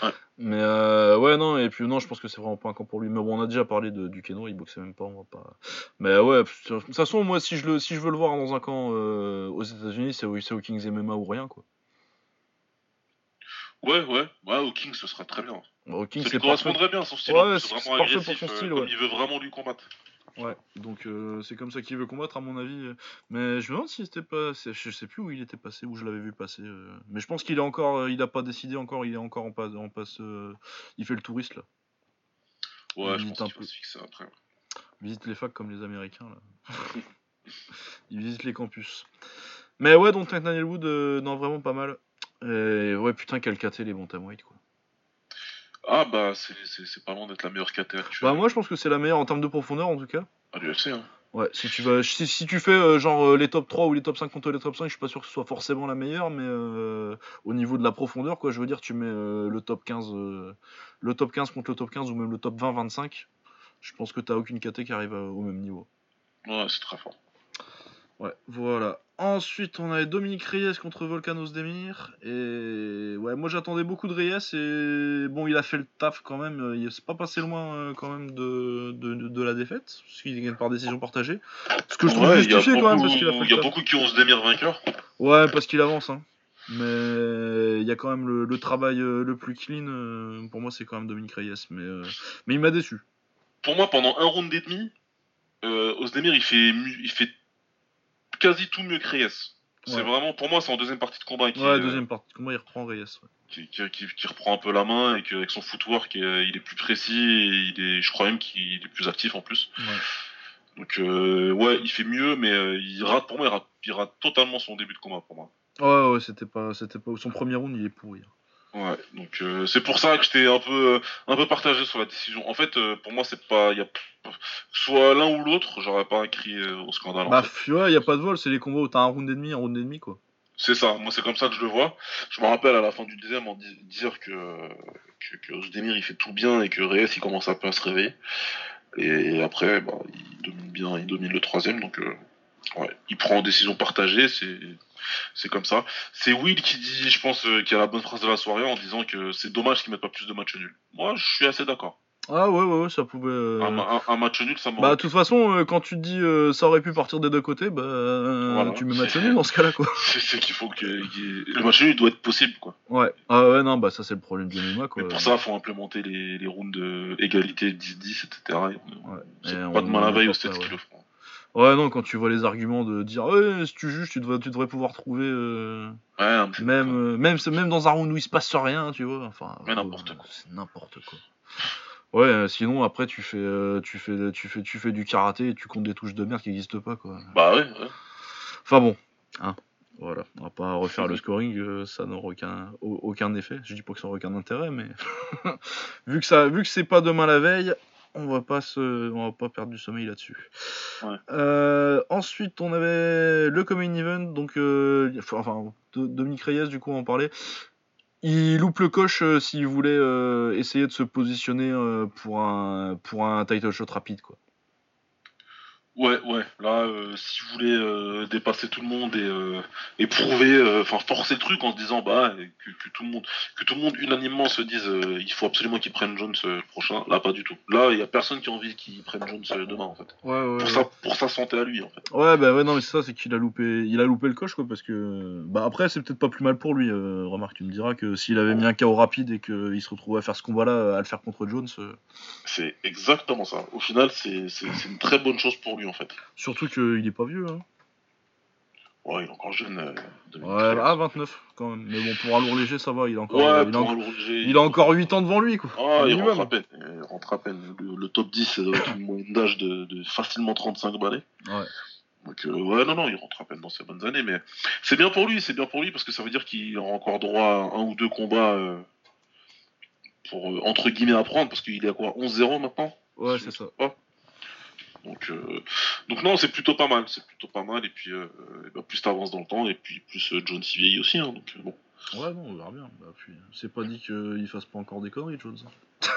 Ouais. Mais euh, ouais, non, et puis non, je pense que c'est vraiment pas un camp pour lui. Mais bon, on a déjà parlé de, du Keno, il boxait même pas, on va pas. Mais ouais, de toute façon, moi, si je, le, si je veux le voir dans un camp euh, aux États-Unis, c'est au, au Kings MMA ou rien, quoi. Ouais, ouais, ouais, au King ce sera très bien. Au Kings, Ça lui parfait. correspondrait bien son style. Ouais, c'est vraiment parfait pour agressif, son style, ouais. il veut vraiment lui combattre. Ouais, donc euh, c'est comme ça qu'il veut combattre, à mon avis. Mais je me demande si c'était pas. Je sais plus où il était passé, où je l'avais vu passer. euh. Mais je pense qu'il est encore. euh, Il a pas décidé encore, il est encore en passe. En passe Il fait le touriste, là. Ouais, Il je pense un qu'il peu- va se fixer après. Il visite les facs comme les Américains, là. il visite les campus. Mais ouais, donc Nathaniel Wood, euh, non, vraiment pas mal. Et ouais, putain, quel KT les bantamweight, quoi. Ah bah, c'est- pas loin d'être la meilleure KT actuelle. Bah, moi, je pense que c'est la meilleure en termes de profondeur, en tout cas. À l'UFC, hein. Ouais, si tu vas, si, si tu fais euh, genre euh, les top 3 ou les top 5 contre les top 5, je suis pas sûr que ce soit forcément la meilleure, mais euh, au niveau de la profondeur, quoi, je veux dire, tu mets euh, le top 15, euh, le top 15 contre le top 15 ou même le top 20-25, je pense que t'as aucune KT qui arrive au même niveau. Ouais, c'est très fort. Ouais, voilà. Ensuite, on avait Dominique Reyes contre Volkanos Demir. Et ouais, moi j'attendais beaucoup de Reyes et bon, il a fait le taf quand même. euh, Il s'est pas passé loin euh, quand même de, de, de- la défaite, parce qu'il gagne par décision partagée. Ce que je trouve Ouais, justifié quand même beaucoup- parce qu'il a fait Il y a beaucoup qui ont démir vainqueur. Ouais, parce qu'il avance. Hein. Mais il y a quand même le, le travail euh, le plus clean. pour moi, c'est quand même Dominique Reyes. Mais, euh, mais il m'a déçu. Pour moi, pendant un round et demi, euh, Ozdemir, il fait, il fait quasi tout mieux que Reyes. C'est Ouais. vraiment, pour moi, c'est en deuxième partie de combat qui, Ouais, euh, deuxième partie. Comment il reprend Reyes ouais. qui, qui- qui- qui reprend un peu la main et qu'avec son footwork, euh, il est plus précis et il est, je crois même qu'il est plus actif en plus. Ouais. Donc euh, ouais, il fait mieux, mais euh, il rate pour moi, il rate, il rate totalement son début de combat pour moi. Ouais, ouais, c'était pas, c'était pas. Son premier round, il est pourri. Ouais, donc euh, c'est pour ça que j'étais un peu, euh, un peu partagé sur la décision. En fait, euh, pour moi, c'est pas, il y a soit l'un ou l'autre, j'aurais pas crié au scandale. en Bah, fait. f- ouais, y a pas de vol, c'est les combats où t'as un round et demi, un round et demi, quoi. C'est ça, moi c'est comme ça que je le vois. Je me rappelle à la fin du deuxième en di- dire que, que, que il fait tout bien et que Reyes il commence un peu à se réveiller. Et, après, bah, il domine bien, il domine le troisième, donc euh, ouais, il prend en décision partagée, c'est c'est comme ça. C'est Will qui dit, je pense, euh, qui a la bonne phrase de la soirée en disant que c'est dommage qu'ils mettent pas plus de matchs nuls. Moi, je suis assez d'accord. Ah, ouais, ouais, ouais, ça pouvait. euh, Un, ma- un- un match nul, ça Bah, m'aurait de toute façon, euh, quand tu te dis euh, ça aurait pu partir des deux côtés, bah, euh, Voilà. tu mets match nul dans ce cas-là, quoi. c'est c'est qu'il faut que qu'il- le match nul il doit être possible, quoi. Ouais. Ah, ouais, non, bah, ça, c'est le problème du MMA, quoi. Mais pour ça, il faut implémenter les, les rounds de égalité 10-10, etc. Et, Ouais. C'est Et pas on- de mal à veille on aux fait, ouais. qui le feront. Ouais, non, quand tu vois les arguments de dire, ouais, si tu juges, tu devrais, tu devrais pouvoir trouver. euh, Ouais, c'est Même, euh, même, même dans un round où il se passe rien, tu vois. Enfin, euh, n'importe quoi. C'est n'importe quoi. Ouais, euh, sinon après tu fais, euh, tu fais, tu fais, tu fais du karaté et tu comptes des touches de merde qui n'existent pas quoi. Bah ouais, ouais. Enfin bon, hein, voilà, on va pas refaire le scoring, euh, ça n'aura aucun, au- aucun effet. Je dis pas que ça n'aura aucun intérêt, mais vu que ça, vu que c'est pas demain la veille, on va pas se, on va pas perdre du sommeil là-dessus. Ouais. Euh, ensuite, on avait le coming event, donc euh, enfin Dominique Reyes du coup on en parlait. Il loupe le coche euh, s'il voulait euh, essayer de se positionner pour un pour un title shot rapide quoi. Ouais, ouais. Là, euh, si vous voulez euh, dépasser tout le monde et, euh, et prouver, euh, enfin forcer le truc en se disant bah que, que tout le monde, que tout le monde unanimement se dise euh, il faut absolument qu'ils prennent Jones le prochain. Là, pas du tout. Là, il y a personne qui a envie qu'ils prennent Jones demain en fait. Ouais ouais. Pour ça, pour sa santé à lui en fait. Ouais bah ouais non mais c'est ça c'est qu'il a loupé il a loupé le coche quoi parce que bah après c'est peut-être pas plus mal pour lui remarque tu me diras que s'il avait mis un KO rapide et qu'il se retrouvait à faire ce combat là à le faire contre Jones C'est exactement ça. Au final, c'est une très bonne chose pour lui en fait. surtout qu'il est pas vieux hein. Ouais, il est encore jeune. euh, Ouais Reyes. ah 29 quand même mais bon pour un lourd léger ça va il a encore Ouais, il, a, en- léger, il a encore 8 ans devant lui quoi. Ah, il rentre à peine. Il rentre à peine. Le, le top 10, ça doit être une moyenne d'âge de, de facilement 35 balais. Ouais. Donc, euh, ouais, non, non, il rentre à peine dans ses bonnes années. Mais c'est bien pour lui, c'est bien pour lui parce que ça veut dire qu'il aura encore droit à un ou deux combats euh, pour, entre guillemets, apprendre parce qu'il est à quoi 11-0 maintenant Ouais Si c'est ça. pas. Donc, euh, donc non, c'est plutôt pas mal, c'est plutôt pas mal. Et puis, euh, et bah, plus t'avances dans le temps, et puis plus euh, John s'y vieillit aussi. Hein, donc, bon. Ouais, non, on verra bien. Bah, puis, c'est pas dit qu'il fasse pas encore des conneries, Jones.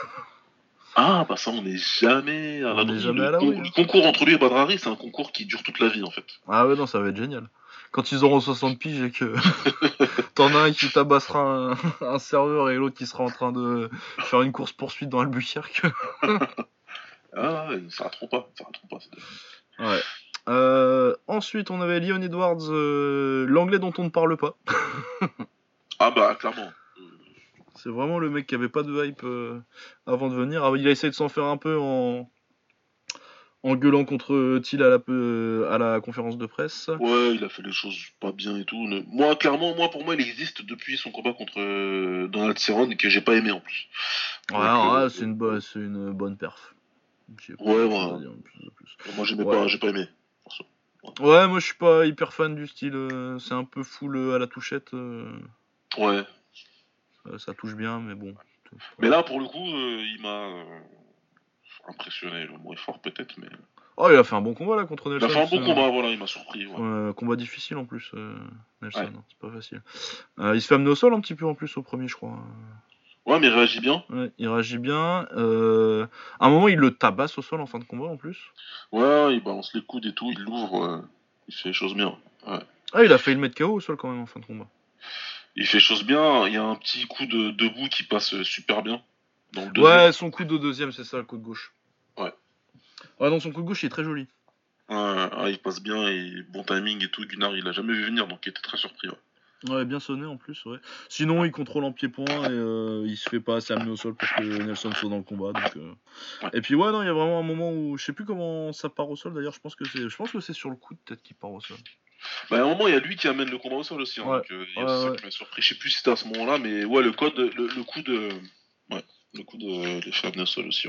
Ah, bah ça, on n'est jamais à On n'est jamais Le à con- hein. Le concours entre lui et Badrari, c'est un concours qui dure toute la vie, en fait. Ah ouais, non, ça va être génial. Quand ils auront 60 piges et que t'en as un qui tabassera un, un serveur et l'autre qui sera en train de faire une course-poursuite dans Albuquerque. Ah, ouais, ça rateront pas, ça pas. Ouais. Euh, ensuite, on avait Leon Edwards, euh, l'anglais dont on ne parle pas. Ah, bah, clairement. C'est vraiment le mec qui avait pas de hype euh, avant de venir. Ah, il a essayé de s'en faire un peu en, en gueulant contre Thiel à la, à la conférence de presse. Ouais, il a fait les choses pas bien et tout. Ne- Moi, clairement, moi, pour moi, il existe depuis son combat contre Donald Cerrone, que j'ai pas aimé en plus. Ouais, euh, c'est une, bo- une bonne perf. Pas Ouais, dire plus plus. Moi, j'aimais Ouais. pas, j'ai pas aimé. Ouais, moi je suis pas hyper fan du style. euh, c'est un peu full euh, à la touchette. euh, Ouais. ça, ça touche bien, mais bon. Mais là, pour le coup, il m'a impressionné. Le mot est fort, peut-être, mais. Oh, il a fait un bon combat là contre Il Nelson. a fait un bon combat, voilà, il m'a surpris. ouais. Combat difficile en plus, Nelson. Hein, c'est pas facile. Il se fait amener au sol un petit peu en plus au premier, je crois. Ouais, mais il réagit bien. Ouais, il réagit bien. euh, À un moment, il le tabasse au sol en fin de combat en plus. Ouais, il balance les coudes et tout, il l'ouvre, euh, il fait les choses bien. Ah, il a failli le mettre KO au sol quand même en fin de combat. Il fait les choses bien, il y a un petit coup de debout qui passe super bien. Dans le. Ouais, son coup de deuxième, c'est ça, le coup de gauche. Ouais. Ouais, non, son coup de gauche, il est très joli. Ouais, ouais, il passe bien et bon timing et tout. Gunnar, il a jamais vu venir, donc il était très surpris. ouais. Ouais, bien sonné en plus, ouais. Sinon, il contrôle en pied-point et euh, il se fait pas assez amener au sol parce que Nelson saute dans le combat. Donc, euh. Ouais. Et puis, ouais, non, il y a vraiment un moment où je sais plus comment ça part au sol d'ailleurs. Je pense que c'est, je pense que c'est sur le coup de tête qu'il part au sol. Bah, à un moment, il y a lui qui amène le combat au sol aussi. Hein, Ouais. donc, euh, il y a Ouais, ça ouais. qui m'a surpris. Je sais plus si c'était à ce moment-là, mais ouais, le code, le, le coup de. Ouais, le coup de, de faire amener au sol aussi.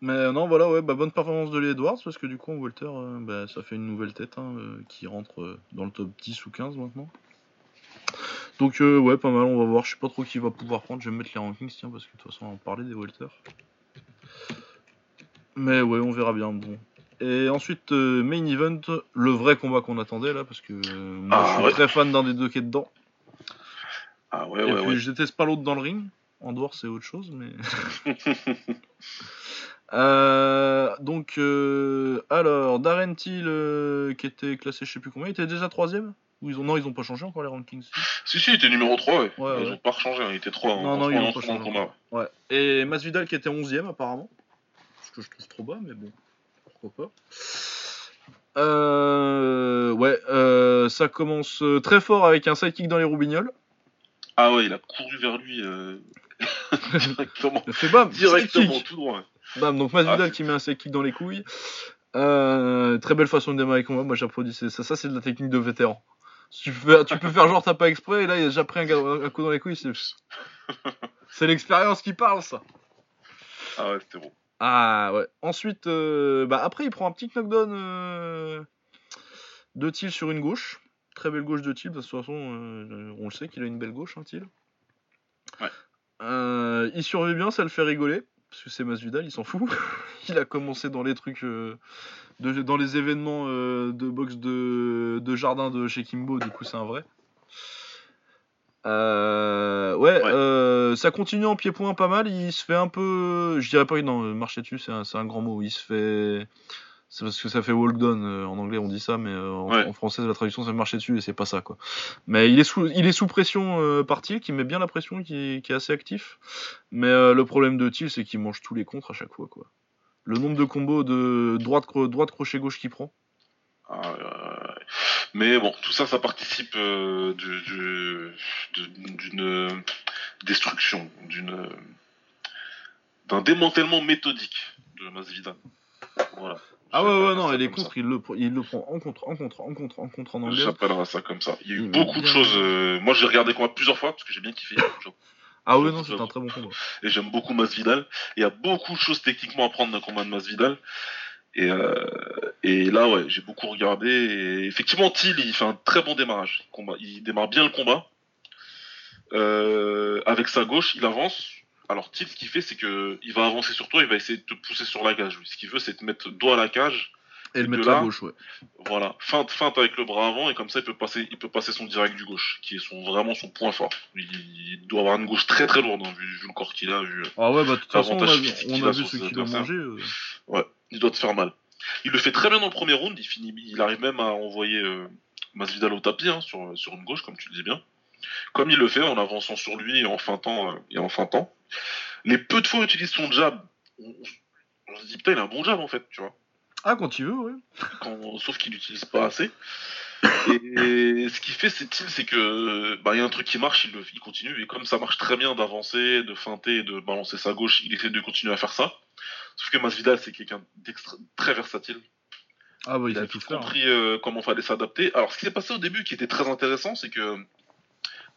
Mais non, voilà, ouais, bah, bonne performance de Lee Edwards, parce que du coup, en Walter, euh, bah, ça fait une nouvelle tête hein, qui rentre dans le top 10 ou 15 maintenant. Donc, euh, ouais, pas mal, on va voir. Je sais pas trop qui va pouvoir prendre. Je vais mettre les rankings, tiens, parce que de toute façon, on va en parler des Walter. Mais ouais, on verra bien. Bon. Et ensuite, euh, main event, le vrai combat qu'on attendait là, parce que euh, moi Ah, je suis ouais. très fan d'un des deux qui est dedans. Ah ouais, Et ouais, puis ouais. je déteste pas l'autre dans le ring. En dehors, c'est autre chose, mais. Euh, donc, euh, alors, Darren Till, euh, qui était classé, je sais plus combien, il était déjà troisième? Ou ils ont Non, ils ont pas changé encore les rankings. si, si, il était numéro 3, ouais. Ouais, Ils ouais. ont pas rechangé, hein, il était 3. Non, non, ils ont pas changé. Ouais. Et Masvidal qui était onzième apparemment. Ce que je trouve trop bas, mais bon, pourquoi pas. Euh, ouais, euh, ça commence euh, très fort avec un sidekick dans les roubignoles. Ah ouais, il a couru vers lui euh, directement. Il fait bam, Directement, tout droit. Bam, donc Masvidal Ah, qui met un sidekick dans les couilles. Euh, très belle façon de démarrer le combat, moi j'applaudis. Ça, ça c'est de la technique de vétéran. Tu peux, tu peux faire genre t'as pas exprès, et là il a déjà pris un, coup dans les couilles. C'est, l'expérience qui parle ça. Ah ouais, c'était bon. Ah ouais. Ensuite, euh, bah, après il prend un petit knockdown euh, de Thiel sur une gauche. Très belle gauche de Thiel, de toute façon euh, on le sait qu'il a une belle gauche, hein, Thiel. Ouais. Il survit bien, ça le fait rigoler. Parce que c'est Masvidal, il s'en fout. il a commencé dans les trucs, euh, de- dans les événements euh, de boxe de, de jardin de chez Kimbo, du coup c'est un vrai. Euh, ouais, Ouais. ça continue en pied-point pas mal. Il se fait un peu. Je dirais pas que non, marcher dessus, c'est un, c'est un grand mot. Il se fait. C'est parce que ça fait walk down euh, en anglais, on dit ça, mais euh, en, Ouais. en français, la traduction, c'est marcher dessus et c'est pas ça quoi. Mais il est sous, il est sous pression euh, par Thiel, qui met bien la pression, qui est, qui est assez actif. Mais euh, le problème de Thiel, c'est qu'il mange tous les contres à chaque fois quoi. Le nombre de combos de droite, cro- droite crochet gauche qu'il prend. Ah. Mais bon, tout ça, ça participe du- du- de- d'une destruction, d'une d'un démantèlement méthodique de Masvidal. Voilà. Ah ouais, ouais, non, comme ça. contres, il le, pr- il le prend en contre, en contre, en contre, en contre en anglais. Ça comme ça. Il y a eu Il beaucoup de choses. euh, Moi, j'ai regardé le combat plusieurs fois parce que j'ai bien kiffé. Ah ouais, non, c'est un très bon combat. et j'aime beaucoup Masvidal. Il y a beaucoup de choses techniquement à prendre d'un combat de Masvidal. Et, euh, et là, ouais, j'ai beaucoup regardé. Et effectivement, Thiel, il fait un très bon démarrage. Il, combat- il démarre bien le combat. Euh, avec sa gauche, il avance. Alors Thiel, ce qu'il fait, c'est que il va avancer sur toi, il va essayer de te pousser sur la cage. Ce qu'il veut, c'est te mettre doigt à la cage. Et le mettre à gauche, ouais. Voilà, feinte, feinte avec le bras avant et comme ça il peut passer, il peut passer son direct du gauche, qui est son vraiment son point fort. Il, il doit avoir une gauche très très lourde, hein, vu, vu le corps qu'il a, vu. Ah ouais, bah toute façon, on a, vu- physique on qu'il a a vu sur ce qu'il a mangé. euh. Ouais, il doit te faire mal. Il le fait très bien dans le premier round, il finit, il arrive même à envoyer euh, Masvidal au tapis hein, sur, sur une gauche, comme tu le dis bien. Comme il le fait en avançant sur lui et en feintant euh, et en feintant. Les peu de fois où il utilise son jab, on, se dit putain il a un bon jab en fait, tu vois. Ah, quand il veut, quand- sauf qu'il l'utilise pas assez. Et, ce qu'il fait, c'est c'est que bah il y a un truc qui marche, il, continue. Et comme ça marche très bien d'avancer, de feinter, de balancer sa gauche, il essaie de continuer à faire ça. Sauf que Masvidal, c'est quelqu'un très versatile. Ah bah, il Il a tout hein. compris euh, comment fallait s'adapter. Alors, ce qui s'est passé au début, qui était très intéressant, c'est que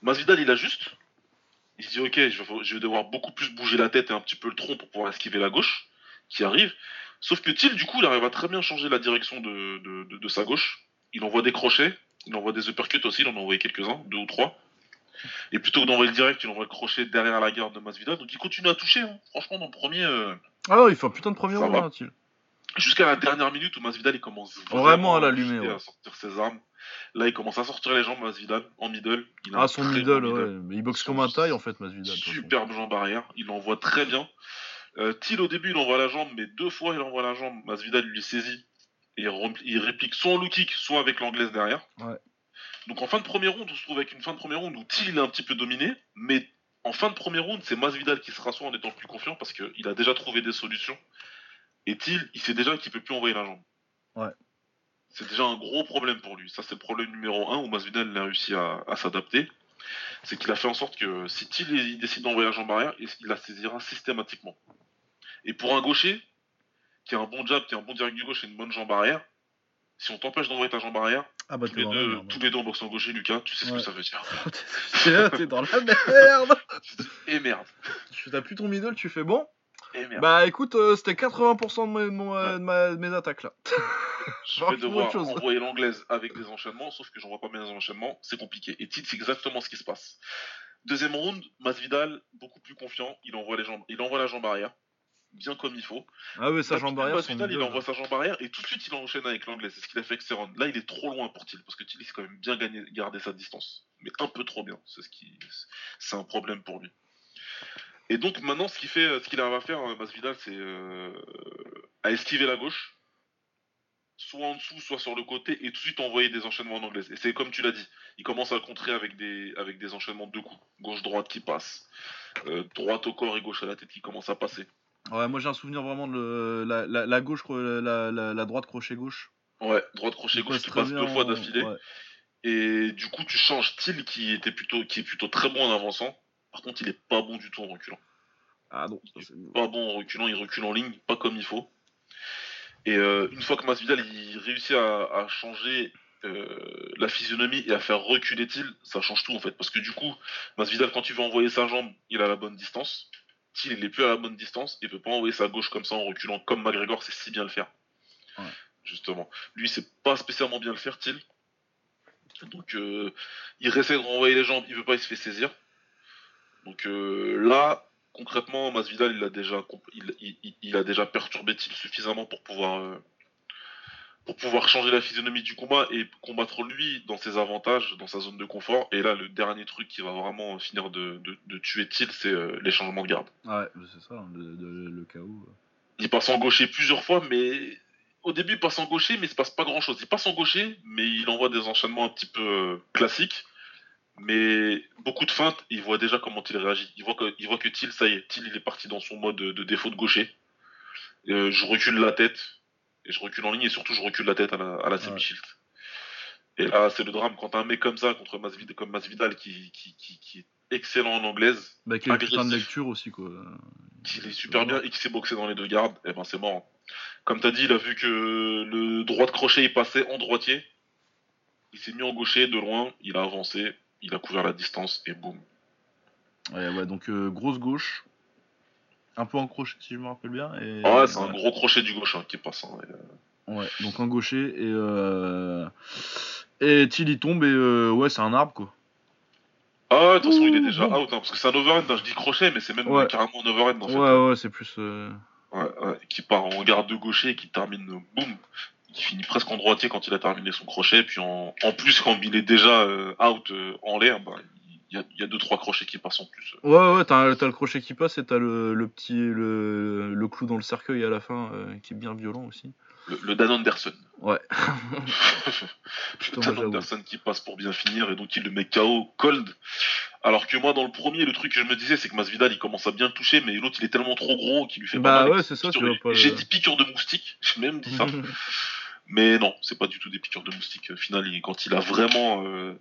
Masvidal, il ajuste. Il se dit, ok, je vais, je vais devoir beaucoup plus bouger la tête et un petit peu le tronc pour pouvoir esquiver la gauche, qui arrive. Sauf que Thiel, du coup, il arrive à très bien changer la direction de, de, de- de sa gauche. Il envoie des crochets, il envoie des uppercuts aussi, il en a envoyé quelques-uns, deux ou trois. Et plutôt que d'envoyer le direct, il envoie le crochet derrière la garde de Masvidal. Donc il continue à toucher. hein. Franchement, dans le premier, euh, Ah non, il fait un putain de premier round, hein, jusqu'à la dernière minute où Masvidal il commence Vraiment à à l'allumer, ouais. à sortir ses armes. Là, il commence à sortir les jambes Masvidal en middle. Il a Ah, son middle, bon ouais. Mais il boxe comme un taille, en fait, Masvidal. Superbe jambe arrière, il envoie très bien. Euh, Thiel au début il envoie la jambe, mais deux fois il envoie la jambe, Masvidal lui saisit et il, réplique soit en low kick, soit avec l'anglaise derrière. Ouais. Donc en fin de premier round, on se trouve avec une fin de premier round où Thiel il est un petit peu dominé, mais en fin de premier round, c'est Masvidal qui se rassoit en étant plus confiant parce qu'il a déjà trouvé des solutions. Et Thiel, il sait déjà qu'il peut plus envoyer la jambe. Ouais. C'est déjà un gros problème pour lui. Ça, c'est le problème numéro un où Masvidal a réussi à, à s'adapter. C'est qu'il a fait en sorte que si Thiel il décide d'envoyer la jambe arrière, il la saisira systématiquement. Et pour un gaucher, qui a un bon jab, qui a un bon direct du gauche et une bonne jambe arrière, si on t'empêche d'envoyer ta jambe arrière, Ah bah tous, les deux, merde. tous les deux en boxant gaucher, Lucas, tu sais ce que ça veut dire. T'es dans la merde. Et merde. Tu t'as plus ton middle, tu fais bon? Merde. Bah écoute, euh, c'était 80% de, mes- mon, euh, de ma- de mes attaques là. je va vais devoir envoyer l'anglaise avec des enchaînements, sauf que j'envoie pas les enchaînements, c'est compliqué. Et Tite, c'est exactement ce qui se passe. Deuxième round, Masvidal, beaucoup plus confiant, il envoie, les jambes, il envoie la jambe arrière, bien comme il faut. Ah ouais, sa jambe arrière, Masvidal, il envoie sa jambe arrière et tout de suite il enchaîne avec l'anglais. C'est ce qu'il a fait avec ses rounds. Là, il est trop loin pour Till parce que Till, il s'est quand même bien gagné, gardé sa distance. Mais un peu trop bien. C'est ce qui, c'est un problème pour lui. Et donc maintenant, ce qu'il fait, ce qu'il arrive à faire, euh, Masvidal, c'est euh, à esquiver la gauche, soit en dessous, soit sur le côté, et tout de suite envoyer des enchaînements en anglaise. Et c'est comme tu l'as dit, il commence à contrer avec des, avec des enchaînements de deux coups, gauche-droite qui passe, euh, droite au corps et gauche à la tête qui commence à passer. Ouais, moi j'ai un souvenir vraiment de le- la, la, la gauche, la, droite crochet gauche. Ouais, droite crochet gauche qui passe deux fois d'affilée. ouais. Et du coup, tu changes Till qui était plutôt, qui est plutôt très bon en avançant. Par contre, il est pas bon du tout en reculant. Ah non, ça, c'est- Pas bon en reculant, il recule en ligne, pas comme il faut. Et euh, une fois que Masvidal il réussit à, à changer euh, la physionomie et à faire reculer Till, ça change tout en fait. Parce que du coup, Masvidal, quand tu veux envoyer sa jambe, il a la bonne distance. Till, il est plus à la bonne distance, il peut pas envoyer sa gauche comme ça en reculant, comme McGregor sait si bien le faire. Ouais. Justement. Lui, c'est pas spécialement bien le faire, Till. Donc, euh, il essaie de renvoyer les jambes, il veut pas, il se fait saisir. Donc euh, là, concrètement, Masvidal, il a déjà, comp- il, il- il- il a déjà perturbé Till suffisamment pour pouvoir, euh, pour pouvoir changer la physionomie du combat et combattre lui dans ses avantages, dans sa zone de confort? Et là, le dernier truc qui va vraiment finir de, de- de tuer Till, c'est euh, les changements de garde. Ah ouais, c'est ça, hein, le, chaos. Il passe en gaucher plusieurs fois, mais au début, il passe en gaucher, mais il se passe pas grand chose. Il passe en gaucher, mais il envoie des enchaînements un petit peu classiques. Mais beaucoup de feintes, il voit déjà comment il réagit. Il voit que, il voit que Till, ça y est, Till, il est parti dans son mode de, de défaut de gaucher. Euh, je recule la tête, et je recule en ligne, et surtout, je recule la tête à la, à la semi-shield. Et là, c'est le drame quand un mec comme ça, contre Masvidal, comme Masvidal, qui, qui, qui, qui est excellent en anglaise, Bah, quel putain de Agressif. lecture aussi, quoi. qu'il est super bien et qui s'est boxé dans les deux gardes, et ben c'est mort. Comme t'as dit, il a vu que le droit de crochet il passait en droitier. Il s'est mis en gaucher de loin, il a avancé, il a couvert la distance et boum. Ouais, ouais, donc euh, grosse gauche. Un peu en crochet, si je me rappelle bien. Et... Ah ouais, c'est un gros crochet du gauche hein, qui passe. hein, et, euh, Ouais, donc un gaucher et euh... et Till il tombe et euh, ouais c'est un arbre quoi. Ah ouais, de toute façon, il est déjà out, hein, parce que c'est un overhead, hein, je dis crochet, mais c'est même Ouais. carrément un overhead en fait. Ouais ouais c'est plus. euh, Ouais, ouais, qui part en garde de gaucher et qui termine, boum, qui finit presque en droitier quand il a terminé son crochet, puis en, en plus, quand il est déjà euh, out euh, en l'air, bah, il y a, il y a deux trois crochets qui passent en plus. Ouais ouais t'as le crochet qui passe et t'as le, le petit le, le clou dans le cercueil à la fin euh, qui est bien violent aussi. Le, le Dan Anderson. Ouais. le moi, Dan. Anderson qui passe pour bien finir et donc il le met KO cold. Alors que moi dans le premier le truc que je me disais c'est que Masvidal il commence à bien toucher mais l'autre il est tellement trop gros qu'il lui fait Bah pas mal. ouais, c'est ça, le- J'ai dit piqûre de moustique, j'ai même dit ça. Mais non, c'est pas du tout des piqûres de moustique. Au final, il- quand il a vraiment euh,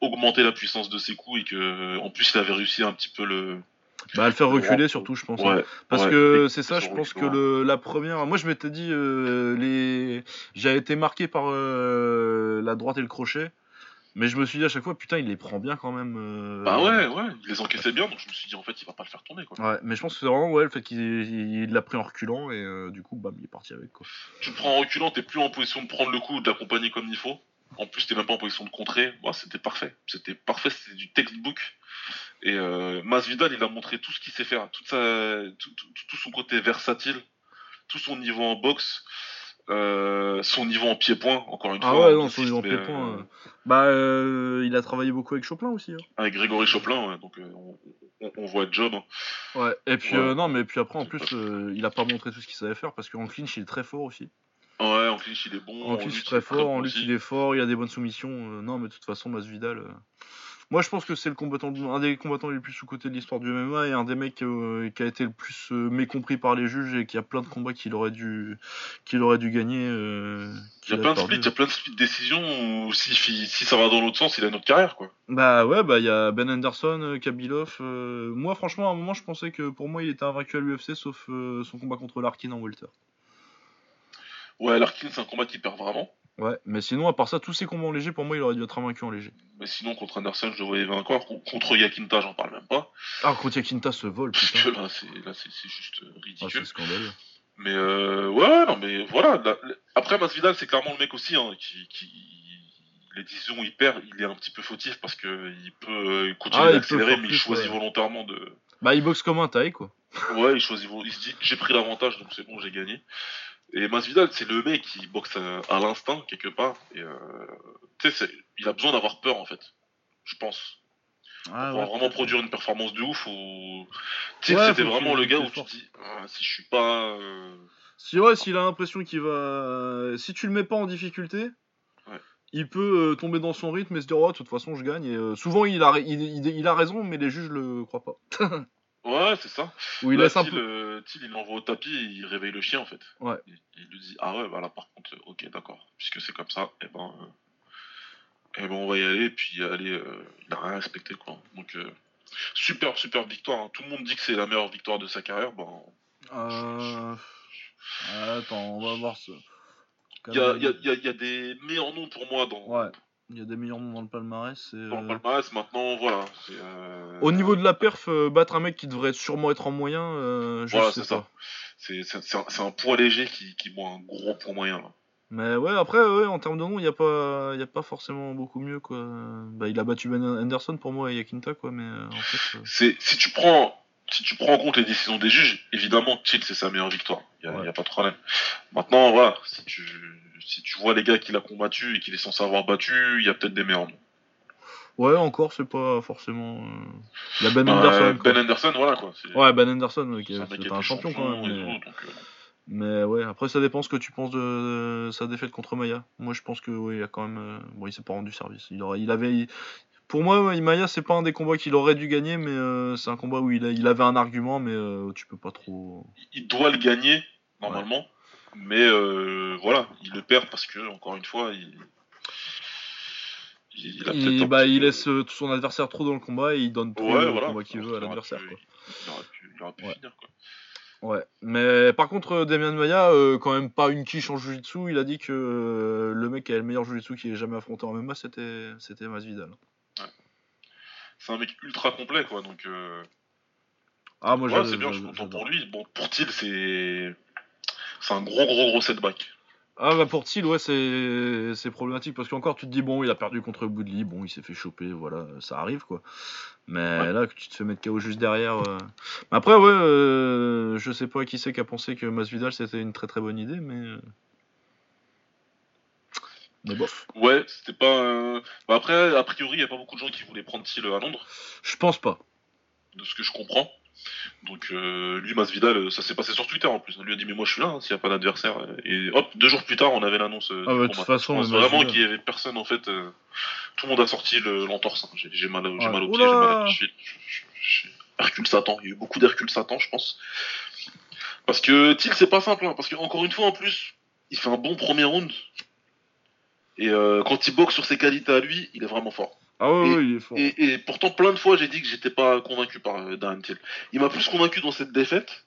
augmenté la puissance de ses coups et que, euh, en plus, il avait réussi un petit peu le. bah le faire Le reculer surtout je pense. hein. Parce ouais, que c'est ça, je pense que le, la première. Moi, je m'étais dit, euh, les... j'avais été marqué par euh, la droite et le crochet, mais je me suis dit à chaque fois, putain, il les prend bien quand même. euh, Bah ouais, ouais, il les encaissait bien, donc je me suis dit, en fait, il va pas le faire tourner, quoi. Ouais, mais je pense que c'est vraiment ouais, le fait qu'il il l'a pris en reculant et euh, du coup, bam, il est parti avec quoi. Tu le prends en reculant, t'es plus en position de prendre le coup ou de l'accompagner comme il faut. En plus, t'es même pas en position de contrer. Bah, c'était parfait. C'était parfait, c'était du textbook. Et euh, Masvidal, il a montré tout ce qu'il sait faire, toute sa, tout, tout- tout son côté versatile, tout son niveau en boxe, euh, son niveau en pied-point, encore une Ah fois. ouais, on non, son niveau en pied-point, euh, euh, Bah, euh, il a travaillé beaucoup avec Chopin aussi. hein. Avec Grégory Choplin, ouais, donc on, on- on voit le job. hein. Ouais. Et puis Ouais. non, mais puis après en plus, il a pas montré tout ce qu'il savait faire parce qu'en clinch, il est très fort aussi. Ouais, en clinch, il est bon. En clinch, il est très fort. En lutte, il est fort. Il a des bonnes soumissions. non, mais de toute façon, Masvidal. euh, Moi, je pense que c'est le combattant, un des combattants les plus sous-cotés de l'histoire du MMA et un des mecs euh, qui a été le plus euh, mécompris par les juges et qui a plein de combats qu'il aurait dû, qu'il aurait dû gagner. euh, Il y a plein de splits, il y a plein de splits de décisions où si, si ça va dans l'autre sens, il a une autre carrière, quoi. Bah ouais, bah il y a Ben Anderson, Kabilov. Moi, franchement, à un moment, je pensais que pour moi, il était invaincu à l'UFC sauf son combat contre Larkin en welter. Ouais, Larkin, c'est un combat qui perd vraiment. Ouais, mais sinon, à part ça, tous ces combats en léger, pour moi, il aurait dû être vaincu en léger. Mais sinon, contre Anderson, je le voyais vainqueur. Contre Yakinta, j'en parle même pas. Ah, contre Yakinta se vole, Parce putain. que là, c'est là, c'est c'est juste euh, Ah, ridicule. c'est scandaleux. mais euh, ouais, non, mais voilà. la- la- Après, Masvidal, c'est clairement le mec aussi hein, qui, qui les décisions il perd, il est un petit peu fautif parce que il peut euh, continuer Ah, d'accélérer, mais il choisit ouais. volontairement de. Bah, il boxe comme un taille, quoi. Ouais, il choisit. Il se dit, j'ai pris l'avantage, donc c'est bon, j'ai gagné. Et Masvidal, c'est le mec qui boxe à, à l'instinct quelque part. Et euh, tu il a besoin d'avoir peur en fait. Je pense. Ah, pour ouais. vraiment produire une performance de ouf ou tu Ouais, c'était vraiment le gars où tu force. te dis Ah, si je suis pas euh, Si ouais, s'il a l'impression qu'il va, si tu le mets pas en difficulté, Ouais. il peut euh, tomber dans son rythme et se dire oh, de toute façon je gagne. Et euh, souvent il a, il, il- il a raison, mais les juges le croient pas. ouais c'est ça Ou il Là, laisse un Thiel, peu. euh, Thiel, il l'envoie au tapis et il réveille le chien en fait Ouais. il, il lui dit ah ouais bah là par contre euh, ok d'accord puisque c'est comme ça et ben euh, eh ben on va y aller et puis aller euh, il a rien respecté quoi donc euh, super super victoire hein. tout le monde dit que c'est la meilleure victoire de sa carrière ben Euh... Attends, on va voir ça. il y y y y a des meilleurs noms pour moi dans, Ouais. Il y a des meilleurs noms dans le palmarès. c'est, dans le euh, palmarès maintenant voilà euh, Au niveau de la perf, euh, battre un mec qui devrait sûrement être en moyen, euh, je Voilà, sais c'est pas. ça. C'est un, un poids léger qui, qui boit un gros poids moyen. Là. Mais ouais, après, ouais, en termes de nom, il n'y a, pas- y a pas forcément beaucoup mieux. quoi. Bah, il a battu Ben Anderson pour moi et Yakinta, quoi, mais euh, en fait. euh, C'est si tu prends si tu prends en compte les décisions des juges, évidemment, Chill c'est sa meilleure victoire. Il y a, Ouais. a pas de problème. Maintenant, voilà, si tu si tu vois les gars qu'il a combattu et qu'il est censé avoir battu, il y a peut-être des meilleurs noms. Ouais, encore, c'est pas forcément. euh, Il y a Ben Anderson. quoi. ben Anderson, voilà quoi. Ouais, Ben Anderson, qui c'est est- un champion quand même. Mais... donc, euh, mais ouais, après, ça dépend ce que tu penses de sa défaite contre Maya. Moi, je pense que oui, il a quand même. euh, Bon, il s'est pas rendu service. Il, aurait... il avait. Pour moi, ouais, Maya, c'est pas un des combats qu'il aurait dû gagner, mais euh, c'est un combat où il, a... il avait un argument, mais euh, tu peux pas trop. il doit le gagner normalement, mais euh, voilà, il le perd parce que encore une fois, il il, a Il, bah, il laisse euh, son adversaire trop dans le combat et il donne trop Ouais, le voilà. combat qu'il veut à l'adversaire. Il aurait pu, il aurait pu Ouais. finir, quoi. Ouais, mais par contre, euh, Damian Maya, euh, quand même pas une quiche en Jiu-Jitsu, il a dit que euh, le mec qui a le meilleur Jiu-Jitsu qu'il ait jamais affronté en MMA, c'était c'était Masvidal. C'est un mec ultra complet, quoi. Donc, Ah, moi ouais, c'est bien, je suis content pour lui. Bon, pour Thiel, c'est. C'est un gros, gros, gros setback. Ah, bah pour Thiel, ouais, c'est c'est problématique parce qu'encore tu te dis, bon, il a perdu contre Woodley, bon, il s'est fait choper, voilà, ça arrive quoi. Mais Ouais. là, que tu te fais mettre KO juste derrière. euh. Mais Après, ouais, euh, je sais pas qui c'est qui a pensé que Masvidal c'était une très très bonne idée, mais. euh, Mais bof. Ouais, c'était pas. euh, Bah après, a priori, il y a pas beaucoup de gens qui voulaient prendre Thiel à Londres, Je pense pas. de ce que je comprends. Donc, euh, lui, Masvidal, euh, ça s'est passé sur Twitter en plus. On lui a dit, mais moi je suis là, hein, s'il n'y a pas d'adversaire. Et hop, deux jours plus tard, on avait l'annonce. euh, Ah ouais, de toute façon, Je vraiment qu'il y avait personne en fait. euh, Tout le monde a sorti le- l'entorse. hein. J'ai mal, j'ai Ouais. mal au pied, j'ai mal à la cheville. Je- je- je- Hercule Satan, il y a eu beaucoup d'Hercule Satan, je pense. Parce que Thiel, c'est pas simple, hein, parce que encore une fois, en plus, il fait un bon premier round. Et euh, quand il boxe sur ses qualités à lui, il est vraiment fort. Ah ouais, Et- ouais, il est fort. Et, et pourtant, plein de fois, j'ai dit que j'étais pas convaincu par euh, Darren Till. Il m'a plus convaincu dans cette défaite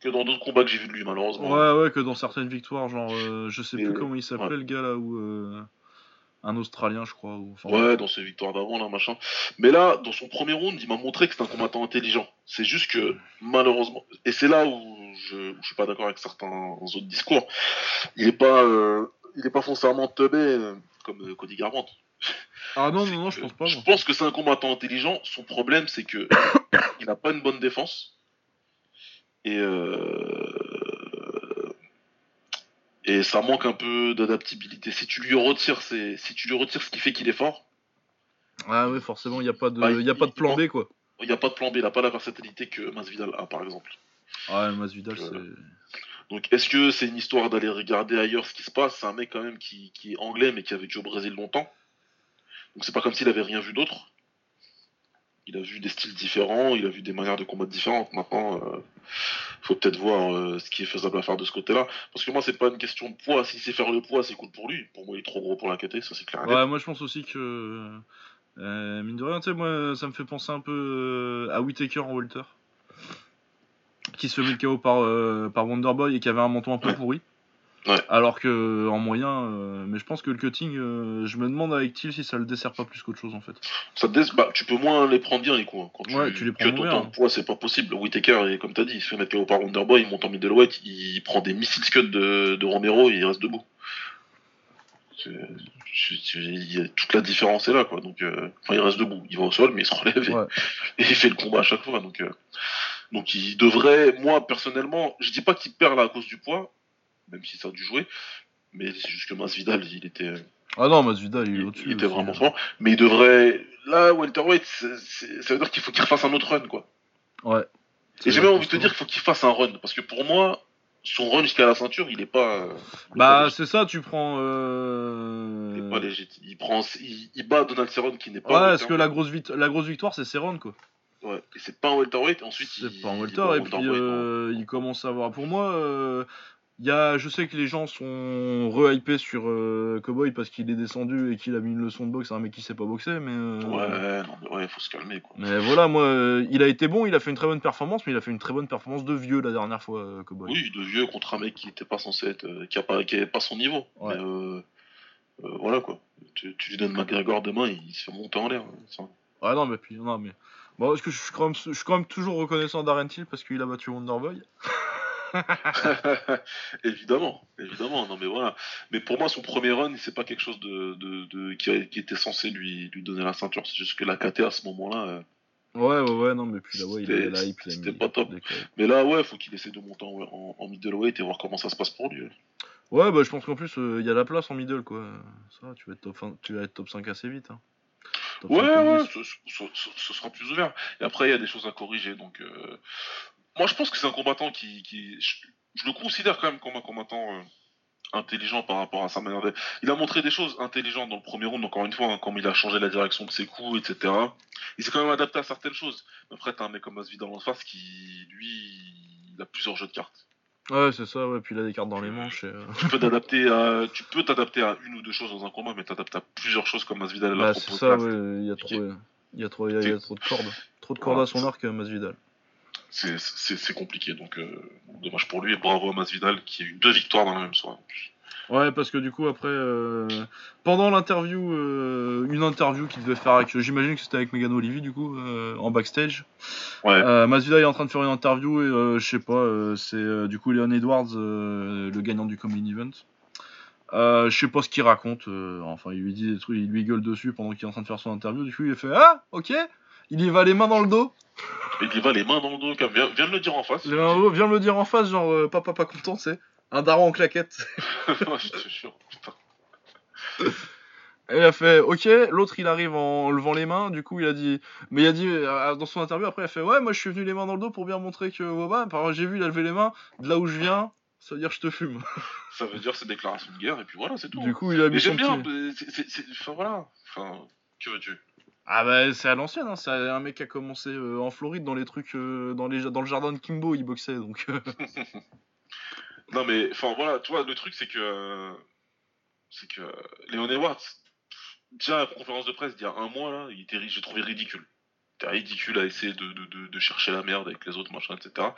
que dans d'autres combats que j'ai vu de lui, malheureusement. Ouais, ouais, que dans certaines victoires, genre, euh, je sais Mais, plus comment il s'appelait ouais. le gars là, ou euh, un Australien, je crois. Ou, enfin, Ouais, dans ses victoires d'avant, là, machin. Mais là, dans son premier round, il m'a montré que c'est un combattant intelligent. C'est juste que, malheureusement, et c'est là où je, où je suis pas d'accord avec certains autres discours, il est pas, euh, il est pas foncièrement teubé comme Cody Garbrandt. Ah non, non, non, je pense pas. Je moi. pense que c'est un combattant intelligent. Son problème, c'est que il a pas une bonne défense. Et euh, et ça manque un peu d'adaptabilité. Si tu lui retires ses... si tu lui retires ce qui fait qu'il est fort, Ah ouais, forcément, il n'y a pas de, Bah, il y a pas de plan B, quoi. il n'y a pas de plan B. Il a pas la versatilité que Masvidal a, par exemple. Ah, le Masvidal, Euh, c'est. Donc, est-ce que c'est une histoire d'aller regarder ailleurs ce qui se passe? C'est un mec quand même qui, qui est anglais mais qui a vécu au Brésil longtemps. Donc, c'est pas comme s'il avait rien vu d'autre. Il a vu des styles différents, il a vu des manières de combattre différentes. Maintenant, euh, faut peut-être voir euh, ce qui est faisable à faire de ce côté-là. Parce que moi, c'est pas une question de poids. S'il sait faire le poids, c'est cool pour lui. Pour moi, il est trop gros pour la KT, ça c'est clair. Ouais, moi je pense aussi que. Euh, mine de rien, tu sais, moi ça me fait penser un peu euh, à Whitaker en Walter. Qui se fait mettre KO par, euh, par Wonderboy et qui avait un menton un peu Ouais. pourri. Ouais. Alors que en moyen, euh, mais je pense que le cutting, euh, je me demande avec Thiel si ça le dessert pas plus qu'autre chose en fait. Ça te bah, tu peux moins les prendre bien les coups. hein. Quand tu, Ouais, tu les prends moins poids, c'est pas possible. Whitaker, et comme t'as dit, il se fait mettre KO par Wonderboy, il monte en middleweight, il prend des missiles cuts de, de Romero et il reste debout. Toute la différence est là, quoi. Donc, euh, enfin, il reste debout. Il va au sol, mais il se relève et, Ouais. et il fait le combat à chaque fois. Donc, euh, donc il devrait, moi personnellement, je dis pas qu'il perd là à cause du poids, même si ça a dû jouer, mais c'est juste que Masvidal, il était, euh, Ah non, Masvidal il est il, au-dessus. il était aussi, vraiment hein. fort. Mais il devrait, là, welterweight, ça veut dire qu'il faut qu'il refasse un autre run, quoi. Ouais. Et j'ai même envie de te dire qu'il faut qu'il fasse un run, parce que pour moi, son run jusqu'à la ceinture, il est pas. euh, il est Bah c'est ça, tu prends. légitime. Il est Euh... pas légitime. Il prend, il, il bat Donald Cerrone qui n'est pas. Ouais, parce que la grosse, vit- la grosse victoire c'est Cerrone quoi. Ouais. Et c'est pas un welterweight. Ensuite, C'est pas un welter et puis euh, il commence à avoir. Pour moi, euh, y a, je sais que les gens sont re-hypés sur euh, Cowboy parce qu'il est descendu et qu'il a mis une leçon de boxe à un mec qui sait pas boxer, mais. euh, Ouais, non, mais ouais, faut se calmer, quoi. Mais voilà, moi, euh, il a été bon, il a fait une très bonne performance, mais il a fait une très bonne performance de vieux la dernière fois, euh, Cowboy. Oui, de vieux contre un mec qui était pas censé être, euh, qui a pas, pas son niveau. Ouais. Mais, voilà quoi. Tu, tu lui donnes McGregor demain, il se fait monter en l'air. hein, ça. Ah non, mais puis, non, mais. Bon, parce que je suis quand même, je suis quand même toujours reconnaissant d'Aren Till parce qu'il a battu Wonderboy. évidemment, évidemment. Non mais voilà. Mais pour moi, son premier run, c'est pas quelque chose de, de, de- qui, était censé lui, lui donner la ceinture. C'est juste que la KT à ce moment-là. euh, Ouais, ouais, ouais, non, mais puis là, ouais, il C'était- a la hype, c'était pas top. Mais là, ouais, faut qu'il essaie de monter en, en, en middleweight et voir comment ça se passe pour lui. Ouais, bah je pense qu'en plus, euh, il y a la place en middle, quoi. Ça, tu vas être top, 5, tu vas être top 5 assez vite. Hein. Ouais, 5, top ouais, 10. ce, ce- ce- ce sera plus ouvert. Et après, il y a des choses à corriger. Donc, euh, moi, je pense que c'est un combattant qui, qui je, je le considère quand même comme un combattant euh, intelligent par rapport à sa manière de. Il a montré des choses intelligentes dans le premier round. Encore une fois, hein, comme il a changé la direction de ses coups, etc. Il s'est quand même adapté à certaines choses. Mais après, t'as un mec comme Masvidal en face qui, lui, il a plusieurs jeux de cartes. Ouais, c'est ça, ouais, puis il a des cartes dans les manches. Et, euh, Tu peux t'adapter à, tu peux t'adapter à une ou deux choses dans un combat, mais t'adaptes à plusieurs choses comme Masvidal l'a Bah, c'est ça, ouais, il y a trop, il y a trop, il y a, il y a trop de cordes. Trop de cordes Voilà, à son arc, euh, Masvidal. C'est compliqué. Donc, euh, dommage pour lui. Et bravo à Masvidal qui a eu deux victoires dans la même soirée. Ouais, parce que du coup, après, euh, pendant l'interview, euh, une interview qu'il devait faire avec, j'imagine que c'était avec Megan Olivier, du coup, en backstage. Ouais. Masvidal est en train de faire une interview et je sais pas, c'est du coup Leon Edwards, le gagnant du Common Event. Euh, je sais pas ce qu'il raconte, euh, enfin il lui dit des trucs, il lui gueule dessus pendant qu'il est en train de faire son interview, du coup il fait Ah, ok, il y va les mains dans le dos, il va les mains dans le dos. comme- Viens, viens de le dire en face. les mains dans le dos, viens me le dire en face, genre euh, papa pas content, c'est un daron en claquette. je te jure. Putain. Et il a fait ok, l'autre il arrive en levant les mains, du coup il a dit, mais il a dit euh, dans son interview après il a fait ouais moi je suis venu les mains dans le dos pour bien montrer que par j'ai vu il a levé les mains, de là où je viens, ça veut dire je te fume. Ça veut dire c'est déclaration de guerre et puis voilà, c'est tout. Du coup il a mis son j'aime bien. c'est- Enfin voilà. Enfin, que veux-tu? Ah bah c'est à l'ancienne, hein. c'est un mec qui a commencé euh, en Floride dans les trucs, euh, dans, le jardin de Kimbo il boxait donc... euh, Non mais, enfin voilà, tu vois, le truc c'est que. C'est que. Léon Edwards, déjà à la conférence de presse d'il y a un mois là, il était, j'ai trouvé ridicule. C'était ridicule à essayer de, de chercher la merde avec les autres machins, etc.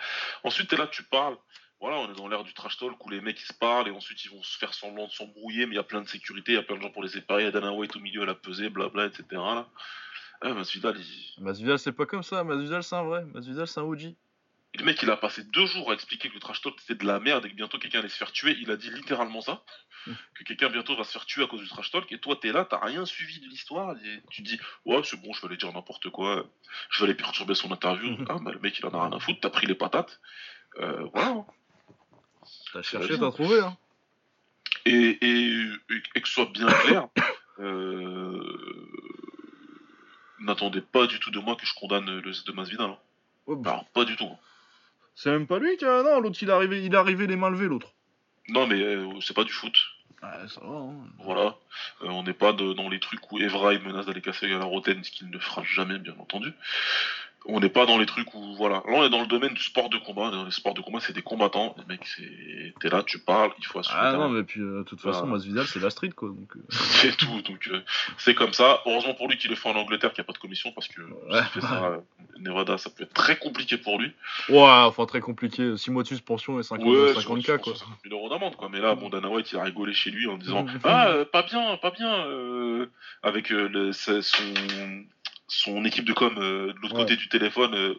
Ensuite, t'es là, tu parles. Voilà, on est dans l'ère du trash talk où les mecs ils se parlent et ensuite ils vont se faire semblant de s'embrouiller, mais il y a plein de sécurité, il y a plein de gens pour les séparer, il y a Dana White au milieu, elle a pesé, blabla, etc. Là. Ah, Masvidal, il... Masvidal c'est pas comme ça, Masvidal c'est un vrai, Masvidal c'est un OG. Le mec, il a passé deux jours à expliquer que le trash talk c'était de la merde et que bientôt quelqu'un allait se faire tuer. Il a dit littéralement ça. Que quelqu'un bientôt va se faire tuer à cause du trash talk. Et toi, t'es là, t'as rien suivi de l'histoire. Et tu dis, ouais, c'est bon, je vais aller dire n'importe quoi. Je vais aller perturber son interview. Ah, bah, le mec, il en a rien à foutre. T'as pris les patates. Euh, voilà. T'as cherché, t'as trouvé hein. Et, et, et que ce soit bien clair, euh, n'attendez pas du tout de moi que je condamne le de Masvidal. hein. Bah, Alors, pas du tout. C'est même pas lui qui a... Non, l'autre il est arrivé, il est arrivé les mains levées l'autre. Non, mais euh, c'est pas du foot. Ouais, ça va hein. Voilà. Euh, on n'est pas de- dans les trucs où Evra il menace d'aller casser la Roten, ce qu'il ne fera jamais, bien entendu. On n'est pas dans les trucs où voilà. Là on est dans le domaine du sport de combat. Dans les sports de combat c'est des combattants. Les mecs c'est t'es là, tu parles, il faut assumer. Ah non, mais puis euh, de toute façon, Voilà. Masvidal, c'est la street quoi. Donc, euh, c'est tout. Donc euh, c'est comme ça. Heureusement pour lui qu'il le fait en Angleterre, qu'il n'y a pas de commission parce que Ouais. fait ça, Nevada, ça peut être très compliqué pour lui. Ouais, enfin très compliqué. 6 mois de suspension et 50, Ouais, 50K quoi. 50 000 euros d'amende quoi. Mais là, bon, Dana White il a rigolé chez lui en disant ah euh, pas bien, pas bien euh, avec le- son son équipe de com euh, de l'autre Ouais. côté du téléphone. euh,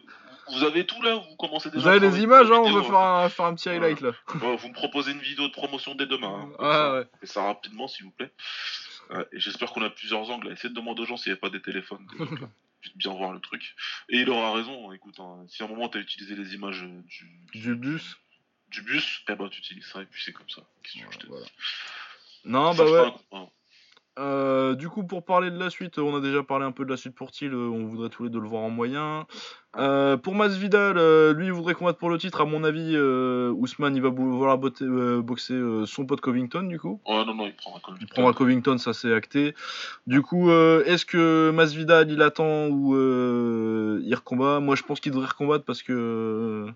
vous avez tout là, vous commencez déjà. Vous avez des images, hein, on veut faire un, faire un petit highlight là. Bon, vous me proposez une vidéo de promotion dès demain. hein. Ah, ça, ouais. Faites ça rapidement, s'il vous plaît. Et j'espère qu'on a plusieurs angles. Essayez de demander aux gens s'il n'y avait pas des téléphones. Puisse bien voir le truc. Et il aura raison. Écoute, hein, si à un moment tu as utilisé les images euh, du, Du bus. du bus, eh ben tu utilises ça et puis c'est comme ça. Qu'est-ce que tu veux que je te dise? Voilà. Non, Ça bah ouais. un hein. Euh, du coup, pour parler de la suite, on a déjà parlé un peu de la suite pour Thiel, euh, on voudrait tous les deux le voir en moyen. Euh, pour Masvidal, euh, lui, il voudrait combattre pour le titre. À mon avis, Ousmane, il va vouloir botter- boxer son pote Covington, du coup. Ouais, non, non, il prendra même. Il prendra Covington, ça c'est acté. Du coup, est-ce que Masvidal, il attend ou il recombat? Moi, je pense qu'il devrait recombattre parce que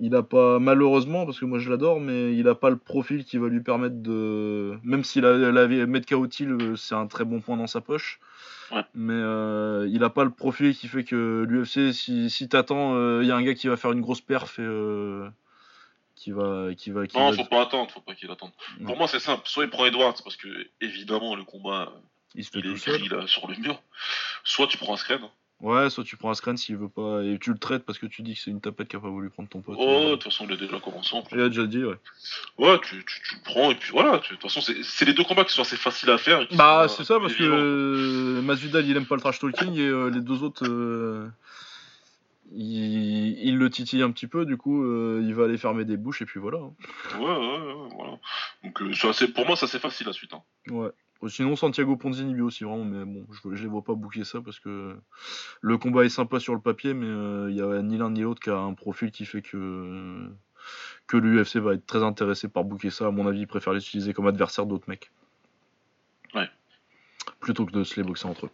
il a pas, malheureusement, parce que moi je l'adore, mais il a pas le profil qui va lui permettre de. Même s'il a la mettre KO Thiel, euh, c'est un très bon point dans sa poche. Ouais. Mais euh, il a pas le profil qui fait que l'UFC, si, si t'attends, il y a un gars qui va faire une grosse perf et euh, qui va, qui va, qui Non, va- faut pas attendre, faut pas qu'il attende. Non. Pour moi, c'est simple. Soit il prend Edwards parce que évidemment le combat il se fait il est écrit là sur le mur. Soit tu prends un scred. Ouais, soit tu prends un screen s'il veut pas et tu le traites parce que tu dis que c'est une tapette qui a pas voulu prendre ton pote. Oh, de Euh, toute façon, il a déjà commencé. en plus. Il a déjà dit, ouais. Ouais, tu, tu, tu le prends et puis voilà. De toute façon, c'est les deux combats qui sont assez faciles à faire. Bah, c'est euh, ça parce que vivants. euh, Masvidal il aime pas le trash talking et euh, les deux autres euh, il, il le titille un petit peu, du coup euh, il va aller fermer des bouches et puis voilà. hein. Ouais, ouais, ouais, voilà. Donc, euh, c'est assez- pour moi, ça c'est facile la suite. Hein. Ouais. Euh, Sinon Santiago Ponzini lui aussi vraiment, mais bon, je, je les vois pas bouquer ça parce que le combat est sympa sur le papier, mais euh, il y a ni l'un ni l'autre qui a un profil qui fait que que l'UFC va être très intéressé par bouquer ça. À mon avis, ils préfèrent l'utiliser comme adversaire d'autres mecs. Ouais. Plutôt que de se les boxer entre eux.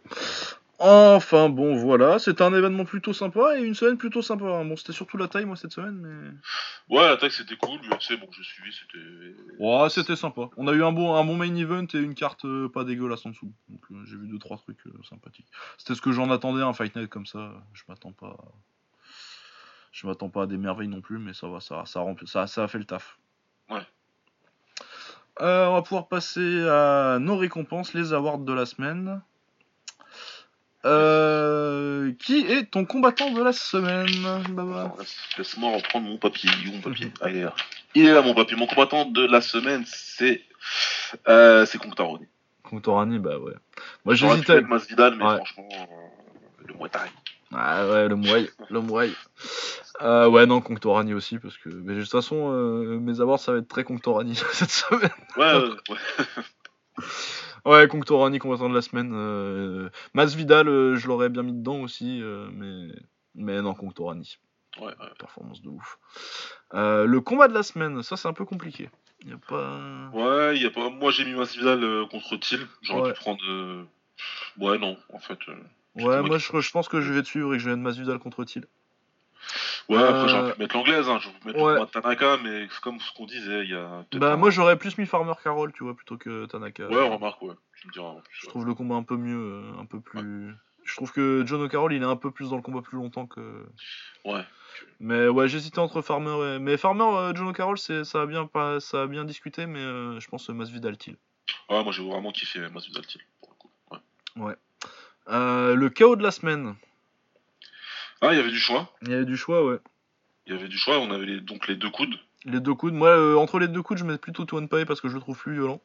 Enfin bon voilà, c'était un événement plutôt sympa et une semaine plutôt sympa. hein. Bon c'était surtout la taille moi cette semaine mais... Ouais, l'attaque c'était cool. L'UFC, bon, je suivi, c'était. Ouais c'était sympa. On a eu un bon, un bon main event et une carte euh, pas dégueulasse en dessous. Donc euh, j'ai vu deux trois trucs euh, sympathiques. C'était ce que j'en attendais un fight night comme ça. Je m'attends pas... Je m'attends pas à des merveilles non plus mais ça va, ça, ça, rempli- ça, ça a fait le taf. Ouais. On va pouvoir passer à nos récompenses, les awards de la semaine. Euh, qui est ton combattant de la semaine, Baba Laisse-moi reprendre mon papier. Il est où, mon papier Ah, il est là. Il est là, mon papier. Mon combattant de la semaine, c'est. Euh, c'est Conctaroni. Contorani, bah ouais. Moi j'hésitais. mettre Masvidal, mais Ouais. franchement, euh, le Muay Thai. Ah ouais, le Mouaï, le Mouaï. Euh, ouais, non, Conctorani aussi, parce que mais de toute façon, euh, mes awards ça va être très Conctorani cette semaine. Ouais, ouais, ouais. Ouais, Conctorani, combattant de la semaine. Euh, Masvidal, euh, je l'aurais bien mis dedans aussi, euh, mais, mais non, Conctorani. ouais, ouais. Performance de ouf. Le combat de la semaine, ça c'est un peu compliqué. Y a pas. Ouais, y a pas... moi j'ai mis Masvidal contre Thiel. J'aurais Ouais. pu prendre. Ouais, non, en fait. Ouais, moi moi qui- je, je pense que je vais te suivre et que je vais mettre Masvidal contre Thiel. Ouais, Euh, après j'aurais pu mettre l'anglaise, hein. j'aurais pu mettre ouais. Tanaka, mais c'est comme ce qu'on disait, il y a. Bah, un- moi j'aurais plus mis Farmer Carroll, tu vois, plutôt que Tanaka. Ouais, remarque, ouais. Tu me diras. en plus, Je ouais. trouve le combat un peu mieux, euh, un peu plus. Je trouve que John O'Carroll il est un peu plus dans le combat plus longtemps que. Ouais. Mais ouais, j'hésitais entre Farmer et. Mais Farmer, euh, John O'Carroll, ça a bien pas, ça a bien discuté, mais euh, je pense Masvidal Thiel. Ouais, moi j'ai vraiment kiffé Masvidal Thiel, pour le coup. Ouais. Euh, le chaos de la semaine. Ah, il y avait du choix. Il y avait du choix, ouais. Il y avait du choix, on avait les- donc les deux coudes. Les deux coudes. Moi, euh, entre les deux coudes, je mets plutôt Tuan parce que je le trouve plus violent.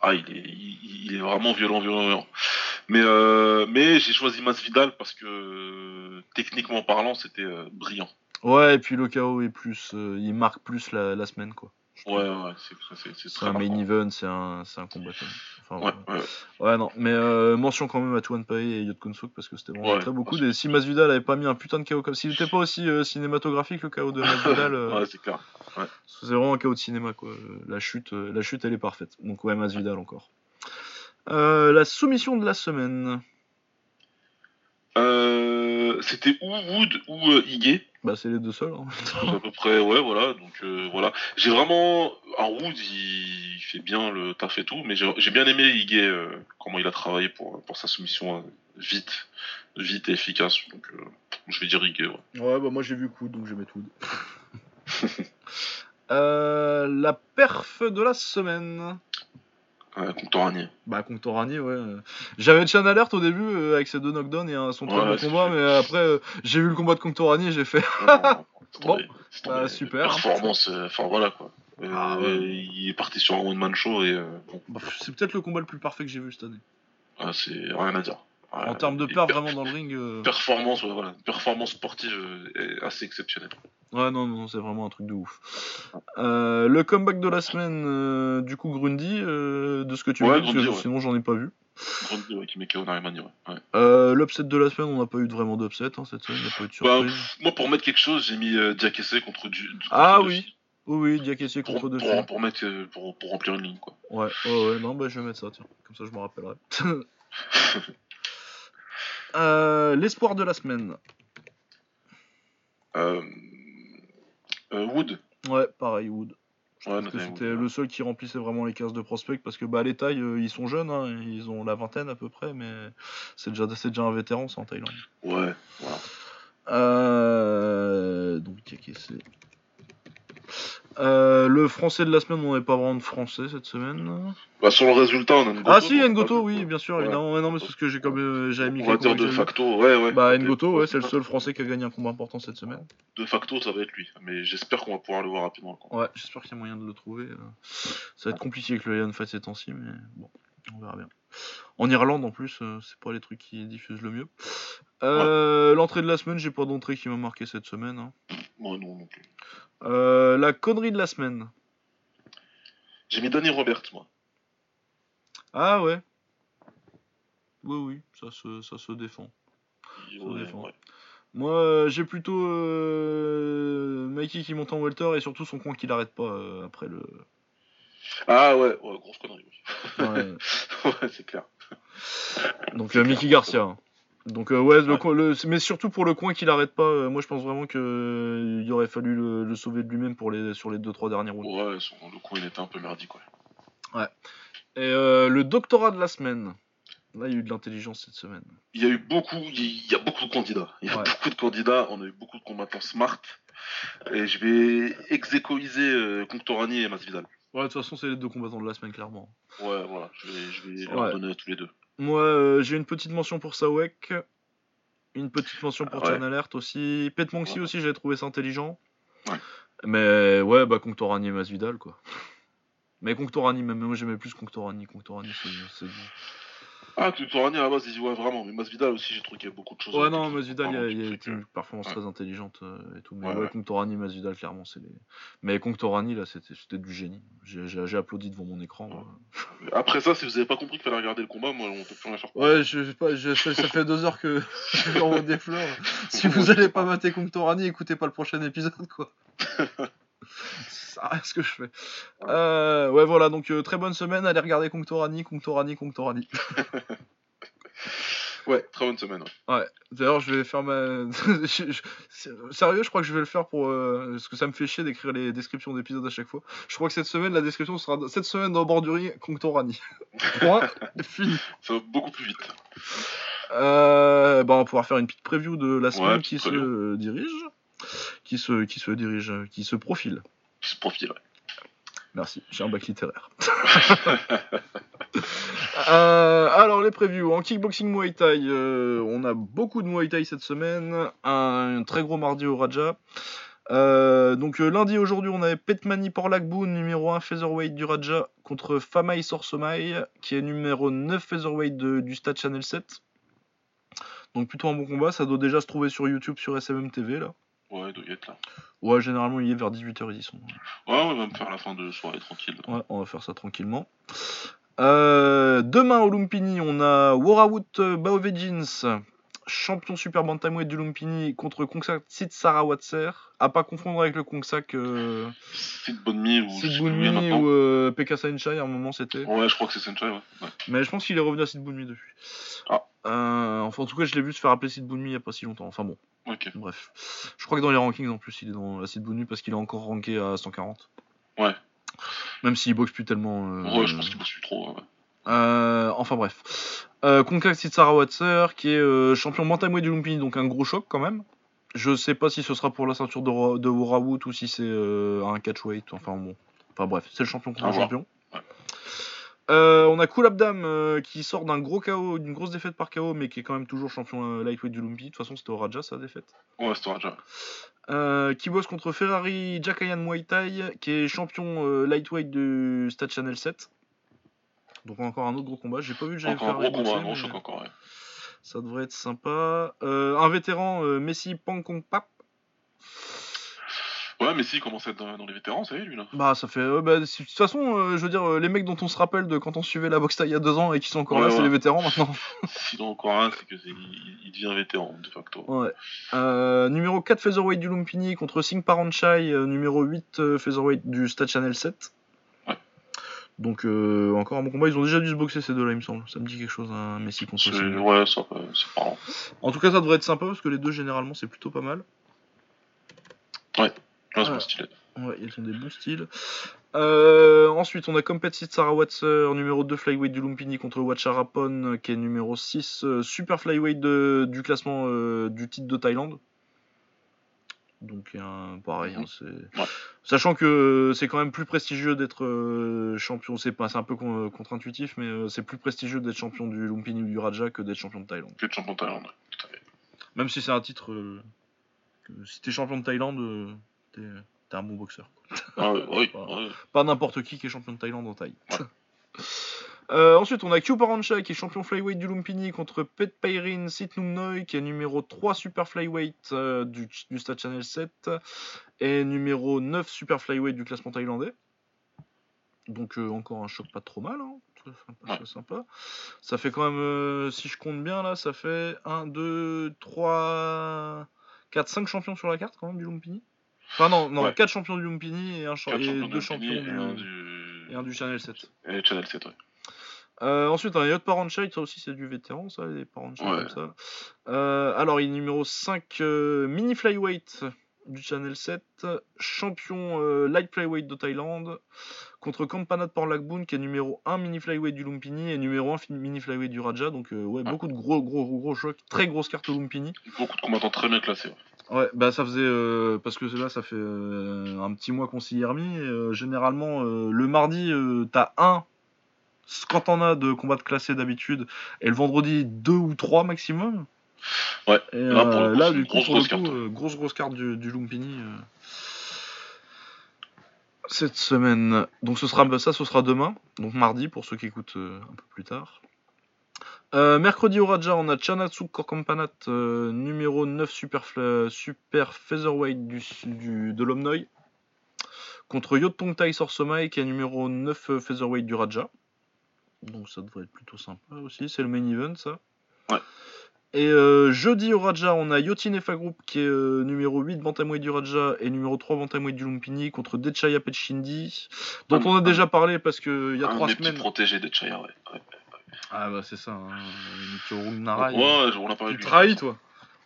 Ah, il est, il, il est vraiment violent, violent, violent. Mais, euh, mais j'ai choisi Masvidal parce que euh, techniquement parlant, c'était euh, brillant. Ouais, et puis le chaos est plus. il marque plus la, la semaine, quoi. Ouais, ouais, c'est c'est- c'est un main event, c'est un, c'est un combat. Enfin, Ouais, voilà. ouais. Ouais, non, mais euh, mention quand même à Tuan Pae et Yot Konsuk parce que c'était vraiment Ouais, très beaucoup. Et si Masvidal avait pas mis un putain de chaos comme. S'il était pas aussi euh, cinématographique, le chaos de Masvidal, euh, ouais, c'est clair. c'est vraiment un chaos de cinéma, quoi. La chute, euh, la chute elle est parfaite. Donc, ouais, Masvidal encore. Euh, la soumission de la semaine. C'était ou Wood ou Ige. Bah, c'est les deux seuls. hein. À peu près, ouais, voilà. Donc voilà. J'ai vraiment. Un Wood, il... il fait bien le taf et tout, mais j'ai bien aimé Ige, euh, comment il a travaillé pour, pour sa soumission euh, vite, vite et efficace. Donc euh, je vais dire Ige, ouais. Ouais, bah moi j'ai vu coup, donc je Wood. Euh, la perf de la semaine. Ouais, Contemporané. Bah, ouais. J'avais Chan Alert au début euh, avec ses deux knockdowns et son bon ouais, combat, mais après euh, j'ai vu le combat de Contemporané et j'ai fait. bon, Bon, bah, super. Performance, enfin voilà quoi. Ah, ouais. Il est parti sur un one man show et euh, bon, Bah, c'est peut-être le combat le plus parfait que j'ai vu cette année. ah, c'est rien à dire. En termes de per- vraiment dans le ring. euh, Performance, voilà. Performance sportive euh, est assez exceptionnelle. Ouais, non, non, c'est vraiment un truc de ouf. Euh, le comeback de la semaine, euh, du coup, Grundy, euh, de ce que tu Ouais, Grundy, ouais. sinon j'en ai pas vu. Grundy, ouais, qui met KO Narimani, ouais. L'upset de la semaine, on n'a pas eu vraiment d'upset hein, cette semaine, il n'y a pas eu de Bah, surprise. moi, pour mettre quelque chose, j'ai mis Diakese contre du. contre Ah oui. Oui, oui, Diakessi Pour, contre pour, dessus. pour mettre, euh, pour, pour remplir une ligne, quoi. Ouais, ouais, ouais, non, bah je vais mettre ça, tiens, comme ça je me rappellerai. Euh, L'espoir de la semaine. Euh, euh, Wood. Ouais, pareil, Wood. Je Ouais, trouve que Nathan c'était le seul qui remplissait vraiment les cases de prospect parce que bah les tailles ils sont jeunes, hein, ils ont la vingtaine à peu près, mais c'est déjà, déjà un vétéran ça en Thaïlande. Ouais, voilà. Euh, donc Diakessi. Euh, le français de la semaine, on n'avait pas vraiment de français cette semaine. Bah, sur le résultat, on a Ngoto. ah si, Ngoto, oui, bien sûr, évidemment. Ouais, non, mais c'est ce que j'ai comme euh, j'avais mis On va dire de facto, ouais, ouais. Bah. Ngoto, ouais, c'est le seul français qui a gagné un combat important cette semaine. De facto, ça va être lui. Mais j'espère qu'on va pouvoir le voir rapidement. Quoi. Ouais, j'espère qu'il y a moyen de le trouver. euh. Ça va être compliqué avec le Lion Fight ces temps-ci, mais bon, on verra bien. En Irlande, en plus, euh, c'est pas les trucs qui diffusent le mieux. Euh, L'entrée de la semaine, j'ai pas d'entrée qui m'a marqué cette semaine. hein. Moi, non, non plus. Euh, la connerie de la semaine. J'ai mis Danny Robert, moi. Ah ouais. Oui, oui, ça se, ça se défend. Il- Ça ouais, défend. ouais. Moi, euh, j'ai plutôt euh, Mikey qui monte en welter et surtout son coin qui l'arrête pas euh, après le. Ah ouais, ouais, grosse connerie. oui. Ouais. ouais, c'est clair. Donc. Mickey Garcia. hein. Donc euh, ouais, le Ouais. coin- le- mais surtout pour le coin qu'il arrête pas. euh, moi, je pense vraiment que euh, il aurait fallu le, le sauver de lui-même pour les sur les deux trois derniers rounds. Ouais, son, le coin, il était un peu merdique, ouais. Et euh, le doctorat de la semaine. Là, il y a eu de l'intelligence cette semaine. Il y a eu beaucoup, il y a beaucoup de candidats. Il y a Ouais. beaucoup de candidats. On a eu beaucoup de combattants smart. Et je vais exécoiser Conctorani et Masvidal. Ouais, de toute façon, c'est les deux combattants de la semaine, clairement. Ouais, voilà. Je vais, je vais Ouais. leur donner à tous les deux. Moi, euh, j'ai une petite mention pour Sawek. Une petite mention pour Ouais. Chan Alert aussi. Pet Monkey Ouais. aussi, j'avais trouvé ça intelligent. Ouais. Mais ouais, bah Conctorani et Masvidal, quoi. Mais Conctorani, même moi j'aimais plus Conctorani. Conctorani, c'est. Ah, Conctorani à la base, ils ouais, vraiment. Mais Masvidal aussi, j'ai trouvé qu'il y a beaucoup de choses. Ouais, euh, non, Masvidal, il y a, une performance Ouais. très intelligente euh, et tout. Mais Ouais, ouais, ouais. Conctorani, Masvidal, clairement, c'est les. Mais Conctorani, là, c'était c'était du génie. J'ai applaudi devant mon écran. Ouais. Après ça, si vous avez pas compris qu'il fallait regarder le combat, moi, on peut plus rien faire. Ouais, je sais pas, je, ça, ça fait deux heures que je envoie des fleurs. Si vous allez pas mater Conctorani, écoutez pas le prochain épisode, quoi. Ça ce que je fais. Euh, ouais, voilà, donc euh, très bonne semaine. Allez regarder Conctorani, Conctorani, Conctorani. Ouais, très bonne semaine. ouais. Ouais, d'ailleurs, je vais faire ma. Sérieux, je crois que je vais le faire pour. euh, Parce que ça me fait chier d'écrire les descriptions d'épisodes à chaque fois. Je crois que cette semaine, la description sera cette semaine dans Borduring, Conctorani. Point, fini. Ça va beaucoup plus vite. Bah, on va pouvoir faire une petite preview de la semaine Ouais, qui se dirige. Qui se, qui se dirige, qui se profile. Qui se profile, ouais. Merci, j'ai un bac littéraire. Euh, alors les previews en kickboxing Muay Thai, euh, on a beaucoup de Muay Thai cette semaine, un, très gros mardi au Raja. Euh, donc lundi aujourd'hui on avait Petmani Porlakboon numéro 1 featherweight du Raja contre Famai Sorsomai qui est numéro 9 featherweight de- du Stade Channel 7. Donc plutôt un bon combat, ça doit déjà se trouver sur YouTube sur SMM TV là. Ouais, doit y être là. Ouais généralement il est vers 18h ils y sont. Ouais, on va me faire la fin de soirée tranquille. Ouais, on va faire ça tranquillement. Euh, demain au Lumpini, on a Worawut Baovejins champion super bantamweight du Lumpini contre Kongsak Sid Sarawatser. À pas confondre avec le Kongsak euh, Sid Bonmi ou Sid maintenant. ou euh, Pekka à un moment c'était. Ouais, je crois que c'est Senchai, ouais. ouais. Mais je pense qu'il est revenu à Sid Bunmi depuis. Ah. Euh, enfin, en tout cas, je l'ai vu se faire appeler Sid Bunmi il y a pas si longtemps. Enfin bon, bref. Je crois que dans les rankings en plus, il est dans la Sid parce qu'il est encore ranké à 140. Ouais. Même s'il boxe plus tellement. Ouais, je pense qu'il bosse plus trop. ouais. Euh, enfin bref. Euh, Konkak Sitsarawatser qui est euh, champion bantamweight du Lumpini, donc un gros choc quand même. Je sais pas si ce sera pour la ceinture de, de Worawoot ou si c'est un catchweight. Enfin bon. Enfin bref, c'est le champion contre le champion. Ouais. Euh, on a Cool Abdam euh, qui sort d'un gros KO, d'une grosse défaite par KO, mais qui est quand même toujours champion euh, lightweight du Lumpini. De toute façon, c'était au Raja sa défaite. Ouais, c'était déjà. Euh, qui bosse contre Ferrari Jakayan Muay Thai, qui est champion lightweight du Stade Channel 7. Donc encore un autre gros combat. J'ai pas vu que j'avais Encore un gros combat, mais encore, ouais. Ça devrait être sympa. Euh, un vétéran, euh, Messi Pankong Pap. Ouais, mais si, il commence à être dans, dans les vétérans, ça y est, lui, là. Bah ça fait. euh, bah, de toute façon, je veux dire, les mecs dont on se rappelle de quand on suivait la boxe Thai il y a deux ans et qui sont encore Ouais, là, c'est les vétérans maintenant. S'il en a encore un, c'est que c'est- il, il devient vétéran, de facto. Ouais. Numéro 4 Featherweight du Lumpini contre Singh Paranchai, numéro 8 euh, Featherweight du Stade Channel 7. Donc euh, encore un bon combat, ils ont déjà dû se boxer ces deux-là il me semble. Ça me dit quelque chose, un Messi contre C'est-. Ouais, ça, euh, c'est parlant. En tout cas ça devrait être sympa parce que les deux généralement c'est plutôt pas mal. Ouais, c'est bon stylé. Ouais, ils ont des bons styles. Euh, ensuite, on a Competitive Sarah Watser, numéro 2 flyweight du Lumpini contre Watcharapon, qui est numéro 6 euh, super flyweight de- du classement euh, du titre de Thaïlande. Donc, un, pareil, hein. Ouais. Sachant que c'est quand même plus prestigieux d'être euh, champion, c'est, pas, c'est un peu con- contre-intuitif, mais euh, c'est plus prestigieux d'être champion du Lumpini ou du Raja que d'être champion de Thaïlande. Que de champion de Thaïlande, tout à fait. Même si c'est un titre... euh, que si t'es champion de Thaïlande, euh, t'es, t'es un bon boxeur. Ah, oui. Pas n'importe qui qui est champion de Thaïlande en taille. Euh, ensuite, on a Kyu Parancha qui est champion flyweight du Lumpini contre Pet Peirin Sitnum Noi qui est numéro 3 super flyweight euh, du, du Stade Channel 7 et numéro 9 super flyweight du classement thaïlandais. Donc euh, encore un choc pas trop mal. Hein. Sympa, sympa. Ça fait quand même, euh, si je compte bien là, ça fait 1, 2, 3, 4, 5 champions sur la carte quand même du Lumpini. Enfin non, non Ouais. 4 champions du Lumpini et, un cha- et champions deux de champions Lumpini du, et un du... et un du Channel 7. Et Channel 7, ouais. Euh, ensuite, un Yacht Paranchai, ça aussi c'est du vétéran, ça, les Paranchai Ouais. comme ça. Euh, alors, il est numéro 5 euh, mini flyweight du Channel 7, champion euh, light flyweight de Thaïlande, contre Kampanat Porlakboon qui est numéro 1 mini flyweight du Lumpini et numéro 1 fi- mini flyweight du Raja. Donc, ouais, Ouais. beaucoup de gros, gros, gros, gros chocs, très grosse carte au Lumpini. Beaucoup de combattants très bien classés. ouais. Bah ça faisait euh, parce que là ça fait euh, un petit mois qu'on s'y est remis. et, euh, généralement le mardi t'as un quand t'en as de combats de classés d'habitude et le vendredi deux ou trois maximum. Ouais, Et là, pour le euh, coup, là du coup grosse, pour le grosse coup, carte. euh, grosse grosse carte du, du Lumpini. euh, Cette semaine, donc ce sera bah, ça, ce sera demain, donc mardi pour ceux qui écoutent euh, un peu plus tard. Euh, mercredi au Raja, on a Chanatsu Korkampanat, euh, numéro 9 super, super featherweight du, du- de l'Omnoy, contre Yotong Tai Sorsomai, qui est numéro 9 euh, featherweight du Raja. Donc ça devrait être plutôt sympa aussi, c'est le main event ça. Ouais. Et euh, jeudi au Raja, on a Yotin Efa Group qui est euh, numéro 8 bantamweight du Raja et numéro 3 bantamweight du Lumpini contre Dechaya Pechindi, dont Ah, on a ah. déjà parlé parce que il y a trois des petits semaines. protégés des Chaya, ouais. ouais. Ah bah c'est ça, hein. Michiru Narai. Ouais, on a parlé Tu trahis toi.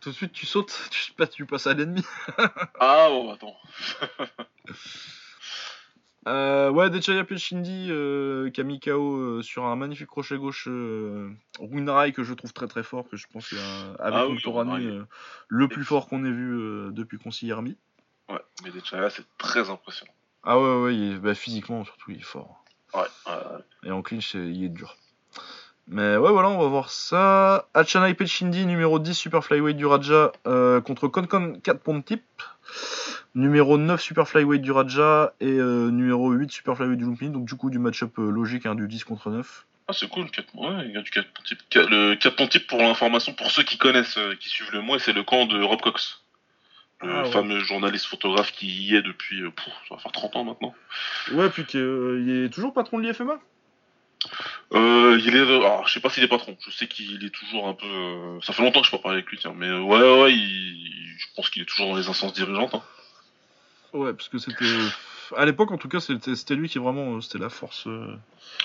Tout de suite tu sautes, tu, passes- tu passes à l'ennemi. Ah, bon, attends. Euh, ouais, Dechaya Pechindi euh, qui a mis KO euh, sur un magnifique crochet gauche euh, Runarai que je trouve très très fort, que je pense qu'il y a, avec Ah oui, Runarai. euh, le plus fort qu'on ait vu depuis qu'on s'y est remis. Ouais, mais des Chaya, c'est très impressionnant. Ah ouais, ouais, il est- bah, physiquement surtout il est fort. Ouais, ouais, ouais. Et en clinch, il est dur. Mais ouais, voilà, on va voir ça. Achanai Pechindi, numéro 10 Super Flyweight du Raja, contre Konkon 4 Pontip. Numéro 9 Super Flyweight du Raja et euh, numéro 8 Super Flyweight du Lumpini. Donc du coup, du match-up euh, logique, hein, du 10 contre 9. Ah, c'est cool, 4 Ouais, il y a du 4 type. Le 4 type, pour l'information, pour ceux qui connaissent, euh, qui suivent le mois, c'est le camp de Rob Cox. Le Ah ouais. fameux journaliste photographe qui y est depuis, ça va faire 30 ans maintenant. Ouais, puis qu'il est toujours patron de l'IFMA Euh, il est, alors, je sais pas s'il est patron. Je sais qu'il est toujours un peu. euh, Ça fait longtemps que je peux pas parler avec lui, tiens. Mais ouais, ouais, il- je pense qu'il est toujours dans les instances dirigeantes. hein. Ouais, parce que c'était. À l'époque, en tout cas, c'était lui qui vraiment. euh, C'était la force. euh,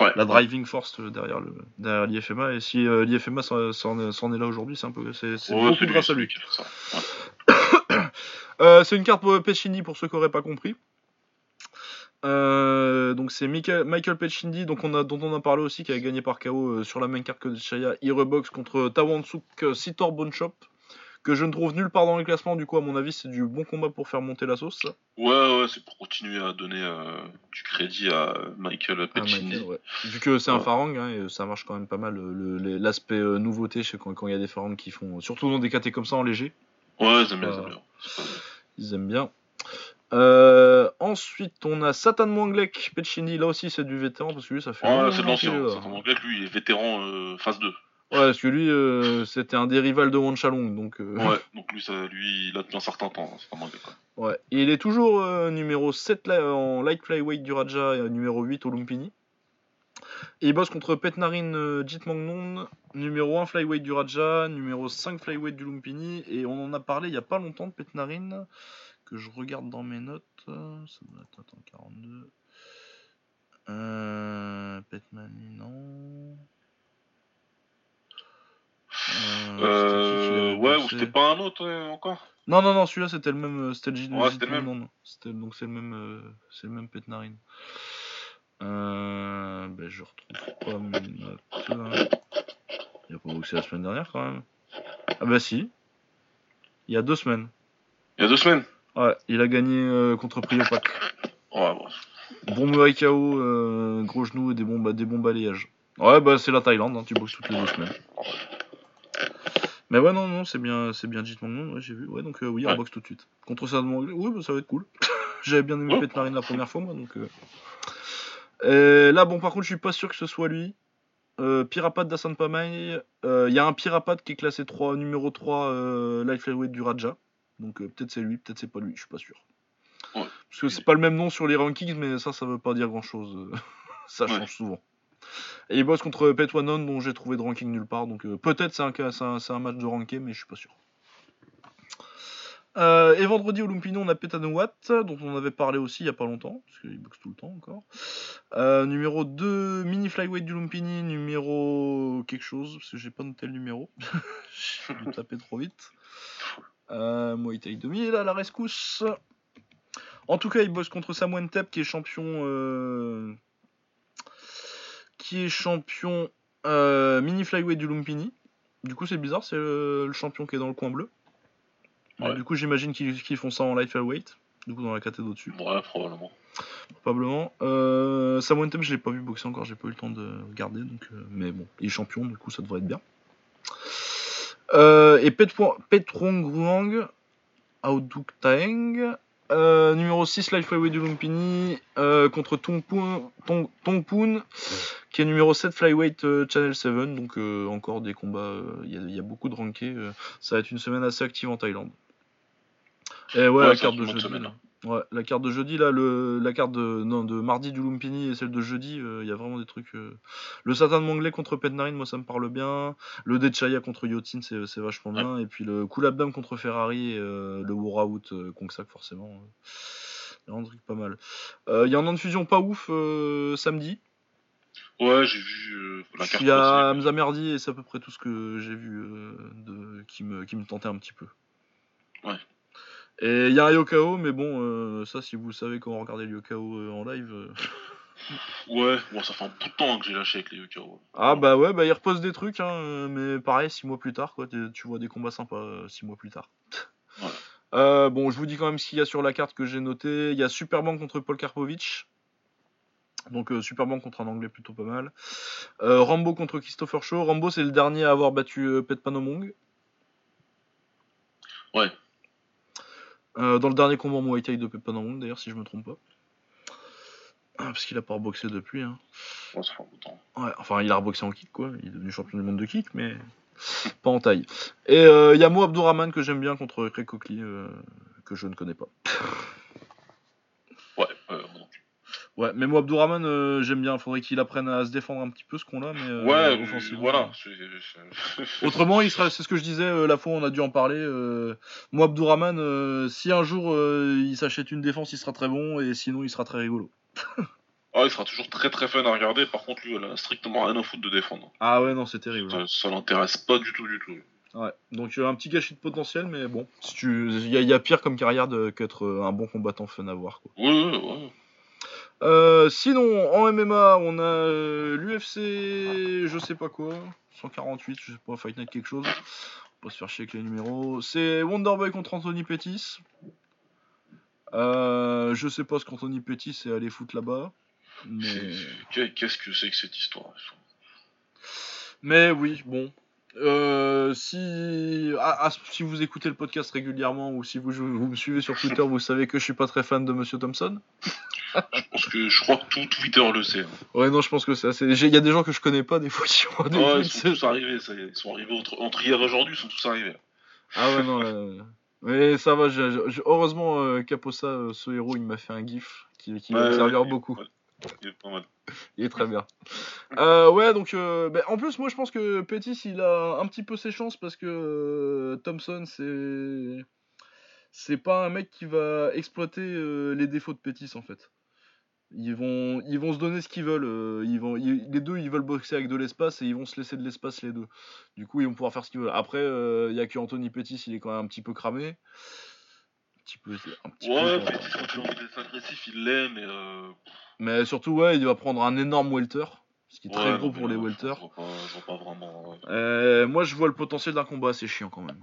Ouais. La driving force euh, derrière le derrière l'IFMA. Et si euh, l'IFMA s'en est là aujourd'hui, c'est un peu. C'est beaucoup grâce à lui. Euh, c'est une carte pour Pechindi pour ceux qui n'auraient pas compris. Euh, donc c'est Michael, Pechindi, donc on a, dont on a parlé aussi, qui a gagné par KO euh, sur la même carte que Chaya, Irebox contre Tawansuk euh, Sitor Boneshop, que je ne trouve nulle part dans les classements, du coup à mon avis c'est du bon combat pour faire monter la sauce. ça. Ouais, ouais, c'est pour continuer à donner euh, du crédit à Michael Ah, Pecini. Michael, ouais. Vu que c'est un farang, hein, et ça marche quand même pas mal, euh, l'aspect euh, nouveauté chez- quand quand il y a des farangs qui font, surtout dans des KT comme ça en léger. Ouais, Euh, j'aime bien. Pas- Ils aiment bien. Euh, ensuite, on a Satan Manglek, Pechindi. Là aussi, c'est du vétéran parce que lui, ça fait. Ouais, c'est de l'ancien. anglais que lui, il est vétéran euh, phase 2. Ouais, parce que lui, euh, c'était un des rivals de Wanchalong. Donc, euh, Ouais, donc lui, ça, lui, il a tenu un certain temps. hein, C'est un anglais, quoi. ouais. Et il est toujours euh, numéro 7 là, en light flyweight du Raja et euh, numéro 8 au Lumpini. Et il bosse contre Petnarin Jitmangnon, numéro 1 flyweight du Raja, numéro 5 flyweight du Lumpini. Et on en a parlé il y a pas longtemps de Petnarin, que je regarde dans mes notes. Ça doit être attends, 42. Euh, Petnarin, non. Euh, Euh, ouais, ou c'était pas un autre euh, encore non, non, non, celui-là c'était le même. euh, C'était le Ouais, le même. non, Donc c'est le même. c'est le même Petnarine. Euh, ben, je retrouve pas là. Il a pas boxé la semaine dernière quand même. Ah bah si. Il y a deux semaines. Il y a deux semaines Ouais, il a gagné euh, contre Priopac. Ouais, bon. Bon Muay KO, euh, gros genou et des bons, ba- des bons balayages. Ouais, bah c'est la Thaïlande, hein, tu boxes toutes les deux semaines. Mais ouais, non, non, c'est bien, c'est bien Jit Mangnon, ouais, j'ai vu. Ouais, donc euh, oui, on Ouais. boxe tout de suite. Contre ça de anglais, ouais, bah, ça va être cool. J'avais bien aimé Ouais. Petnarine la première fois, moi, donc. euh. Euh, là, bon, par contre, je suis pas sûr que ce soit lui. Euh, Pirapad d'Asan Pamay, il y a un Pirapad qui est classé 3, numéro 3 euh, Life Flyweight du Raja. Donc peut-être c'est lui, peut-être c'est pas lui, je suis pas sûr. Ouais. Parce que c'est pas le même nom sur les rankings, mais ça, ça veut pas dire grand chose. ça change souvent. Et il bosse contre Petwanon, dont j'ai trouvé de ranking nulle part. Donc euh, peut-être c'est un, match de ranké, mais je suis pas sûr. Euh, et vendredi au Lumpino, on a Petanouat, dont on avait parlé aussi il y a pas longtemps, parce qu'il boxe tout le temps encore. Euh, numéro 2, mini flyweight du Lumpini, numéro quelque chose, parce que j'ai pas noté le numéro. j'ai dû taper trop vite. Euh, Muay Thai 2000 à la rescousse. En tout cas, il bosse contre Samuel Tep, qui est champion. Euh, qui est champion euh, mini flyweight du Lumpini. Du coup, c'est bizarre, c'est le, le champion qui est dans le coin bleu. Ouais. Du coup, j'imagine qu'ils font ça en light flyweight. Du coup, dans la catégorie au-dessus, Ouais, probablement. probablement. Euh, Samuel je l'ai pas vu boxer encore, j'ai pas eu le temps de regarder. Donc, euh, mais bon, il est champion, du coup, ça devrait être bien. Euh, et Petro- Petrong Ruang, Auduk Taeng, euh, numéro 6 Life Flyweight du Lumpini, euh, contre Tongpoon, Tong, Tongpoon, qui est numéro 7 Flyweight euh, Channel 7. Donc euh, encore des combats, euh, il y, a- il y a beaucoup de rankés. euh, ça va être une semaine assez active en Thaïlande. Et ouais, Ouais, la carte de jeudi. semaine. Ouais, la carte de jeudi, là, le, la carte de, non, de mardi du Lumpini et celle de jeudi, euh, il y a vraiment des trucs. euh. Le Satan Manglais contre Petnarin, moi ça me parle bien. Le Dechaya contre Yotin, c'est c'est vachement bien. Et puis le Kulabdam contre Ferrari et euh, le Woraout Kongsak, forcément. Il y a un truc pas mal. Euh, Il y a un an de fusion pas ouf euh, samedi. Ouais, j'ai vu euh, la Je carte. suis à passer. Hamza Merdi et c'est à peu près tout ce que j'ai vu de, qui, me, qui me tentait un petit peu. Ouais. Et il y a un Yokao, mais bon, euh, ça, si vous savez comment regarder le Yokao euh, en live. euh, Ouais, bon, ça fait un bout de temps que j'ai lâché avec les UKO. Ah bah ouais, bah il repose des trucs, hein, euh, mais pareil, six mois plus tard, quoi, t'es- tu vois des combats sympas euh, six mois plus tard. Voilà. Euh, bon, je vous dis quand même ce qu'il y a sur la carte que j'ai noté. Il y a Superman contre Paul Karpovich. Donc euh, Superman contre un anglais plutôt pas mal. Euh, Rambo contre Christopher Shaw. Rambo c'est le dernier à avoir battu euh, Pet Panomong. Ouais. Euh, dans le dernier combat en Muay Thai de d'ailleurs si je me trompe pas. Ah, Parce qu'il a pas reboxé depuis. Hein. Ça fait. Ouais, enfin, il a reboxé en kick, quoi. Il est devenu champion du monde de kick, mais pas en taille. Et euh, il y a Mo Abdourahman que j'aime bien contre Craig Coakley, euh, que je ne connais pas. Ouais, mais moi, Abdourahman, euh, j'aime bien. Faudrait qu'il apprenne à se défendre un petit peu ce qu'on a, mais euh, ouais, offensivement, voilà. euh, c'est- c'est- Autrement, il sera, c'est ce que je disais euh, la fois où on a dû en parler. moi, Abdourahman, si un jour il s'achète une défense, il sera très bon, et sinon, il sera très rigolo. Ah, il sera toujours très très fun à regarder. Par contre, lui, elle a strictement rien à foutre de défendre. Ah ouais, non, c'est terrible. Ça, ça l'intéresse pas du tout, du tout. Ouais. Donc, un petit gâchis de potentiel, mais bon, si tu, il y, a- il y a pire comme carrière de- qu'être un bon combattant fun à voir. Quoi. Ouais, ouais, ouais. Euh, sinon, en MMA, on a l'UFC, je sais pas quoi, 148, je sais pas, Fight Night quelque chose. On va se faire chier avec les numéros. C'est Wonderboy contre Anthony Pettis. Euh, je sais pas ce qu'Anthony Pettis est allé foutre là-bas. Mais... Qu'est-ce que c'est que cette histoire? Mais oui, bon. Euh, si, ah, ah, si vous écoutez le podcast régulièrement ou si vous, vous me suivez sur Twitter, vous savez que je suis pas très fan de Monsieur Thompson. Je pense que je crois que tout Twitter le sait. hein. Ouais, non, je pense que c'est assez. Il y a des gens que je connais pas des fois qui ont des Ouais, ils sont tous arrivés, ça. Ils sont arrivés entre, entre hier et aujourd'hui, ils sont tous arrivés. Ah ouais, non, là, Mais ça va, heureusement, euh, Caposa, euh, ce héros, il m'a fait un gif qui, qui va me servir ouais, beaucoup. Il est pas mal. Il est très bien. Euh, ouais, donc, euh, ben, en plus, moi, je pense que Pettis, il a un petit peu ses chances parce que euh, Thompson, c'est. C'est pas un mec qui va exploiter les défauts de Pettis, en fait. Ils vont, ils vont se donner ce qu'ils veulent. ils vont, ils- les deux, ils veulent boxer avec de l'espace et ils vont se laisser de l'espace, les deux. Du coup, ils vont pouvoir faire ce qu'ils veulent. Après, il y a que Anthony Pettis, il est quand même un petit peu cramé. Un petit peu. Un petit Ouais. Petit, quand il d'être agressif, il l'est, mais. Mais surtout, ouais, il va prendre un énorme welter. Ce qui est très gros pour les vraiment. ouais. Euh, moi, je vois le potentiel d'un combat assez chiant quand même.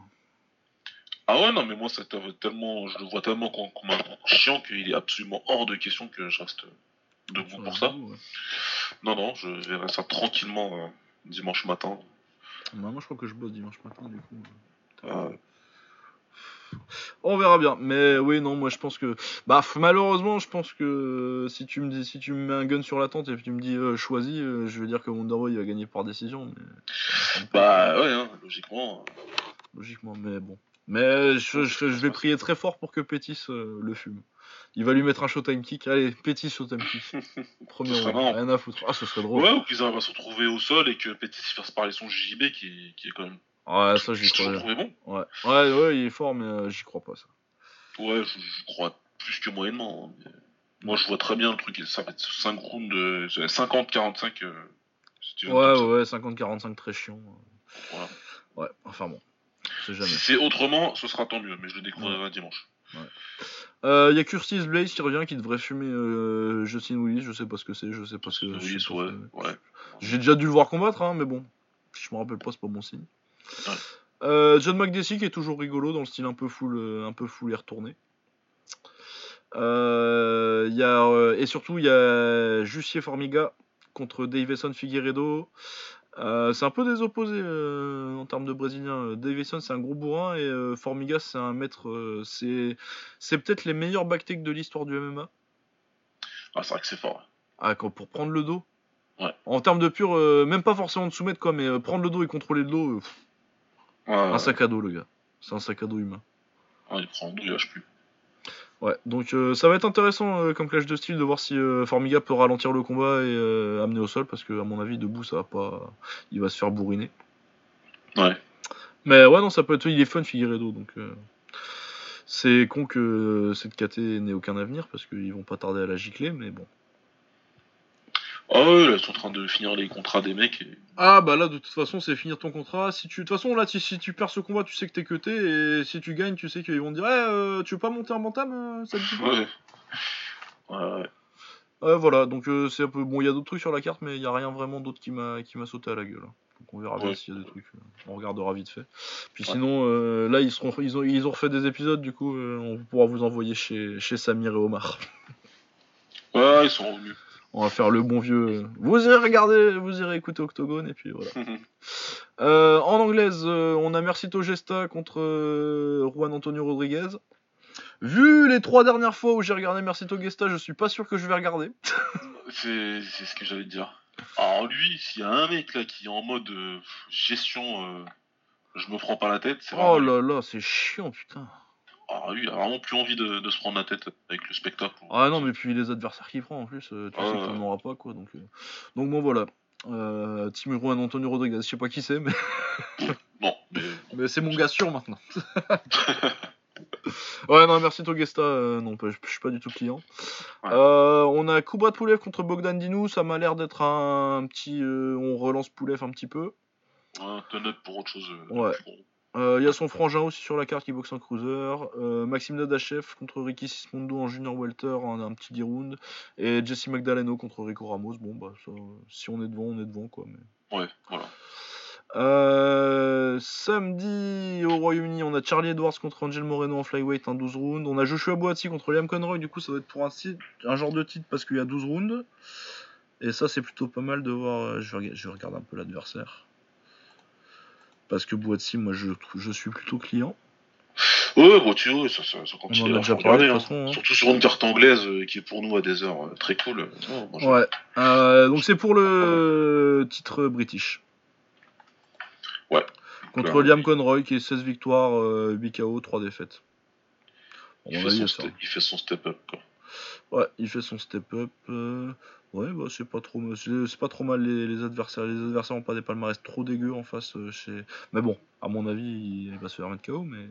Ah ouais, non, mais moi, ça tellement, je le vois tellement comme, un chiant qu'il est absolument hors de question que je reste debout pour ça. Non, non, je verrai ça tranquillement euh, dimanche matin. Bah, moi, je crois que je bosse dimanche matin, du coup. Euh, On verra bien. Mais oui, non, moi, je pense que. Bah, malheureusement, je pense que si tu me dis, si tu me mets un gun sur la tente et que tu me dis euh, choisis, euh, je vais dire que Wonderboy va gagner par décision. Mais... pas, bah ouais, hein, logiquement. Logiquement, mais bon. Mais je, je- je vais prier très fort pour que Pétis euh, le fume. Il va lui mettre un showtime kick. Allez, Pétis showtime kick. Premier round. Rien à foutre. Ah, ce serait drôle. Ouais, ou qu'ils arrivent à se retrouver au sol et que Petit se fasse parler son JJB qui, qui est quand même. Ouais, ça, j'y crois. trouvé bon. Ouais. ouais, ouais, il est fort, mais euh, j'y crois pas, ça. Ouais, je, crois plus que moyennement. hein, mais Moi, je vois très bien le truc. Ça va être 5 rounds de 50-45. euh, Steven Ouais, ouais, 50-45, très chiant. Voilà. Ouais, enfin bon. C'est jamais. Si c'est autrement, ce sera tant mieux, mais je le découvrirai dimanche. Il Euh, y a Curtis Blaze qui revient, qui devrait fumer euh, Justin Willis. Je sais pas ce que c'est, je sais pas ce que Oui, je sais pas ouais, ce que- ouais. J'ai déjà dû le voir combattre, hein, mais bon. Je me rappelle pas, c'est pas bon signe. Ouais. Euh, John McDessie qui est toujours rigolo dans le style un peu full, un peu full et retourné. Euh, y a, euh, et surtout, il y a Jussier Formiga contre Davison Figueiredo. Euh, c'est un peu des opposés en termes de brésilien. Davison c'est un gros bourrin et Formiga c'est un maître. c'est c'est peut-être les meilleurs backtakes de l'histoire du MMA. Ah, c'est vrai que c'est fort. Ah, quand- pour prendre le dos. Ouais. En termes de pur, même pas forcément de soumettre quoi, mais prendre le dos et contrôler le dos, pff, Ouais, un sac à dos le gars. C'est un sac à dos humain. Ouais, il prend il lâche plus. Ouais, donc euh, ça va être intéressant euh, comme clash de style de voir si euh, Formiga peut ralentir le combat et amener au sol parce que à mon avis debout ça va pas, il va se faire bourriner. Ouais. Mais ouais non ça peut être, il est fun Figueredo donc c'est con que cette KT n'ait aucun avenir parce qu'ils vont pas tarder à la gicler mais bon. Ah ouais, là, ils sont en train de finir les contrats des mecs. Et... Ah bah là de toute façon c'est finir ton contrat. Si tu de toute façon là si, si tu perds ce combat tu sais que t'es cuté et si tu gagnes tu sais qu'ils vont te dire Eh, euh, tu veux pas monter un bantam euh, ça te dit pas Ouais. Ouais, ouais. Voilà, donc euh, c'est un peu. Bon, il y a d'autres trucs sur la carte, mais il y a rien vraiment d'autre qui m'a qui m'a sauté à la gueule. Donc on verra bien Ouais. s'il y a des trucs. on regardera vite fait. Puis Ouais. sinon, euh, là, ils, seront, ils, ont, ils ont refait des épisodes, du coup, on pourra vous envoyer chez, chez Samir et Omar. Ouais, ils sont revenus. On va faire le bon vieux. euh, Vous irez regarder, vous irez écouter Octogone, et puis voilà. Euh, en anglaise, euh, on a Mercito Gesta contre Juan Antonio Rodriguez. Vu les trois dernières fois où j'ai regardé Mercito Gesta, je suis pas sûr que je vais regarder. c'est ce que j'allais te dire. Alors lui, s'il y a un mec là qui est en mode euh, gestion, euh, je me prends pas la tête, c'est Oh là là, c'est chiant, putain. Ah, a vraiment plus envie de, de se prendre la tête avec le spectacle. Ah non, mais puis les adversaires qu'il prend en plus, euh, tu Ah, sais ouais. qu'il n'en aura pas quoi. Donc, euh, donc bon voilà. Euh, Juan Antonio Rodriguez, je sais pas qui c'est, mais, mais mais c'est mon gars sûr maintenant. ouais, non, merci Togesta, euh, non, je je suis pas du tout client. Ouais. Euh, on a Kubrat Poulev contre Bogdan Dinou, ça m'a l'air d'être un, petit. on relance Poulev un petit peu. un ton-up pour autre chose. Ouais. Il y a son frangin aussi sur la carte qui boxe en cruiser. Euh, Maxime Nadachev contre Ricky Sismondo en junior welter, un, un petit 10 rounds. Et Jesse Magdaleno contre Rico Ramos. Bon, bah, ça, si on est devant, on est devant, quoi. Mais... Ouais, voilà. Euh, samedi au Royaume-Uni, on a Charlie Edwards contre Angel Moreno en flyweight, un 12 rounds. On a Joshua Boati contre Liam Conroy. Du coup, ça va être pour un, titre- un genre de titre parce qu'il y a 12 rounds. Et ça, c'est plutôt pas mal de voir. euh, Je vais, rega- je vais regarder un peu l'adversaire. Parce que Boati, moi, je, je suis plutôt client. Ouais, bon, tu vois, ça, ça, ça On continue à regarder, de hein. hein. Surtout sur une carte anglaise euh, qui est pour nous à des heures euh, très cool. Ouais. Euh, donc c'est pour le titre british. Ouais. Contre. Liam Conroy qui est 16 victoires, euh, 8 KO, 3 défaites. Il, fait step, il fait son step-up. quoi. Ouais, il fait son step-up. euh, Ouais, bah c'est pas trop, c'est pas trop mal les, les adversaires. Les adversaires ont pas des palmarès trop dégueux en face. euh, chez... Mais bon, à mon avis, il va se faire mettre KO. Mais,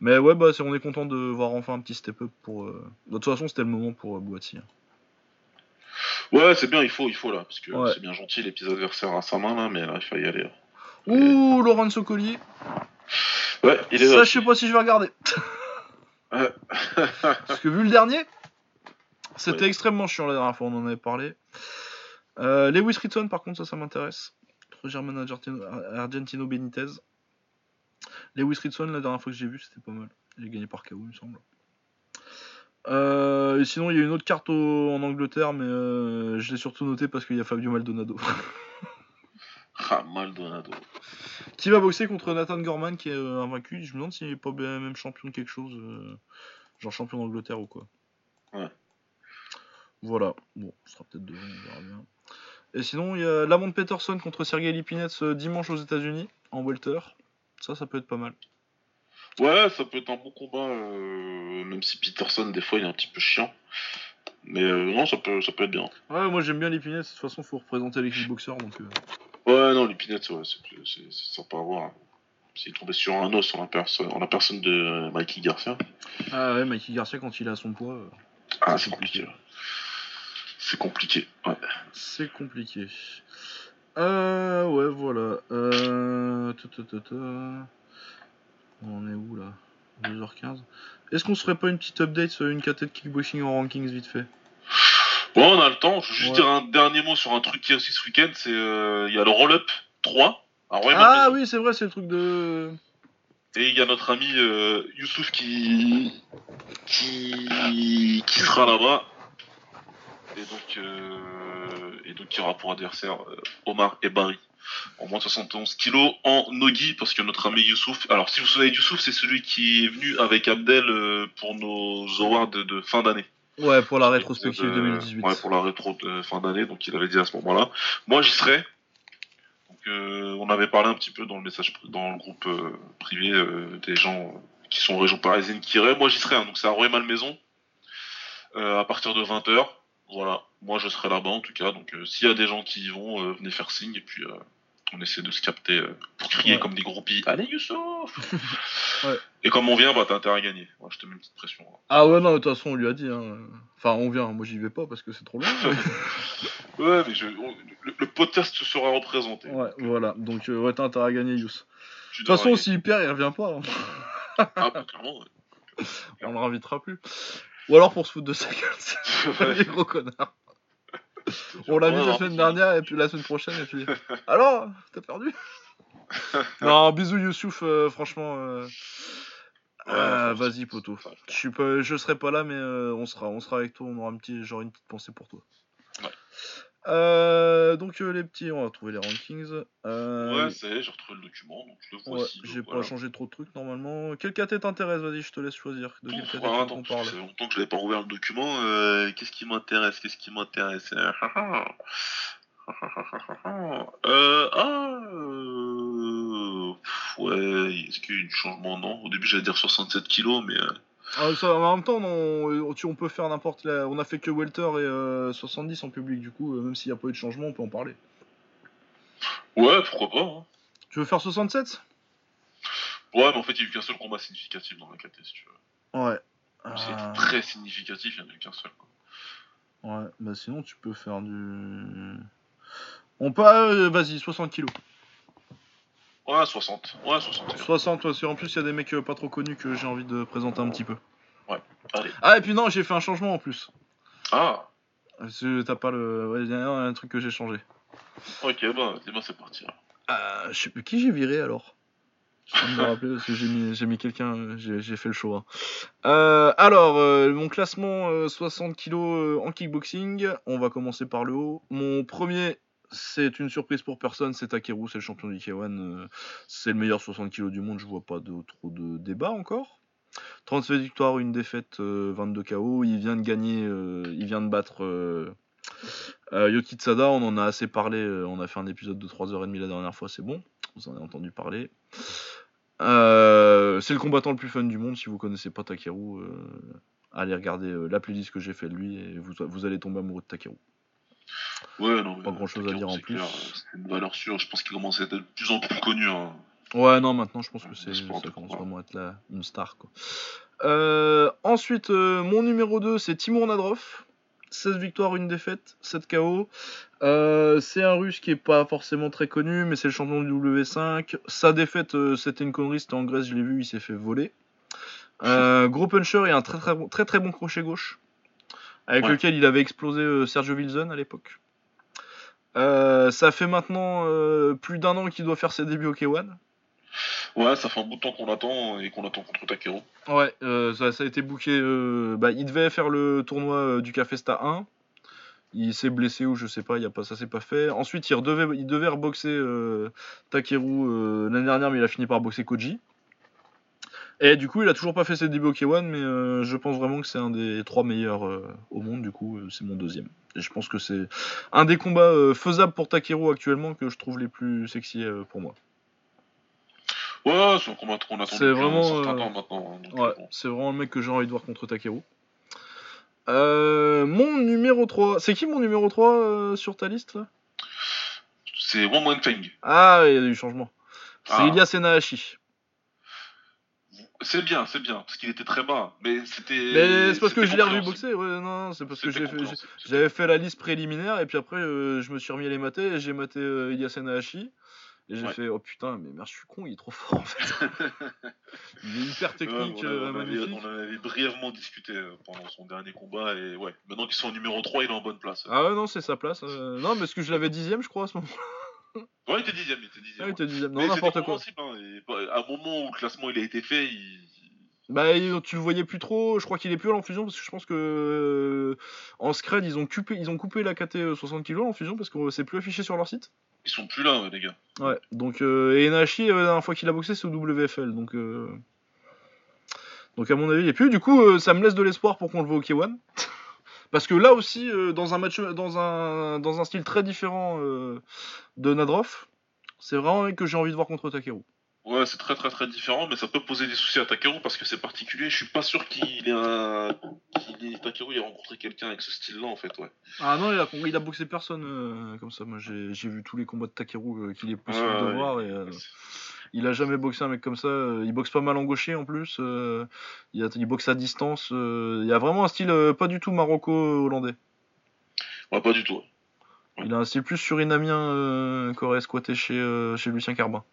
mais ouais, bah on est content de voir enfin un petit step-up pour. euh, De toute façon, c'était le moment pour euh, Boati. hein. Ouais, c'est bien, il faut, il faut là. Parce que Ouais. c'est bien gentil, les petits adversaires à sa main là, mais là, il faut y aller. là. Ouh, Lorenzo Colli. Ouais, il est Ça, là. je sais pas si je vais regarder. Parce que vu le dernier, c'était Ouais. extrêmement chiant la dernière fois, on en avait parlé. Euh, Lewis Ritson, par contre, ça, ça m'intéresse. Contre German Argentino, Argentino Benitez. Lewis Ritson, la dernière fois que j'ai vu, c'était pas mal. Il a gagné par KO, il me semble. Euh, et sinon, il y a une autre carte au- en Angleterre, mais euh, je l'ai surtout noté parce qu'il y a Fabio Maldonado. Ah, Maldonado. qui va boxer contre Nathan Gorman, qui est euh, invaincu. Je me demande s'il n'est pas même champion de quelque chose, genre champion d'Angleterre ou quoi. Ouais. Voilà, bon, ce sera peut-être devant, on verra bien. Et sinon, il y a Lamont Peterson contre Sergei Lipinets euh, dimanche aux États-Unis en welter. Ça, ça peut être pas mal. Ouais, ça peut être un bon combat, euh, même si Peterson, des fois, il est un petit peu chiant. Mais euh, non, ça peut, ça peut être bien. Ouais, moi j'aime bien Lipinets. De toute façon, faut représenter les kickboxers, donc. euh, Ouais, non, les Pinettes, ouais, c'est sympa à voir. hein. S'il tombait sur un os en la, perso- en la personne de Mikey Garcia, Ah ouais, Mikey Garcia quand il à son poids, ah, C'est c'est compliqué. compliqué. C'est compliqué, ouais. c'est compliqué. Euh, ouais, voilà. Euh. On est où là? 2h15. Est-ce qu'on se ferait pas une petite update sur une KT de kickboxing en rankings vite fait? Bon, on a le temps. Je veux juste Ouais. dire un dernier mot sur un truc qui est aussi ce week-end. C'est euh, il y a le roll-up 3 à Roy Ah oui, c'est vrai, c'est le truc de. Et il y a notre ami euh, Youssouf qui... qui qui sera là-bas. Et donc euh, et donc il y aura pour adversaire euh, Omar et Barry en moins de 71 kilos en nogi parce que notre ami Youssouf. Alors si vous vous souvenez de Youssouf, c'est celui qui est venu avec Abdel euh, pour nos awards de, de fin d'année. Ouais, pour la rétrospective Euh, 2018. Ouais, pour la rétro de fin d'année, donc il avait dit à ce moment-là. Moi, j'y serai. Donc, euh, on avait parlé un petit peu dans le message, dans le groupe euh, privé euh, des gens qui sont en région parisienne qui iraient. Moi, j'y serai. hein. donc, c'est à Roy-Malmaison euh, à partir de 20h. Voilà. Moi, je serai là-bas en tout cas. Donc, euh, s'il y a des gens qui y vont, euh, venez faire signe et puis. euh, on essaie de se capter pour crier Ouais. comme des groupies. Allez Youssouf Ouais. Et comme on vient, bah t'as intérêt à gagner. Moi je te mets une petite pression. hein. Ah ouais, non, de toute façon, on lui a dit. Hein. Enfin, on vient. Moi, j'y vais pas parce que c'est trop loin. Ouais, mais je, on- le, le podcast sera représenté. ouais, voilà. Donc, euh, ouais, t'as intérêt à gagner, Yous. De toute façon, s'il perd, il revient pas. hein. Ah, bah, clairement, ouais. On le réinvitera plus. Ou alors pour se foutre de sa gueule. c'est des gros connards. On l'a vu la semaine dernière et puis la semaine prochaine et puis. Alors, t'as perdu? Non, bisous Youssouf, euh, franchement. euh, Ouais, euh, Vas-y c'est- Je suis pas, je serai pas là mais on sera, on sera avec toi. On aura un petit, genre une petite pensée pour toi. Euh, donc euh, les petits, on va trouver les rankings. Euh, Ouais, ça y est, j'ai retrouvé le document, donc je le vois ouais, j'ai pas voilà. changé trop de trucs normalement. Quel KT t'intéresse Vas-y, je te laisse choisir. De quel KT ah, que parle ça fait longtemps que je n'avais pas rouvert le document. Qu'est-ce qui m'intéresse Qu'est-ce qui m'intéresse? Euh, ah, ouais, est-ce qu'il y a eu du changement? Non. Au début, j'allais dire 67 kilos, mais. Euh, Ah, ça, en même temps, on, peut faire n'importe. la- On a fait que Welter et euh, 70 en public, du coup, euh, même s'il n'y a pas eu de changement, on peut en parler. Ouais, pourquoi pas. hein. Tu veux faire 67 Ouais, mais en fait, il y a eu qu'un seul combat significatif dans la KT, si tu veux. Ouais. Était très significatif, il n'y en a eu qu'un seul. Quoi. Ouais, bah sinon, tu peux faire du. On peut. euh, Vas-y, 60 kilos. Ouais, 60. Ouais, 60. 60, parce qu'en plus, il y a des mecs euh, pas trop connus que j'ai envie de présenter un petit peu. Allez. Ah, et puis non, j'ai fait un changement en plus. Ah, T'as pas le. Ouais, il y a un, truc que j'ai changé. ok, bah, c'est- bah, c'est parti. Euh, je sais plus qui j'ai viré alors? Je me rappeler parce que j'ai mis, j'ai mis quelqu'un, euh, j'ai fait le show. hein. Euh, alors, euh, mon classement euh, 60 kg en kickboxing, on va commencer par le haut. Mon premier, c'est une surprise pour personne, c'est Takeru, c'est le champion du K1. euh, c'est le meilleur 60 kg du monde, je vois pas de, trop de débat encore. 37 victoires, une défaite, euh, 22 KO. Il vient de gagner, euh, il vient de battre euh, euh, Yoki Tsada. On en a assez parlé. euh, on a fait un épisode de 3h30 la dernière fois, c'est bon. Vous en avez entendu parler. Euh, c'est le combattant le plus fun du monde. Si vous connaissez pas Takeru, euh, allez regarder euh, la playlist que j'ai fait de lui et vous, vous allez tomber amoureux de Takeru. Ouais, non. Pas grand-chose à Takeru, dire en c'est plus. C'est une valeur sûre. Je pense qu'il commence à être de plus en plus connu. Hein. Ouais, non, maintenant je pense que c'est, ça commence vraiment à être la, une star. Quoi. Euh, ensuite, euh, mon numéro 2, c'est Timur Nadrov. 16 victoires, une défaite, 7 KO. Euh, c'est un russe qui est pas forcément très connu, mais c'est le champion du W5. Sa défaite, c'était une connerie, c'était en Grèce, je l'ai vu, il s'est fait voler. Gros puncher et un très très, bon- très très bon crochet gauche, avec Ouais. lequel il avait explosé Sergio Wilson à l'époque. Euh, ça fait maintenant euh, plus d'un an qu'il doit faire ses débuts au K1. Ouais, ça fait un bout de temps qu'on l'attend et qu'on attend contre Takeru. Ouais, euh, ça, ça a été booké. bah, il devait faire le tournoi du Cafesta 1. Il s'est blessé ou je sais pas, y a pas, ça s'est pas fait. Ensuite, il, redevait, il devait reboxer Takeru l'année dernière, mais il a fini par boxer Koji. Et du coup, il a toujours pas fait ses débuts au K1, mais euh, je pense vraiment que c'est un des trois meilleurs euh, au monde. Du coup, euh, c'est mon deuxième. Et je pense que c'est un des combats faisables pour Takeru actuellement que je trouve les plus sexy pour moi. Ouais, c'est un combat qu'on attend depuis vraiment, un certain temps maintenant. hein, donc, Ouais, bon. c'est vraiment le mec que j'ai envie de voir contre Takeru. Mon numéro 3. C'est qui mon numéro 3 euh, sur ta liste là? C'est Wang Wenfeng. Ah, il y a eu changement. C'est Ah. Ilya Senahashi. C'est bien, c'est bien, parce qu'il était très bas. Mais c'était. Mais c'est parce que je l'ai revu boxer. Ouais, non, c'est parce que j'avais fait la liste préliminaire et puis après euh, je me suis remis à les mater et j'ai maté euh, Ilya Senahashi. Et j'ai Ouais. fait oh putain, mais merde, je suis con, il est trop fort en fait. il est hyper Ouais, technique, on, a- euh, on avait, magnifique. on en avait brièvement discuté euh, pendant son dernier combat et ouais, maintenant qu'ils sont en numéro 3, il est en bonne place. Ah ouais, non, c'est sa place. euh, Non, parce que je l'avais dixième, je crois, à ce moment. Ouais, il était dixième, il était dixième. il était dixième. Non, n'importe quoi. hein, et à un moment où le classement il a été fait, il... Bah, tu le voyais plus trop. Je crois qu'il est plus à l'enfusion parce que je pense que euh, en scred ils ont coupé, ils ont coupé la KT 60 kg en fusion parce que c'est plus affiché sur leur site. ils sont plus là, ouais, les gars. Ouais. Donc euh, et Nashi euh, la dernière fois qu'il a boxé c'est au WFL donc euh, donc à mon avis il est plus. Du coup euh, ça me laisse de l'espoir pour qu'on le voit au K1 parce que là aussi euh, dans un match dans un dans un style très différent euh, de Nadrov c'est vraiment que j'ai envie de voir contre Takeru. Ouais, c'est très très très différent, mais ça peut poser des soucis à Takeru parce que c'est particulier. Je suis pas sûr qu'il ait un. qu'il ait... Takeru ait rencontré quelqu'un avec ce style-là en fait, ouais. Ah non, il a, il a boxé personne euh, comme ça. Moi, j'ai j'ai vu tous les combats de Takeru euh, qu'il est possible Ouais, de ouais, voir. Et, euh, il a jamais boxé un mec comme ça. euh, Il boxe pas mal en gaucher en plus. euh, il, a- il boxe à distance. euh, il a vraiment un style pas du tout maroco-hollandais. Ouais, pas du tout. Il a un style plus surinamien euh, qu'aurait squatté chez, euh, chez Lucien Carbin.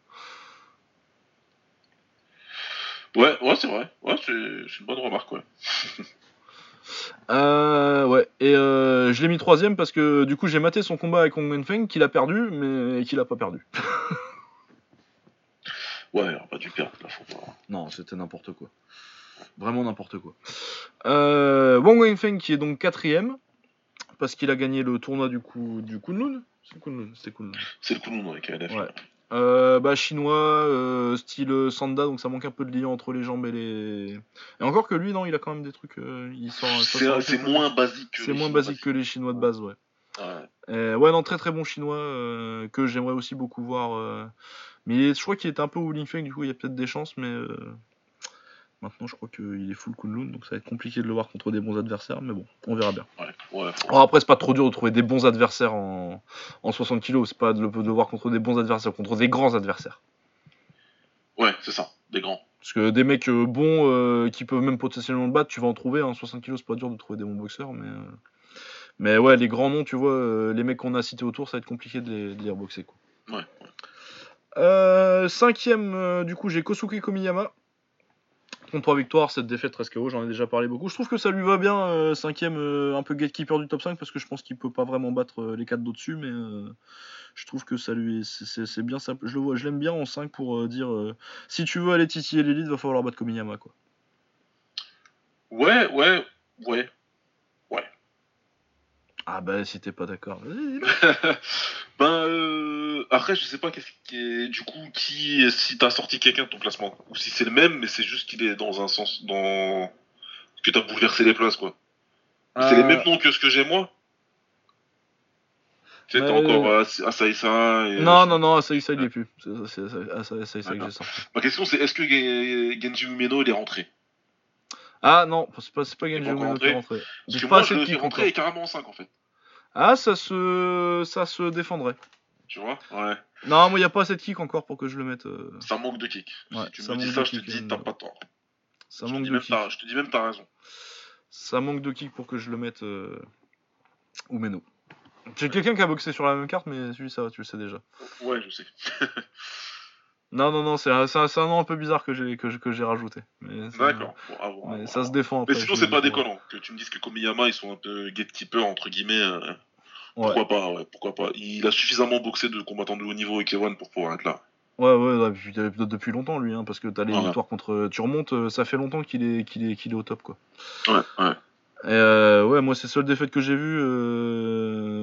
Ouais, ouais, c'est vrai. Ouais, c'est une bonne remarque, ouais. Euh, ouais, et je l'ai mis troisième parce que du coup j'ai maté son combat avec Hong Wenfeng qu'il a perdu, mais qu'il a pas perdu. Ouais, alors, pas du perdre, là, faut pas. Non, c'était n'importe quoi. Vraiment n'importe quoi. Euh, Wang Wenfeng qui est donc quatrième parce qu'il a gagné le tournoi du coup du Kunlun. C'est Kunlun, c'était Kunlun. C'est le Kunlun avec. Ouais. Euh, bah chinois, euh, style euh, Sanda, donc ça manque un peu de lien entre les jambes et les. Et encore que lui, non, il a quand même des trucs. euh, il sort. ça C'est moins basique que C'est les moins Chinois basique que les Chinois de base, ouais. Ouais. Euh, ouais, non, très très bon chinois euh, que j'aimerais aussi beaucoup voir. euh, Mais je crois qu'il était un peu Wulin Feng, du coup il y a peut-être des chances, mais euh, maintenant je crois qu'il est full Kunlun, donc ça va être compliqué de le voir contre des bons adversaires, mais bon, on verra bien. Ouais, ouais. Alors après, c'est pas trop dur de trouver des bons adversaires en, en 60 kg, c'est pas de le, de le voir contre des bons adversaires, contre des grands adversaires. Ouais, c'est ça, des grands. Parce que des mecs euh, bons euh, qui peuvent même potentiellement le battre, tu vas en trouver. Hein, 60 kg, c'est pas dur de trouver des bons boxeurs. Mais, euh, mais ouais, les grands noms, tu vois, euh, les mecs qu'on a cités autour, ça va être compliqué de les, de les reboxer. Quoi. Ouais. Euh, cinquième, euh, du coup, j'ai Kosuke Komiyama. Contre 3 victoires, cette défaite 13 KO, j'en ai déjà parlé beaucoup. Je trouve que ça lui va bien, euh, cinquième, euh, un peu gatekeeper du top 5, parce que je pense qu'il peut pas vraiment battre euh, les 4 d'au-dessus, mais euh, je trouve que ça lui c'est- bien simple. Je le vois, je l'aime bien en 5 pour euh, dire euh, si tu veux aller titiller l'élite, va falloir battre Komiyama quoi. Ouais, ouais, ouais. Ah bah si t'es pas d'accord. ben, euh, après, je sais pas qu'est-ce qui est, du coup, qui, si t'as sorti quelqu'un de ton classement, ou si c'est le même, mais c'est juste qu'il est dans un sens, dans, que t'as bouleversé les places, quoi. C'est les Euh, mêmes noms que ce que j'ai moi. T'as Ouais, encore euh, As- Asaïsa et... Non non non, ça il est plus. C'est ah, que j'ai sorti. Ma question, c'est est-ce que Gen- Genji Umeno, il est rentré Ah non, c'est pas pas Genji Umeno qui est rentré. Parce que pas moi, je le fais rentrer carrément en 5, en fait. Ah ça se ça se défendrait. Tu vois Ouais. Non, moi y a pas assez de kick encore pour que je le mette. euh, Ça manque de kick. Ouais, si tu ça me dis manque ça, de je te kick, dis, euh, t'as pas tort. Ça je, te manque dis de même kick. t'as- je te dis même, t'as raison. Ça manque de kick pour que je le mette euh, Umeno. J'ai quelqu'un qui a boxé sur la même carte, mais celui ça tu le sais déjà. Ouais, je sais. Non, non, non, c'est un, un- nom un peu bizarre que j'ai que, que j'ai rajouté. D'accord. Bon, à mais voir. ça se défend après. Mais sinon, c'est le pas déconnant. Que tu me dises que Komiyama, ils sont un peu gatekeeper, entre guillemets. euh, Ouais. Pourquoi pas, ouais, pourquoi pas. Il a suffisamment boxé de combattants de haut niveau avec Ewan pour pouvoir être là. Ouais, ouais, ouais, depuis, depuis longtemps lui, hein, parce que t'as les victoires contre. Tu remontes, euh, ça fait longtemps qu'il est, qu'il est, qu'il est au top, quoi. Ouais, ouais. Et euh, ouais, moi, c'est la seule défaite que j'ai vue. euh,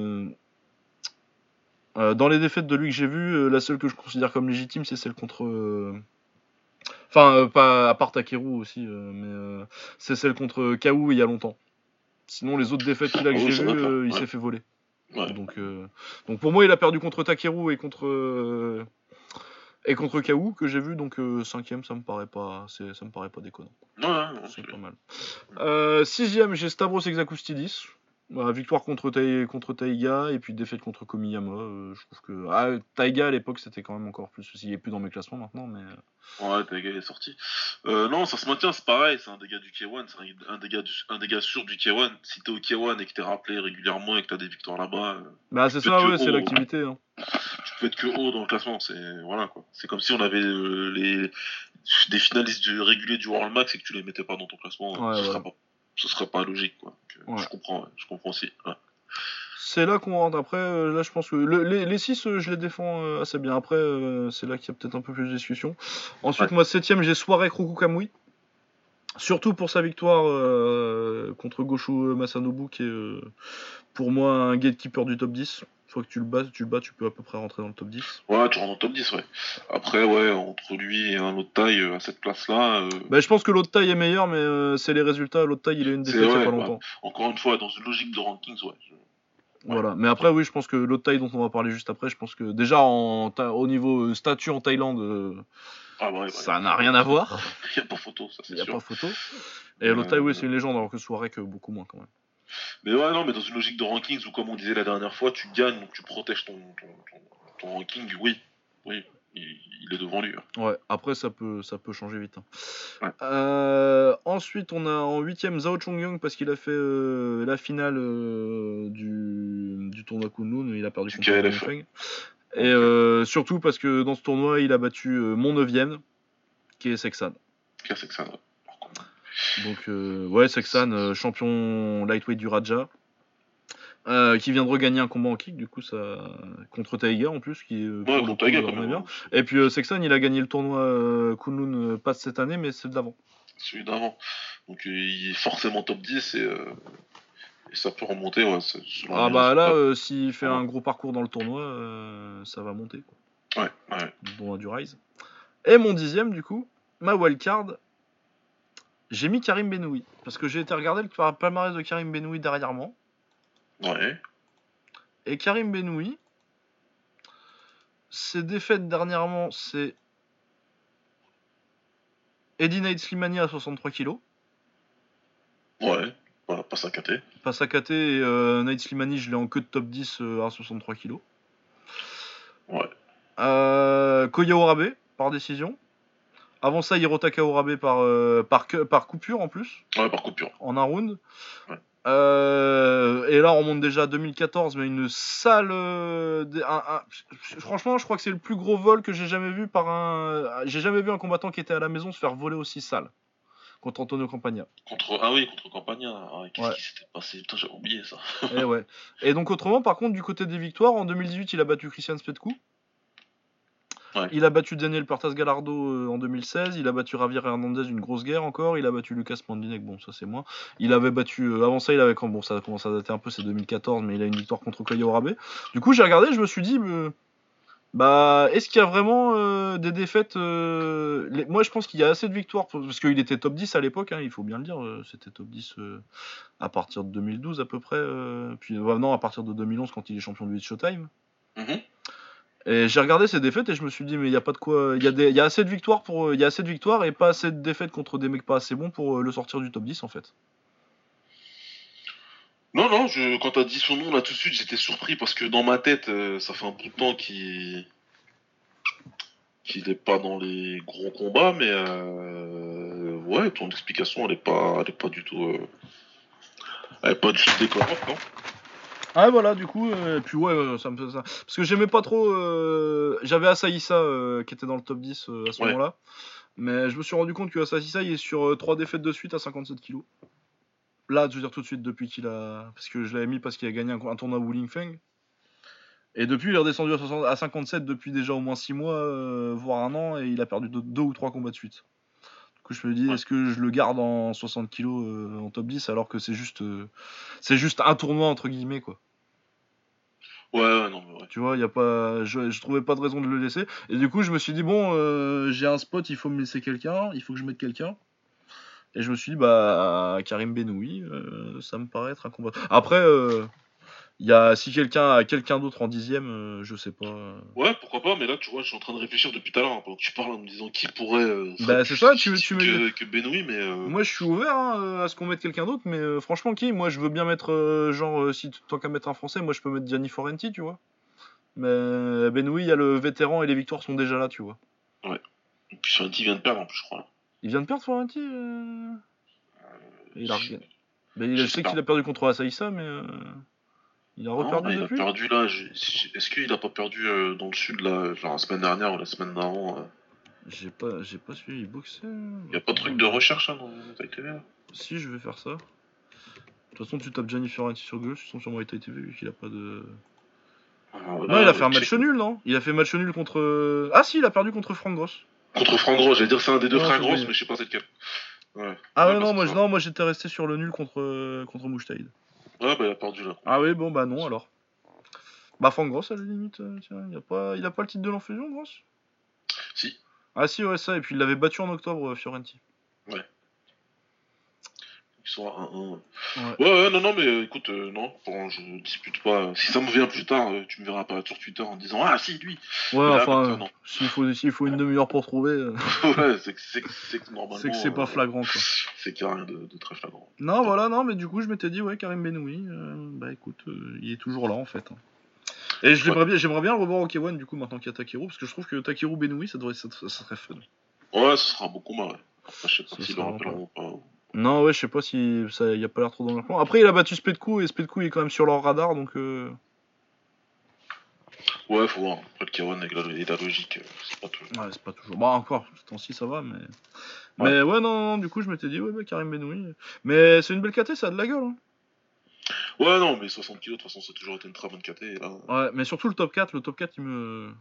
euh, dans les défaites de lui que j'ai vues, euh, la seule que je considère comme légitime, c'est celle contre. euh, Enfin, pas à part Takeru aussi, mais c'est celle contre Kaou il y a longtemps. Sinon, les autres défaites qu'il a que oui, j'ai vues, il s'est fait voler. Ouais. Donc, donc pour moi, il a perdu contre Takeru et contre et contre Kaou que j'ai vu. Donc cinquième, ça me paraît pas, ça me paraît pas déconnant. Ouais, C'est pas mal. Sixième, j'ai Stavros Exakoustidis. Voilà, victoire contre, Tai- contre Taiga et puis défaite contre Komiyama. euh, je trouve que ah, Taiga à l'époque c'était quand même encore plus. Il est plus dans mes classements maintenant, mais Ouais, t'as gars est sorti. Euh, non, ça se maintient, c'est pareil, c'est un dégât du K1, c'est un, un dégât du, un dégât sûr du K1. Si t'es au K1 et que t'es rappelé régulièrement et que t'as des victoires là-bas, euh, bah c'est ça, ouais, c'est l'activité. hein. tu peux être que haut dans le classement. C'est voilà quoi. C'est comme si on avait euh, les des finalistes du, réguliers du World Max et que tu les mettais pas dans ton classement. Ouais, ce, ouais. Serait pas, ce serait pas logique quoi. Donc, euh, Ouais. Je comprends, je comprends aussi. ouais. C'est là qu'on rentre. Après, euh, là je pense que le- les, les six, euh, je les défends euh, assez bien. Après, c'est là qu'il y a peut-être un peu plus de discussion. Ensuite, Ouais. moi septième, j'ai Soirée Kamui. Surtout pour sa victoire contre Goshu Masanobu, qui est pour moi un gatekeeper du top 10. Une fois que tu le bats, tu le bats, tu peux à peu près rentrer dans le top 10. Ouais, tu rentres dans le top 10, ouais. Après, ouais, entre lui et un autre taille euh, à cette place-là, euh, Bah, je pense que l'autre taille est meilleur, mais euh, c'est les résultats. L'autre taille, il a une défaite il y a vrai, pas ouais. longtemps. encore une fois, dans une logique de rankings, ouais. je- Voilà. Mais après, oui, je pense que l'autre taille dont on va parler juste après, je pense que déjà en ta- au niveau statut en Thaïlande, euh, Ah bah ouais, ça n'a rien à voir. Il n'y a pas photo, ça Il c'est n'y a sûr. pas photo. Et Euh, l'autre taille, oui, c'est une légende, alors que Soirée, que beaucoup moins quand même. Mais ouais, non, mais dans une logique de rankings où, comme on disait la dernière fois, tu gagnes, donc tu protèges ton, ton, ton, ton ranking, oui. Oui, il, il est devant lui. hein. Ouais, après ça peut, ça peut changer vite. hein. Ouais. Euh, ensuite, on a en huitième Zhao Chongyong parce qu'il a fait euh, la finale euh, du, du tournoi Kunlun, il a perdu Du contre Feng. Et surtout parce que dans ce tournoi, il a battu mon neuvième, qui est Sexan. Que ça ouais. Donc euh, ouais, Sexan, euh, champion lightweight du Raja. euh, qui vient de regagner un combat en kick, du coup, ça contre Taiga en plus, qui est euh, Ouais, contre coup, Taiga, même. bien. hein. Et puis euh, Sexan, il a gagné le tournoi Kunlun pas cette année, mais c'est de l'avant. Celui d'avant. Donc il est forcément top 10 et, et ça peut remonter, ouais. Ah bah là, s'il fait Ouais. un gros parcours dans le tournoi, ça va monter, quoi. Ouais, ouais. Bon, du Rise. Et mon dixième, du coup, ma wildcard, j'ai mis Karim Benoui. Parce que j'ai été regarder le palmarès de Karim Benoui derrière moi. Ouais. Et Karim Benoui, ses défaites dernièrement, c'est Eddie Nate Slimani à 63 kg. Ouais, voilà, pas sakaté. Pas sakaté et euh, Slimani, je l'ai en queue de top 10 euh, à 63 kg. Ouais. Euh, Koya Orabe, par décision. Avant ça, Hirotaka Orabe par, euh, par, coupure en plus, Ouais, par coupure. en un round. Ouais. Euh, et là, on monte déjà à 2014, mais une sale. euh, des- un- un- franchement, je crois que c'est le plus gros vol que j'ai jamais vu par un. J'ai jamais vu un combattant qui était à la maison se faire voler aussi sale contre Antonio Campagna. Contre... Ah oui, contre Campagna. Ah Qu'est-ce Ouais. qui s'était passé? Putain, j'ai oublié ça. et ouais. Et donc autrement, par contre, du côté des victoires, en 2018, il a battu Christian Spetkou. Ouais. Il a battu Daniel Pertas Galardo euh, en 2016. Il a battu Javier Hernandez une grosse guerre encore. Il a battu Lucas Mandinek, bon ça c'est moins. Il avait battu euh, avant ça, il avait quand bon ça commence à dater un peu, c'est 2014, mais il a une victoire contre Koya Orabe. Du coup j'ai regardé, je me suis dit euh, bah est-ce qu'il y a vraiment euh, des défaites euh, les- Moi je pense qu'il y a assez de victoires pour- parce qu'il était top 10 à l'époque, hein, il faut bien le dire. C'était top 10 euh, à partir de 2012 à peu près. puis euh, non à partir de 2011 quand il est champion du Showtime. Mhm. Et j'ai regardé ses défaites et je me suis dit mais il y a pas de quoi, il y a y a assez de victoires pour, il y a assez de victoires et pas assez de défaites contre des mecs pas assez bons pour euh, le sortir du top 10 en fait. Non, non, je... quand t'as dit son nom là tout de suite, j'étais surpris parce que dans ma tête, euh, ça fait un bout de temps qu'il qu'il est pas dans les gros combats, mais euh... ouais, ton explication, elle est pas, elle pas du tout, elle est pas du tout déconnante, non? Ah voilà du coup, euh, et puis ouais euh, ça me fait ça. Parce que j'aimais pas trop, euh, j'avais Asaïsa euh, qui était dans le top 10 euh, à ce Ouais. moment-là, mais je me suis rendu compte que Asaïsa il est sur 3 défaites de suite à 57 kilos. Là, je veux dire tout de suite depuis qu'il a, parce que je l'avais mis parce qu'il a gagné un, un tournoi Wuling Feng. Et depuis, il est redescendu à, 60 à 57 depuis déjà au moins 6 mois, euh, voire un an, et il a perdu 2 ou 3 combats de suite. Du coup, je me dis, Ouais. est-ce que je le garde en 60 kilos euh, en top 10 alors que c'est juste, euh, c'est juste un tournoi entre guillemets quoi. Ouais, ouais, non, ouais. Tu vois, y a pas, je, je trouvais pas de raison de le laisser. Et du coup, je me suis dit bon, euh, j'ai un spot, il faut me laisser quelqu'un, il faut que je mette quelqu'un. Et je me suis dit bah Karim Benoui, euh, ça me paraît être un combat. Après, euh, il y a si quelqu'un a quelqu'un d'autre en dixième, euh, je sais pas. Ouais, pourquoi pas, mais là, tu vois, je suis en train de réfléchir depuis tout à l'heure, hein, pendant que tu parles en me disant qui pourrait. Euh, Bah, c'est ça, tu- tu me- que, Benoît, mais. euh, Moi, je suis ouvert hein, euh, à ce qu'on mette quelqu'un d'autre, mais euh, franchement, qui? Moi, je veux bien mettre euh, genre si tant qu'à mettre un français, moi, je peux mettre Gianni Forenti, tu vois. Mais Benoui, il y a le vétéran et les victoires sont déjà là, tu vois. Et puis Sorrenti vient de perdre en plus, je crois. Il vient de perdre Forenti euh... Il a. Mais il- je sais qu'il a perdu contre Asaïsa, mais euh, il a reperdu mais il a depuis. perdu là. je- Est-ce qu'il a pas perdu euh, dans le sud là, genre la semaine dernière ou la semaine d'avant euh? J'ai pas, j'ai pas suivi il boxait. Y a pas de truc de recherche hein, dans Muay TV là? Si, je vais faire ça. De toute façon, tu tapes Gianni Fiorenti sur Google, tu tombes sur Muay TV vu qu'il a pas de. Ah, Non, là, il a fait un match nul, non? Il a fait match nul contre. Ah si, il a perdu contre Frank Gross. Contre Franck Gros, j'allais dire c'est un des deux j'ai Gross, mais je sais pas c'est lequel. Ouais. Ah ouais, non, moi, je- non, moi j'étais resté sur le nul contre, contre Mouchtaïd. Ouais, bah il a perdu là. Ah oui, bon, bah non alors. Bah Frank Gross à la limite, euh, tiens, il a, pas, il a pas le titre de l'enfusion, Gross? Si. Ah si, ouais, ça, et puis il l'avait battu en octobre, euh, Fiorenti. Ils sont à 1-1. Ouais. Ouais, ouais, non, non, mais euh, écoute, euh, non, bon, je dispute pas. Si ça me vient plus tard, euh, tu me verras apparaître sur Twitter en disant Ah, si, lui Ouais, Là, enfin, euh, s'il faut, s'il faut une demi-heure pour trouver, euh, Ouais, c'est que, c'est que, c'est que normalement. c'est que c'est pas euh, flagrant, quoi. C'est qu'il y a rien de, de très flagrant. Non, voilà, non, mais du coup, je m'étais dit, ouais, Karim Benoui, euh, bah écoute, euh, il est toujours là, en fait. hein. Et Ouais. l'aimerais bien, j'aimerais bien le revoir au K1, du coup, maintenant qu'il y a Takeru, parce que je trouve que Takeru Benoui, ça, devrait, ça, ça serait fun. Ouais, ce sera un beau combat, ouais. Après, je sais pas Ce s'ils sera le ou pas. Non, ouais, je sais pas si ça y a pas l'air trop dans leur plan. Après, il a battu Spetku, et Spetku, il est quand même sur leur radar, donc... euh, Ouais, faut voir. Après, le Kiron et la, et la logique, euh, c'est pas toujours. Ouais, c'est pas toujours. Bah, encore, ce temps-ci, ça va, mais. Mais ouais, non, non, du coup, je m'étais dit, ouais, bah, Karim Benoui. Mais c'est une belle KT, ça a de la gueule. Hein. Ouais, non, mais 60 kilos, de toute façon, c'est toujours été une très bonne KT. Là... Ouais, mais surtout le top 4. Le top 4, il me.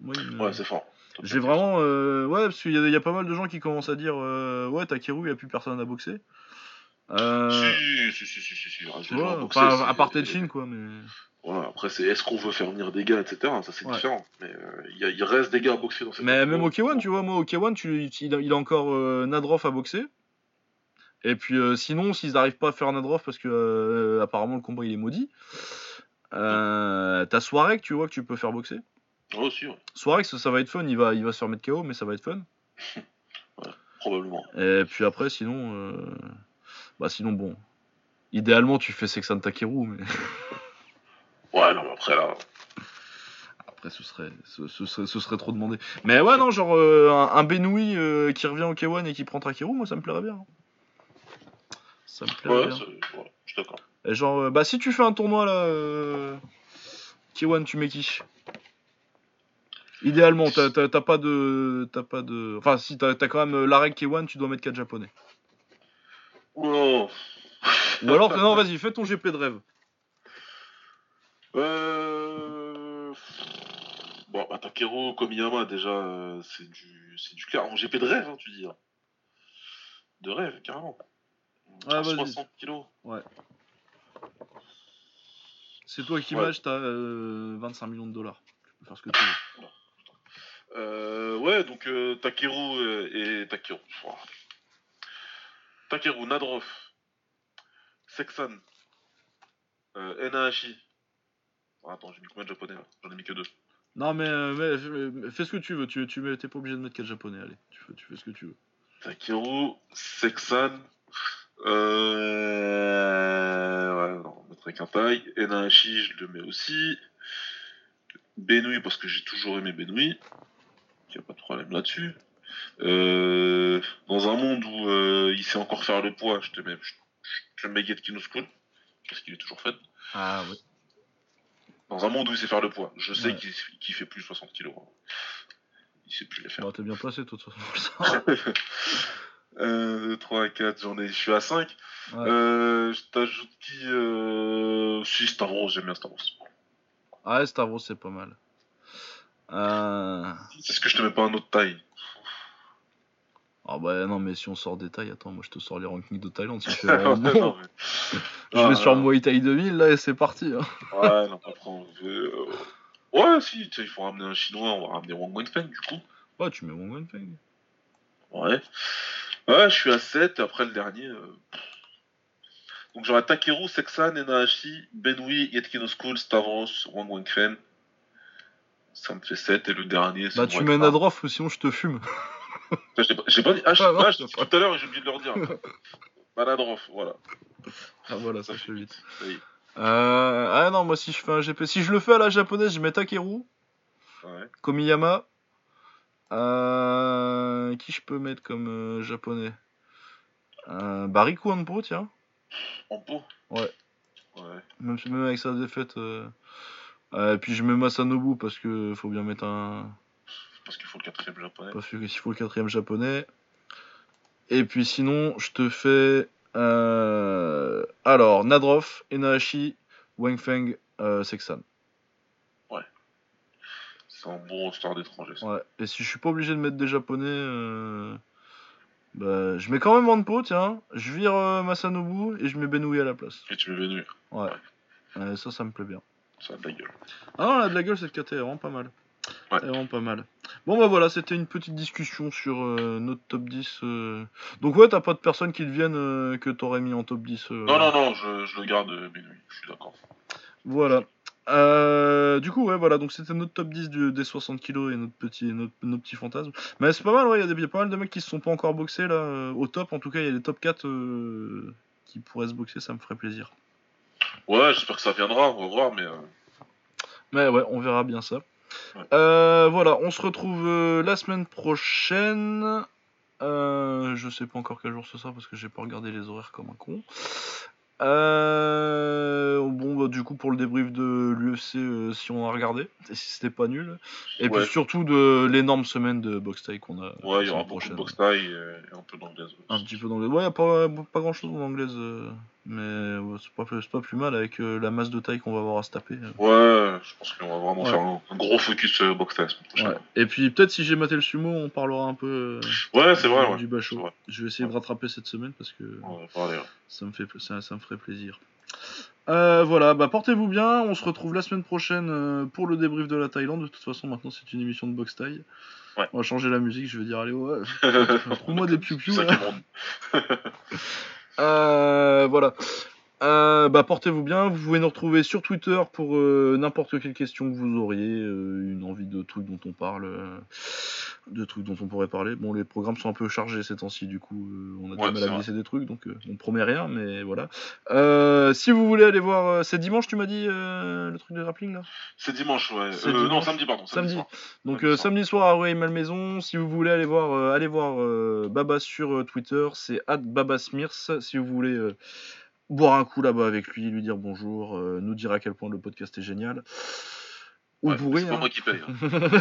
Me- Ouais, c'est fort. J'ai vraiment. euh, Ouais, parce qu'il y, a- il y a pas mal de gens qui commencent à dire, euh, ouais, Takeru, il n'y a plus personne à boxer. Euh. Si, si, si, si, si, si, ouais, gens à boxer, à part quoi, mais. Ouais, après, c'est est-ce qu'on veut faire venir des gars, etc. Ça, c'est Ouais. différent. Mais euh, il reste des gars à boxer dans cette Mais même au K1, tu vois, moi au K1, tu, il, a, il a encore euh, Nadrov à boxer. Et puis euh, sinon, s'ils n'arrivent pas à faire Nadrov parce que apparemment le combat il est maudit, t'as Soirek, tu vois, que tu peux faire boxer. Ouais, ouais. Soirex, ça va être fun, il va, il va se faire mettre KO, mais ça va être fun. probablement. Et puis après, sinon, euh, bah sinon bon, idéalement tu fais Sexan Takeru, mais Ouais, non, mais après là. après ce serait, ce, ce serait, ce serait trop demandé. Mais ouais, non, genre euh, un, un Benoui euh, qui revient au K1 et qui prend Takeru, moi ça me plairait bien. Ça me plairait Ouais, bien. voilà, je suis d'accord. Et genre, bah si tu fais un tournoi là, euh, K1, tu mets qui? Idéalement, t'as pas de, t'as pas de, enfin si t'as t'as quand même euh, la règle K1, tu dois mettre 4 japonais. Oula Ou alors, non, vas-y, fais ton GP de rêve. Euh... Bon, bah, Takeru Komiyama, déjà, euh, c'est du, c'est du clair. En GP de rêve, hein, tu dis. hein. De rêve, carrément. Ouais, vas-y. 60 kilos. C'est toi qui Ouais. match, t'as euh, 25 millions de dollars. Tu peux faire ce que tu veux. Euh, ouais, donc euh, Takeru euh, et Takeru. Takeru, Nadrov, Sexan, Enahashi. Ah, attends, j'ai mis combien de japonais là? J'en ai mis que deux. Non, mais, euh, mais, fais- ce que tu veux. Tu, tu t'es pas obligé de mettre 4 japonais. Allez, tu fais, tu fais ce que tu veux. Takeru, Sexan, euh... ouais, non, on mettrait qu'un taille. Enahashi, je le mets aussi. Benoui, parce que j'ai toujours aimé Benoui. Il n'y a pas de problème là-dessus. Euh, dans un monde où euh, il sait encore faire le poids, je te mets, je, je te mets parce qu'il est toujours fait. Ah ouais. Dans un monde où il sait faire le poids, je sais Ouais. qu'il qu'il fait plus 60 kilos. hein. Il sait plus les faire. Bon, t'es bien placé, toi, de toute façon. pour ça. 1, 2, 3, 4, j'en ai, je suis à 5. Ouais. Euh, je t'ajoute qui. Si, Stavros, j'aime bien Stavros. Ah, ouais, Stavros, c'est pas mal. Euh... C'est ce que je te mets pas un autre taille. Ah bah non, mais si on sort des tailles, attends, moi je te sors les rankings de Thaïlande. Si non, mais- je Ah, vais sur non. Muay Thai 2000 là et c'est parti. hein. Ouais, non, après on veut. euh, Ouais, si, tu sais, il faut ramener un chinois, on va ramener Wang Wenfeng du coup. Ouais, tu mets Wong Wenfeng. Ouais. Ouais, je suis à 7, après le dernier. euh, Donc j'aurai Takeru, Sexan, Enahashi, Benoui, Yetkino School, Stavros, Wang Wenfen. Ça me fait 7, et le dernier, c'est. Bah, tu mets Nadrov ou sinon je te fume. J'ai pas, dit. Ah, Ah, non, je tout à l'heure et j'ai oublié de leur dire. Nadrov, voilà. Ah voilà, Ça ça fait vite. Euh... Ah non, moi si je fais un GP, si je le fais à la japonaise, je mets Takeru, Ouais. Komiyama. Euh... Qui je peux mettre comme euh, japonais? Bah, Riku Hanpo, tiens. En pot Ouais. Ouais. Même, même avec sa défaite. Euh, euh, et puis je mets Masanobu parce que faut bien mettre un. Parce qu'il faut le quatrième japonais. Parce qu'il faut le quatrième japonais. Et puis sinon, je te fais. euh, Alors, Nadrov, Enahashi, Wangfeng, euh, Sexan. C'est un bon roster d'étrangers. ça. Ouais. Et si je suis pas obligé de mettre des japonais. euh, Bah, je mets quand même Hanpo, tiens. Je vire Masanobu et je mets Benoui à la place. Et tu m'es venu. Ouais. Ouais, ça, ça me plaît bien. Ça a de la gueule. Ah non, la de la gueule, cette KT est vraiment pas mal. Ouais. Elle est vraiment pas mal. Bon, bah voilà, c'était une petite discussion sur euh, notre top 10. euh. Donc, ouais, t'as pas de personnes qui deviennent euh, que t'aurais mis en top 10. euh. Non, non, non, je, je le garde, euh, Benoît, je suis d'accord. Voilà. Euh, du coup, ouais, voilà, donc c'était notre top 10 du- des 60 kilos et notre petit, notre, nos petits fantasmes. Mais c'est pas mal, ouais, il y, a des- il y a pas mal de mecs qui se sont pas encore boxés là, euh, au top. En tout cas, il y a les top 4 euh, qui pourraient se boxer, ça me ferait plaisir. Ouais, j'espère que ça viendra, on va voir, mais. euh, Mais ouais, on verra bien ça. Ouais. Euh, voilà, on se retrouve euh, la semaine prochaine. Je sais pas encore quel jour ce sera parce que j'ai pas regardé les horaires comme un con. Euh, bon, bah, du coup, pour le débrief de l'UFC, euh, si on a regardé, et si c'était pas nul. Et Ouais. puis surtout de l'énorme semaine de box taille qu'on a. Ouais, il y aura beaucoup de prochaine. box taille et, et un peu d'anglaise. Un petit peu d'anglais. Ouais, y a pas, pas grand chose en anglaise. euh, mais ouais, c'est pas, c'est pas plus mal avec euh, la masse de taille qu'on va avoir à se taper. euh. Ouais, je pense qu'on va vraiment Ouais. faire un, un gros focus euh, box taille la semaine prochaine. Ouais. Et puis peut-être si j'ai maté le sumo, on parlera un peu euh, Ouais, c'est vrai, du, bachot. Vrai. Je vais essayer de rattraper cette semaine parce que parler, ça me fait ça, ça me ferait plaisir. Euh, voilà, bah portez-vous bien. On se retrouve la semaine prochaine euh, pour le débrief de la Thaïlande. De toute façon, maintenant c'est une émission de boxe taille. Ouais. On va changer la musique. Je vais dire allez ouais, trouve-moi des piou Euh, voilà. Euh, bah, portez-vous bien. Vous pouvez nous retrouver sur Twitter pour euh, n'importe quelle question que vous auriez, euh, une envie de trucs dont on parle, euh, de trucs dont on pourrait parler. Bon, les programmes sont un peu chargés ces temps-ci, du coup, euh, on a Ouais, du mal à glisser des trucs, donc euh, on promet rien, mais voilà. Euh, si vous voulez aller voir, euh, c'est dimanche, tu m'as dit euh, le truc de grappling là? C'est dimanche, ouais. C'est Euh, Non, dimanche? samedi, pardon. Samedi. Samedi. soir. Donc Samedi euh, soir. samedi soir à Malmaison, si vous voulez aller voir, euh, allez voir euh, Baba sur Twitter, c'est @babasmirs. Si vous voulez euh, boire un coup là-bas avec lui, lui dire bonjour, euh, nous dire à quel point le podcast est génial. Ou Ouais. C'est pas hein. moi qui paye. hein.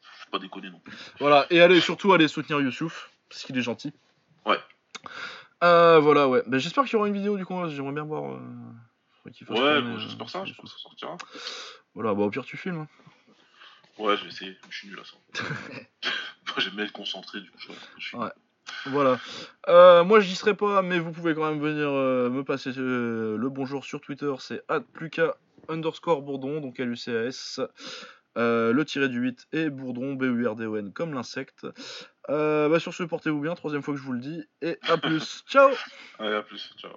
Faut pas déconner non plus. voilà, et allez surtout aller soutenir Youssouf, parce qu'il est gentil. Ouais. Euh, voilà, ouais. Ben, J'espère qu'il y aura une vidéo du combat, j'aimerais bien voir. euh, Ouais, bon, euh, j'espère ça, sur j'espère que ça sortira. Voilà, bah au pire tu filmes. hein. Ouais, je vais essayer, je suis nul à ça. Moi, J'aime bien être concentré, du coup, je, je suis. Ouais. Voilà. Euh, moi, j'y serai pas, mais vous pouvez quand même venir euh, me passer euh, le bonjour sur Twitter. C'est @pluka underscore bourdon, donc L-U-C-A-S. Euh, le tiré du 8 et bourdon, B-U-R-D-O-N, comme l'insecte. Euh, bah, sur ce, portez-vous bien, troisième fois que je vous le dis, et à plus. Ciao Allez, à plus, ciao.